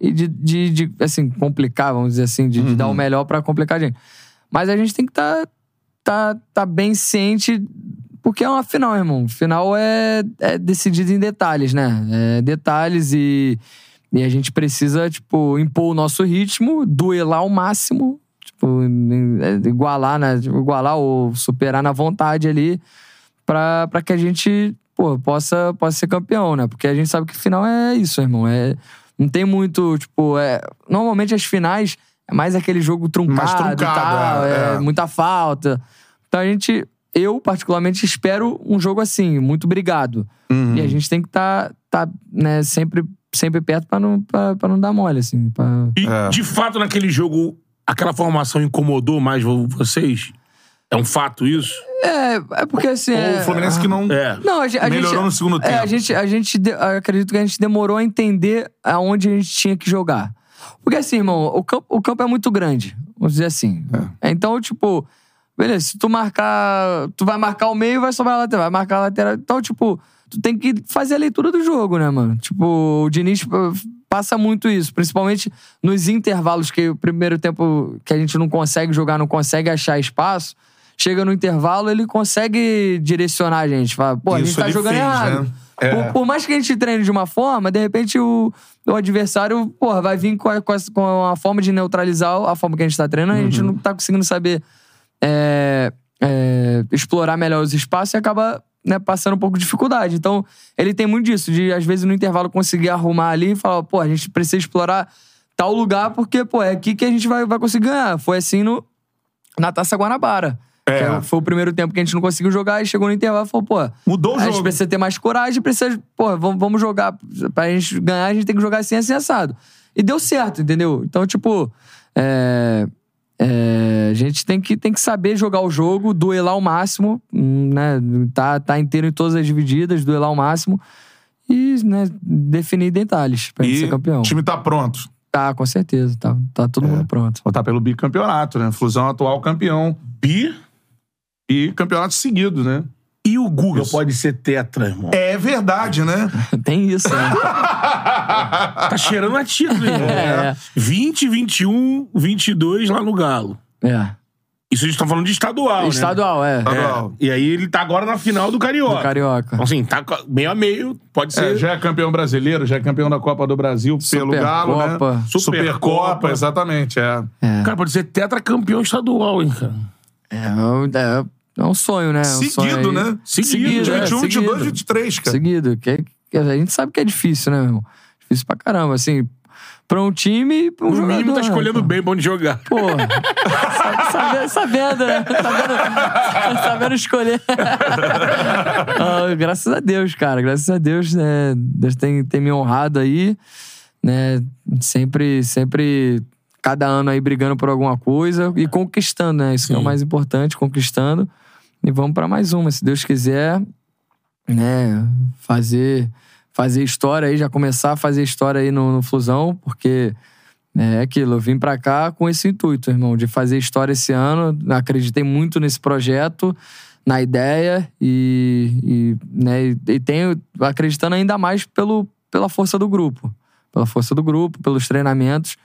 e de, de, de, assim, complicar, vamos dizer assim, de, de dar o melhor pra complicar a gente. Mas a gente tem que estar tá, tá, tá bem ciente, porque é uma final, irmão. Final é, é decidido em detalhes, né? É detalhes e, e a gente precisa, tipo, impor o nosso ritmo, duelar ao máximo, tipo, é, igualar, né? Igualar ou superar na vontade ali pra, pra que a gente, pô, possa, possa ser campeão, né? Porque a gente sabe que final é isso, irmão. É, não tem muito, tipo, é, normalmente as finais é mais aquele jogo truncado, Mais truncado, tal, é, é, é. muita falta. Então a gente, eu particularmente espero um jogo assim, muito brigado. Uhum. E a gente tem que estar, tá, né, sempre, sempre perto pra não, pra, pra não dar mole, assim. Pra... E, É. de fato, naquele jogo, aquela formação incomodou mais vo- vocês? É um fato isso? É, é porque assim. Ou é- o Fluminense que não. É. Não, a, a Melhorou gente, no segundo é, tempo. a gente, a gente de- acredito que a gente demorou a entender aonde a gente tinha que jogar. Porque assim, irmão, o campo, o campo é muito grande, vamos dizer assim. Então, tipo, beleza, se tu marcar, tu vai marcar o meio, vai sobrar a lateral, vai marcar a lateral. Então, tipo, tu tem que fazer a leitura do jogo, né, mano? Tipo, o Diniz uh, passa muito isso, principalmente nos intervalos que o primeiro tempo que a gente não consegue jogar, não consegue achar espaço. Chega no intervalo, ele consegue direcionar a gente. Fala, pô, a gente Isso tá jogando fez, errado. né? É. Por, por mais que a gente treine de uma forma, de repente o, o adversário, porra, vai vir com a, com, a, a forma de neutralizar a forma que a gente tá treinando, a Uhum. gente não tá conseguindo saber é, é, explorar melhor os espaços e acaba né, passando um pouco de dificuldade. Então, ele tem muito disso, de às vezes no intervalo conseguir arrumar ali e falar, pô, a gente precisa explorar tal lugar porque, pô, é aqui que a gente vai, vai conseguir ganhar. Foi assim no, na Taça Guanabara. É. Que é- foi o primeiro tempo que a gente não conseguiu jogar e chegou no intervalo e falou, pô, Mudou o a gente jogo. precisa ter mais coragem, precisa, pô, vamos, vamos jogar. Pra gente ganhar, a gente tem que jogar assim, assim, assado. E deu certo, entendeu? Então, tipo, é, é, a gente tem que, tem que saber jogar o jogo, duelar ao máximo, hum, né? Tá, tá inteiro em todas as divididas, duelar ao máximo e, né, definir detalhes pra gente E ser campeão. o time tá pronto. Tá, com certeza, tá, tá todo mundo pronto. Votar pelo bicampeonato, né? Flusão atual campeão. Bi E campeonato seguido, né? E o Guga pode ser tetra, irmão. É verdade, né? *laughs* Tem isso, né? Tá cheirando a título, irmão. É. 20, 21, 22 lá no Galo. É. Isso a gente tá falando de estadual, né? Estadual, é. Estadual. É. E aí ele tá agora na final do Carioca. Do Carioca. Então, assim, tá meio a meio, pode ser. É, já é campeão brasileiro, já é campeão da Copa do Brasil pelo Galo, né? Supercopa. Supercopa, Supercopa. exatamente, é. É. Cara, pode ser tetracampeão estadual, hein, cara. É, é, é um sonho, né? É um sonho Seguido, aí. né? Seguido, é, 21, 22, seguido. 23, cara. Seguido. Que, que a gente sabe que é difícil, né, meu? irmão? Difícil pra caramba. Assim, pra um time e pra um No jogador. mínimo tá né, escolhendo pô? bem pra onde jogar. Porra. *laughs* Sabe- sabe- sabendo, né? Sabendo, sabendo escolher. *laughs* Ah, graças a Deus, cara. Graças a Deus, né? Deus tem, tem me honrado aí, né? Sempre, sempre, cada ano aí brigando por alguma coisa e conquistando, né? Isso que é o Sim. mais importante, conquistando. E vamos pra mais uma, se Deus quiser, né? Fazer, fazer história aí, já começar a fazer história aí no, no Flusão, porque é aquilo, eu vim pra cá com esse intuito, irmão, de fazer história esse ano. Acreditei muito nesse projeto, na ideia e, e, né, e tenho acreditando ainda mais pelo, pela força do grupo. Pela força do grupo, pelos treinamentos,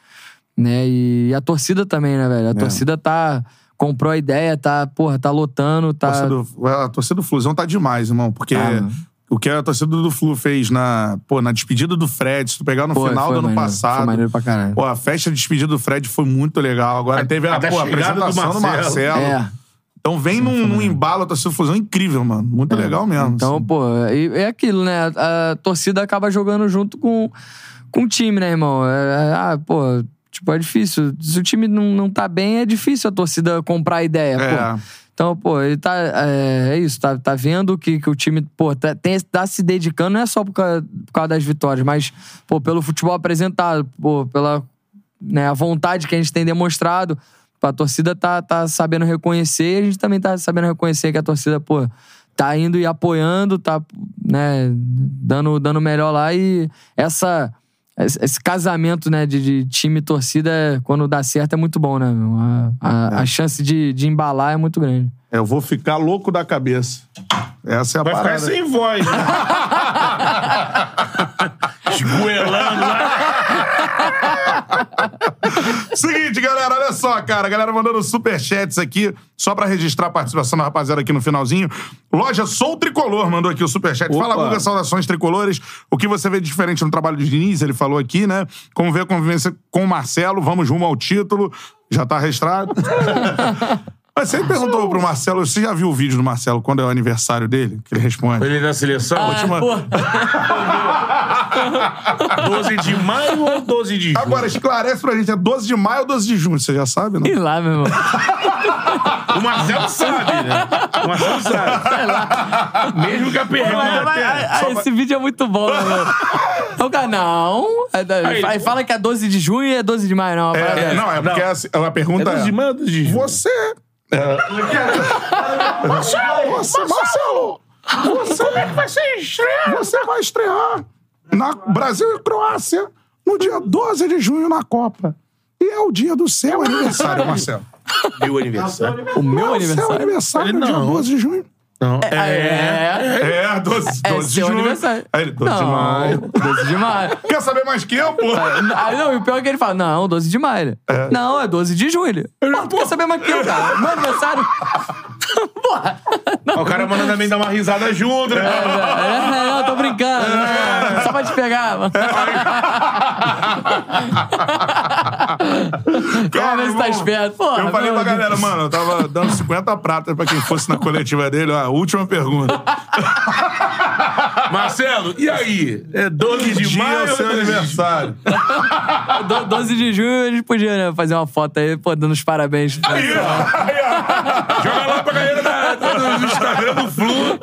né? E, a torcida também, né, velho? A torcida tá. Comprou a ideia, tá, porra, tá lotando, A tá. torcida do- A torcida do Flusão tá demais, irmão, porque mano. o que a torcida do Flu fez na, pô, na despedida do Fred, se tu pegar no Foi, final do ano maneiro, passado. foi maneiro pra caralho. Pô, a festa de despedida do Fred foi muito legal. Agora A- teve a, pô, a chegada do apresentação do Marcelo. Marcelo. É. Então vem num, num embalo a torcida do Flusão incrível, mano. Muito legal mesmo. Então, assim. pô, e- é aquilo, né? A, a torcida acaba jogando junto com, com o time, né, irmão? É, é, ah, pô, tipo, é difícil. Se o time não, não tá bem, é difícil a torcida comprar a ideia, É. pô. Então, pô, ele tá. É, é isso, tá, tá vendo que, que o time, pô, tá, tem, tá se dedicando, não é só por causa, por causa das vitórias, mas, pô, pelo futebol apresentado, pô, pela né, a vontade que a gente tem demonstrado. A torcida tá, tá sabendo reconhecer a gente também tá sabendo reconhecer que a torcida, pô, tá indo e apoiando, tá, né, dando, dando melhor lá e essa. Esse casamento, né, de, de time e torcida, é- quando dá certo, é muito bom, né? meu? A, a, a chance de, de embalar é muito grande. Eu vou ficar louco da cabeça. Essa é a Vai parada. ficar sem voz, né? *laughs* Esgoelando lá. *laughs* Seguinte, galera, olha só, cara. A galera mandando superchats aqui, só pra registrar a participação da rapaziada aqui no finalzinho. Loja Sou Tricolor mandou aqui o superchat. Opa. Fala, Guga, saudações tricolores. O que você vê de diferente no trabalho de Diniz, ele falou aqui, né? Como vê a convivência com o Marcelo, vamos rumo ao título. Já tá registrado. *laughs* Mas você perguntou pro Marcelo, você já viu o vídeo do Marcelo quando é o aniversário dele? Que ele responde. Ele da seleção? Última- Pô, *laughs* 12 de maio ou 12 de junho? Agora, esclarece pra gente, é 12 de maio ou 12 de junho? Você já sabe, não? sei lá, meu irmão. O Marcelo sabe, né? O Marcelo sabe. Mesmo que a pergunta Mas- mas- até... ah, esse vídeo é muito bom, né, mano? O canal. Aí, Aí, fala que é 12 de junho e é 12 de maio, não. a É, é não, é porque Não. assim, a pergunta É 12 de maio ou 12 de junho? Você. Marcelo! Você, Marcelo! Você, Como é que vai ser estrear? Você vai estrear na Brasil e Croácia no dia 12 de junho na Copa. E é o dia do seu aniversário, Marcelo. Meu aniversário. O meu Seu aniversário. aniversário Ele no dia não. 12 de junho. Não. É. É, 12, É 12 de seu junho. aniversário. Aí ele, 12 de não, maio. 12 de maio. Quer saber mais que eu, pô? Aí, não, e o pior é que ele fala, não, 12 de maio. Não, é 12 de julho. Pô, tu quer saber mais que eu, cara? Meu aniversário. *laughs* Porra. O cara manda também dar uma risada junto, né? É, é, eu tô brincando. né? Só pra te pegar, mano. Quer ver se tá esperto. Porra, Eu falei pra Deus. galera, mano, eu tava dando 50 pratas pra quem fosse na coletiva dele. Ó, última pergunta. *laughs* Marcelo, e aí? É 12 de Dia maio é o seu 12 de junho? aniversário. *laughs* Do- 12 de junho a gente podia né, fazer uma foto aí, pô, dando os parabéns. Aí, aí, ó. Joga lá pra galera da- do Instagram do Flu.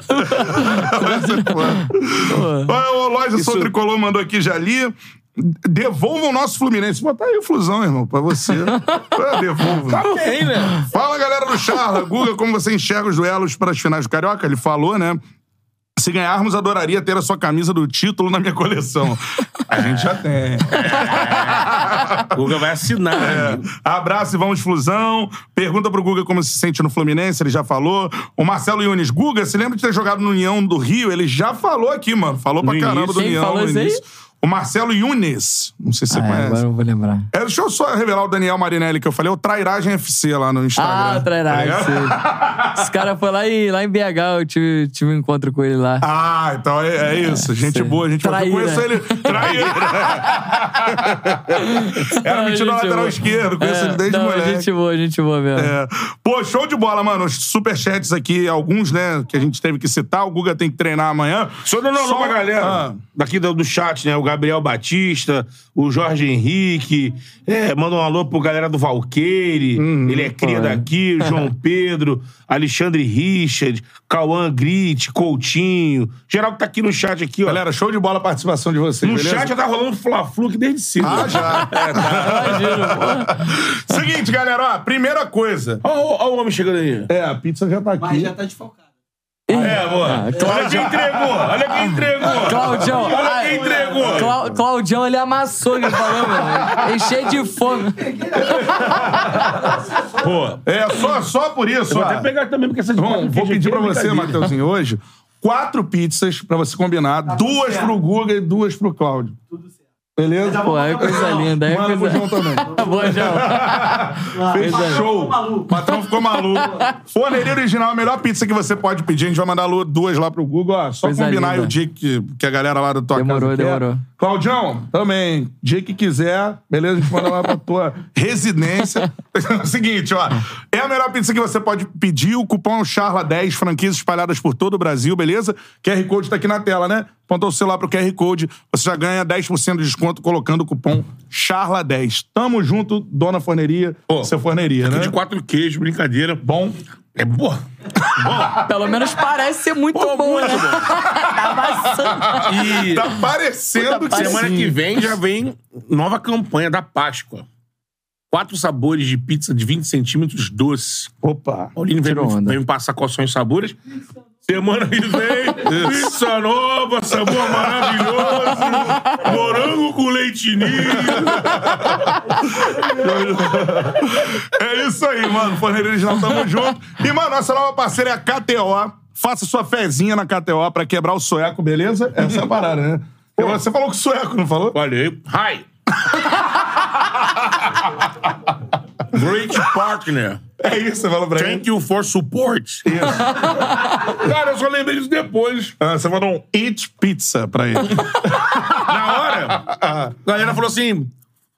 Olha, o Loja Sou Tricolor mandou aqui, já li. Devolvam o nosso Fluminense. Botar aí o Flusão, irmão, pra você. É, Devolva. Tem, né? Fala, galera do Charla. Guga, como você enxerga os duelos para as finais do Carioca? Ele falou, né? Se ganharmos, adoraria ter a sua camisa do título na minha coleção. A gente já tem. O Guga vai assinar. É. Abraço e vamos, Flusão. Pergunta pro Guga como se sente no Fluminense, ele já falou. O Marcelo Yunes. Guga, se lembra de ter jogado no União do Rio? Ele já falou aqui, mano. Falou pra No caramba início. do Quem União falou no isso aí? O Marcelo Yunes. Não sei se você Ah, conhece. agora eu vou lembrar. É, deixa eu só revelar o Daniel Marinelli que eu falei, o Trairagem FC lá no Instagram. Ah, Tá trairagem, ligado? sei. Esse cara foi lá em, lá em BH, eu tive, tive um encontro com ele lá. Ah, então é, é isso. Gente Sei. boa, gente boa. Eu conheço ele. Traíra. *laughs* Era metido na Gente lateral boa. esquerdo, conheço É, ele desde não, moleque. Gente boa, gente boa mesmo. É. Pô, show de bola, mano. Os superchats aqui, alguns, né, que a gente teve que citar. O Guga tem que treinar amanhã. Só dando um alô pra galera Ah. daqui do, do chat, né? O Gabriel Batista, o Jorge Henrique. É, manda um alô pro galera do Valqueire. Uhum, ele é cria pô, é. daqui. o João *laughs* Pedro, Alexandre Richard, Cauã Grit, Coutinho. Geral que tá aqui no chat aqui, ó. Galera, show de bola a participação de vocês, no beleza? chat já tá rolando Fla-Flu aqui desde cedo. Ah, já. *laughs* É, tá. Seguinte, galera, ó, primeira coisa. Ó, ó, ó o homem chegando aí. É, a pizza já tá aqui. Mas já tá desfalcado. É, boa. Olha quem entregou, olha quem entregou. Claudião, Olha ai, quem entregou. Clau- Claudião, ele amassou, ele falou, mano. Enchei de fome. *laughs* Pô, É, só, só por isso, vou ó. até pegar também, porque essa de Bom, quatro vou pedir pra você. Matheusinho, hoje, quatro pizzas pra você combinar. duas pro Guga e duas pro Cláudio. Beleza? Pô, é coisa linda. É Manda pro coisa... João também. *laughs* Boa, João. Fez Coisa linda. show. O patrão ficou maluco. *laughs* Forneria original, a melhor pizza que você pode pedir. A gente vai mandar duas lá pro Google. Ó, só Coisa combinar aí linda. o dia que, que a galera lá da tua Demorou, casa quer. demorou. Claudião, também. Dia que quiser, beleza? A gente manda lá pra tua *laughs* residência. É *laughs* seguinte, ó. É a melhor pizza que você pode pedir. O cupom é o CHARLA10, franquias espalhadas por todo o Brasil, beleza? QR Code tá aqui na tela, né? Apontou o celular pro QR Code, você já ganha 10% de desconto colocando o cupom CHARLA10. Tamo junto, dona forneria. Pô, Seu forneria, Aqui né? de quatro queijos, brincadeira. Bom. É boa. Pelo menos parece ser muito Pô, bom, muito né? bom. tá. E Tá parecendo que semana que vem já vem nova campanha da Páscoa. Quatro sabores de pizza de 20 centímetros doce. Opa. Paulinho vem, Tirou onda. vem me passar quais são os sabores. Semana que vem, pizza nova, sabor maravilhoso, morango com leite ninho. É isso aí, mano. Forneria Original, tamo *laughs* junto. E, mano, nossa nova parceira é a KTO. Faça sua fezinha na KTO pra quebrar o sueco, beleza? Essa é a parada, né? Você falou com o sueco, não falou? Aí. Hi! *laughs* Great partner. É isso, você falou pra ele. Thank you for support. Cara, eu só lembrei disso depois. Ah, você mandou um Eat Pizza pra ele. *laughs* Na hora, a galera falou assim.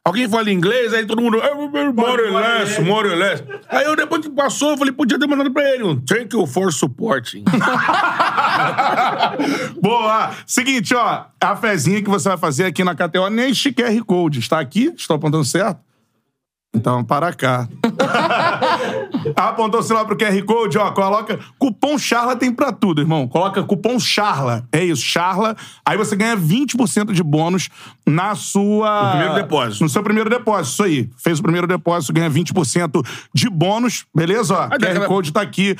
Alguém fala inglês, aí todo mundo. "Ah, More or less, more or less. Aí eu, depois que passou, eu falei, podia ter mandado pra ele. um Thank you for supporting. *laughs* Boa! Seguinte, ó. A fezinha que você vai fazer aqui na KTO nem QR Code. Está aqui? Estou apontando certo? Então, para cá. *laughs* Apontou o celular pro QR Code, ó. Coloca. Cupom Charla tem pra tudo, irmão. Coloca cupom Charla. É isso, Charla. Aí você ganha 20% de bônus na sua. No primeiro depósito. No seu primeiro depósito, isso aí. Fez o primeiro depósito, ganha 20% de bônus, beleza? Ó, QR aquela- Code tá aqui.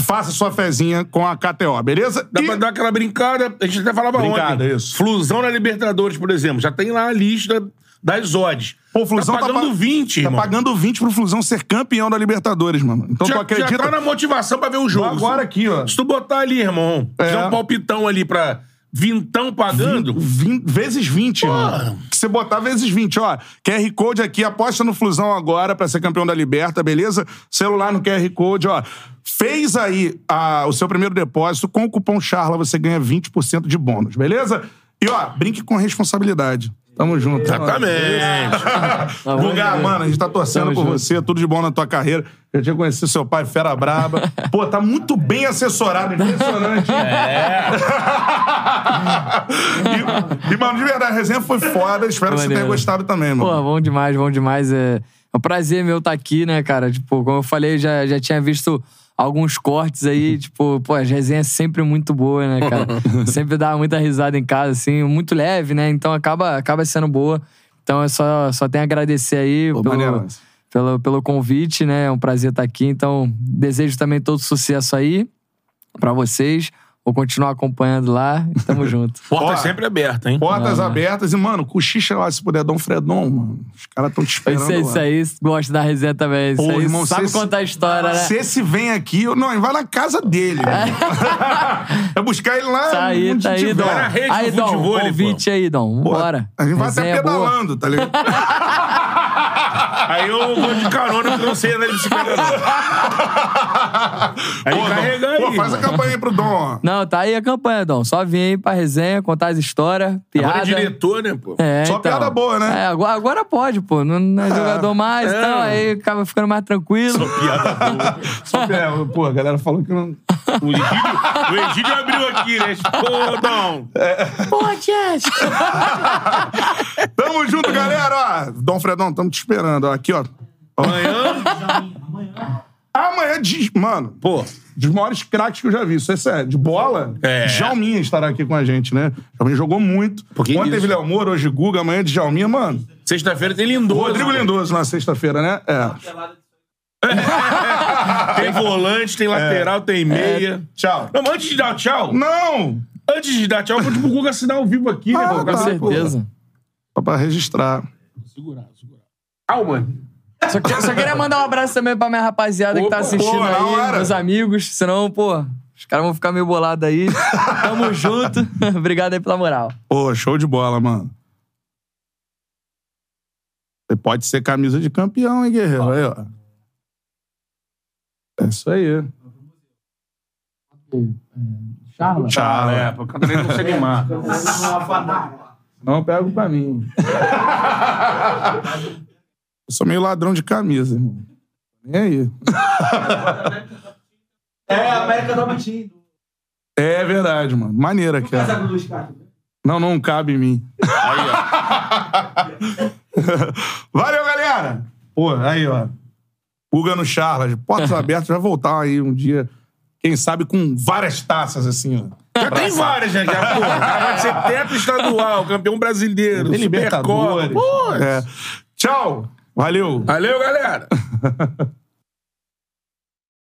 Faça sua fezinha com a KTO, beleza? Dá E- pra dar aquela brincada. A gente até falava Brincada, ontem. isso. Flusão na Libertadores, por exemplo. Já tem lá a lista das odds. Pô, o Flusão tá pagando pa- 20, Tá pagando 20 pro Flusão ser campeão da Libertadores, mano. Então tu já, acredita? já tá na motivação pra ver o jogo. Agora aqui, ó. Se tu botar ali, irmão, É. tiver um palpitão ali pra vintão pagando, Vin- vezes 20, irmão. Se você botar vezes 20, ó. QR Code aqui, aposta no Flusão agora pra ser campeão da Liberta, beleza? Celular no QR Code, ó. Fez aí a- o seu primeiro depósito, com o cupom CHARLA você ganha 20% de bônus, beleza? E ó, brinque com responsabilidade. Tamo junto. Exatamente. Tá Guga, mano, a gente tá torcendo Tamo por junto. você, tudo de bom na tua carreira. Eu tinha conhecido seu pai, fera braba. Pô, tá muito bem assessorado, impressionante. É. *laughs* e, e, mano, de verdade, a resenha foi foda. Espero que você tenha gostado também, mano. Pô, bom demais, bom demais. É, é um prazer meu estar aqui, né, cara? Tipo, como eu falei, já, já tinha visto alguns cortes aí, *laughs* tipo, pô, as resenhas sempre muito boas, né, cara? *laughs* sempre dá muita risada em casa, assim, muito leve, né? Então acaba, acaba sendo boa. Então eu só, só tenho a agradecer aí Pô, pelo, maneiro. pelo, pelo convite, né? É um prazer estar aqui. Então, desejo também todo sucesso aí pra vocês. Vou continuar acompanhando lá. e Tamo *laughs* junto. Porta Ó, sempre aberta, hein? Portas abertas e, mano, cochicha lá se puder, Dom Fredon, mano. Os caras tão te esperando. Isso, aí- lá. isso aí, gosta da resenha também. Isso Pô, aí, irmão, sabe contar a história, né? Se esse vem aqui, eu- não, vai na casa dele. é *laughs* *laughs* buscar ele lá Tá aí, tá aí. Dom. Vai na rede Aí, do Dom, futebol, convite aí, Dom. Pô, Bora. A gente vai até Resenha boa. pedalando, tá ligado? Aí eu vou de carona porque não sei andar de bicicleta. Aí Pô, carrega aí. Dom, pô, faz a campanha aí pro Dom. Não, tá aí a campanha, Dom. Só vim aí pra resenha, contar as histórias, piada. Agora é diretor, né, pô? É, Só então. piada boa, né? É, agora, agora pode, pô. Não, não é jogador mais, É. então aí acaba ficando mais tranquilo. Piada boa. Só, *laughs* é, pô, a galera falou que não. O Egídio, o Egídio abriu aqui, né? Pô, Dom. Pô, Jess! *laughs* Tamo junto, galera. ó. Dom Fredão, tamo te esperando. ó. Aqui, ó. Ó. Amanhã, Amanhã, de, mano, pô, dos maiores craques que eu já vi. Isso é sério. De bola, É. Jalminha estará aqui com a gente, né? Jalminha jogou muito. Pouquinho Ontem isso. teve Léo Moura, hoje Guga, amanhã de Jalminha, mano. sexta-feira tem Lindoso. Rodrigo Lindoso na sexta-feira, né? É. *laughs* Tem volante, tem lateral, tem meia. Tchau. Não, antes de dar tchau, Não! antes de dar tchau, eu vou pro Guga assinar ao vivo aqui, né? Ah, pô? tá. Com certeza. Só pra registrar. Segurar, segurar. Calma. Só, que- só queria mandar um abraço também pra minha rapaziada que tá assistindo pô, aí, hora. meus amigos. Senão, pô, os caras vão ficar meio bolados aí. Tamo *laughs* junto. *laughs* Obrigado aí pela moral. Pô, show de bola, mano. Você pode ser camisa de campeão, hein, guerreiro? Aí, ó. É isso aí. Charla? Ah, é, porque o Catarina não consegue animar. Não eu pego pra mim. *laughs* eu sou meio ladrão de camisa, irmão. Nem aí. É, a América do Vitinho. É verdade, mano. Maneira ó. Do Luiz Castro. Não, não cabe em mim. *laughs* Valeu, galera! Pô, aí, ó. Puga no Charlas. Portas *laughs* abertas, vai voltar aí um dia. Quem sabe com várias taças, assim, ó. Já tem várias, né? Já, pô, vai ser teto estadual, campeão brasileiro. Libertadores. Pô, É. Tchau! Valeu! Valeu, galera! *laughs*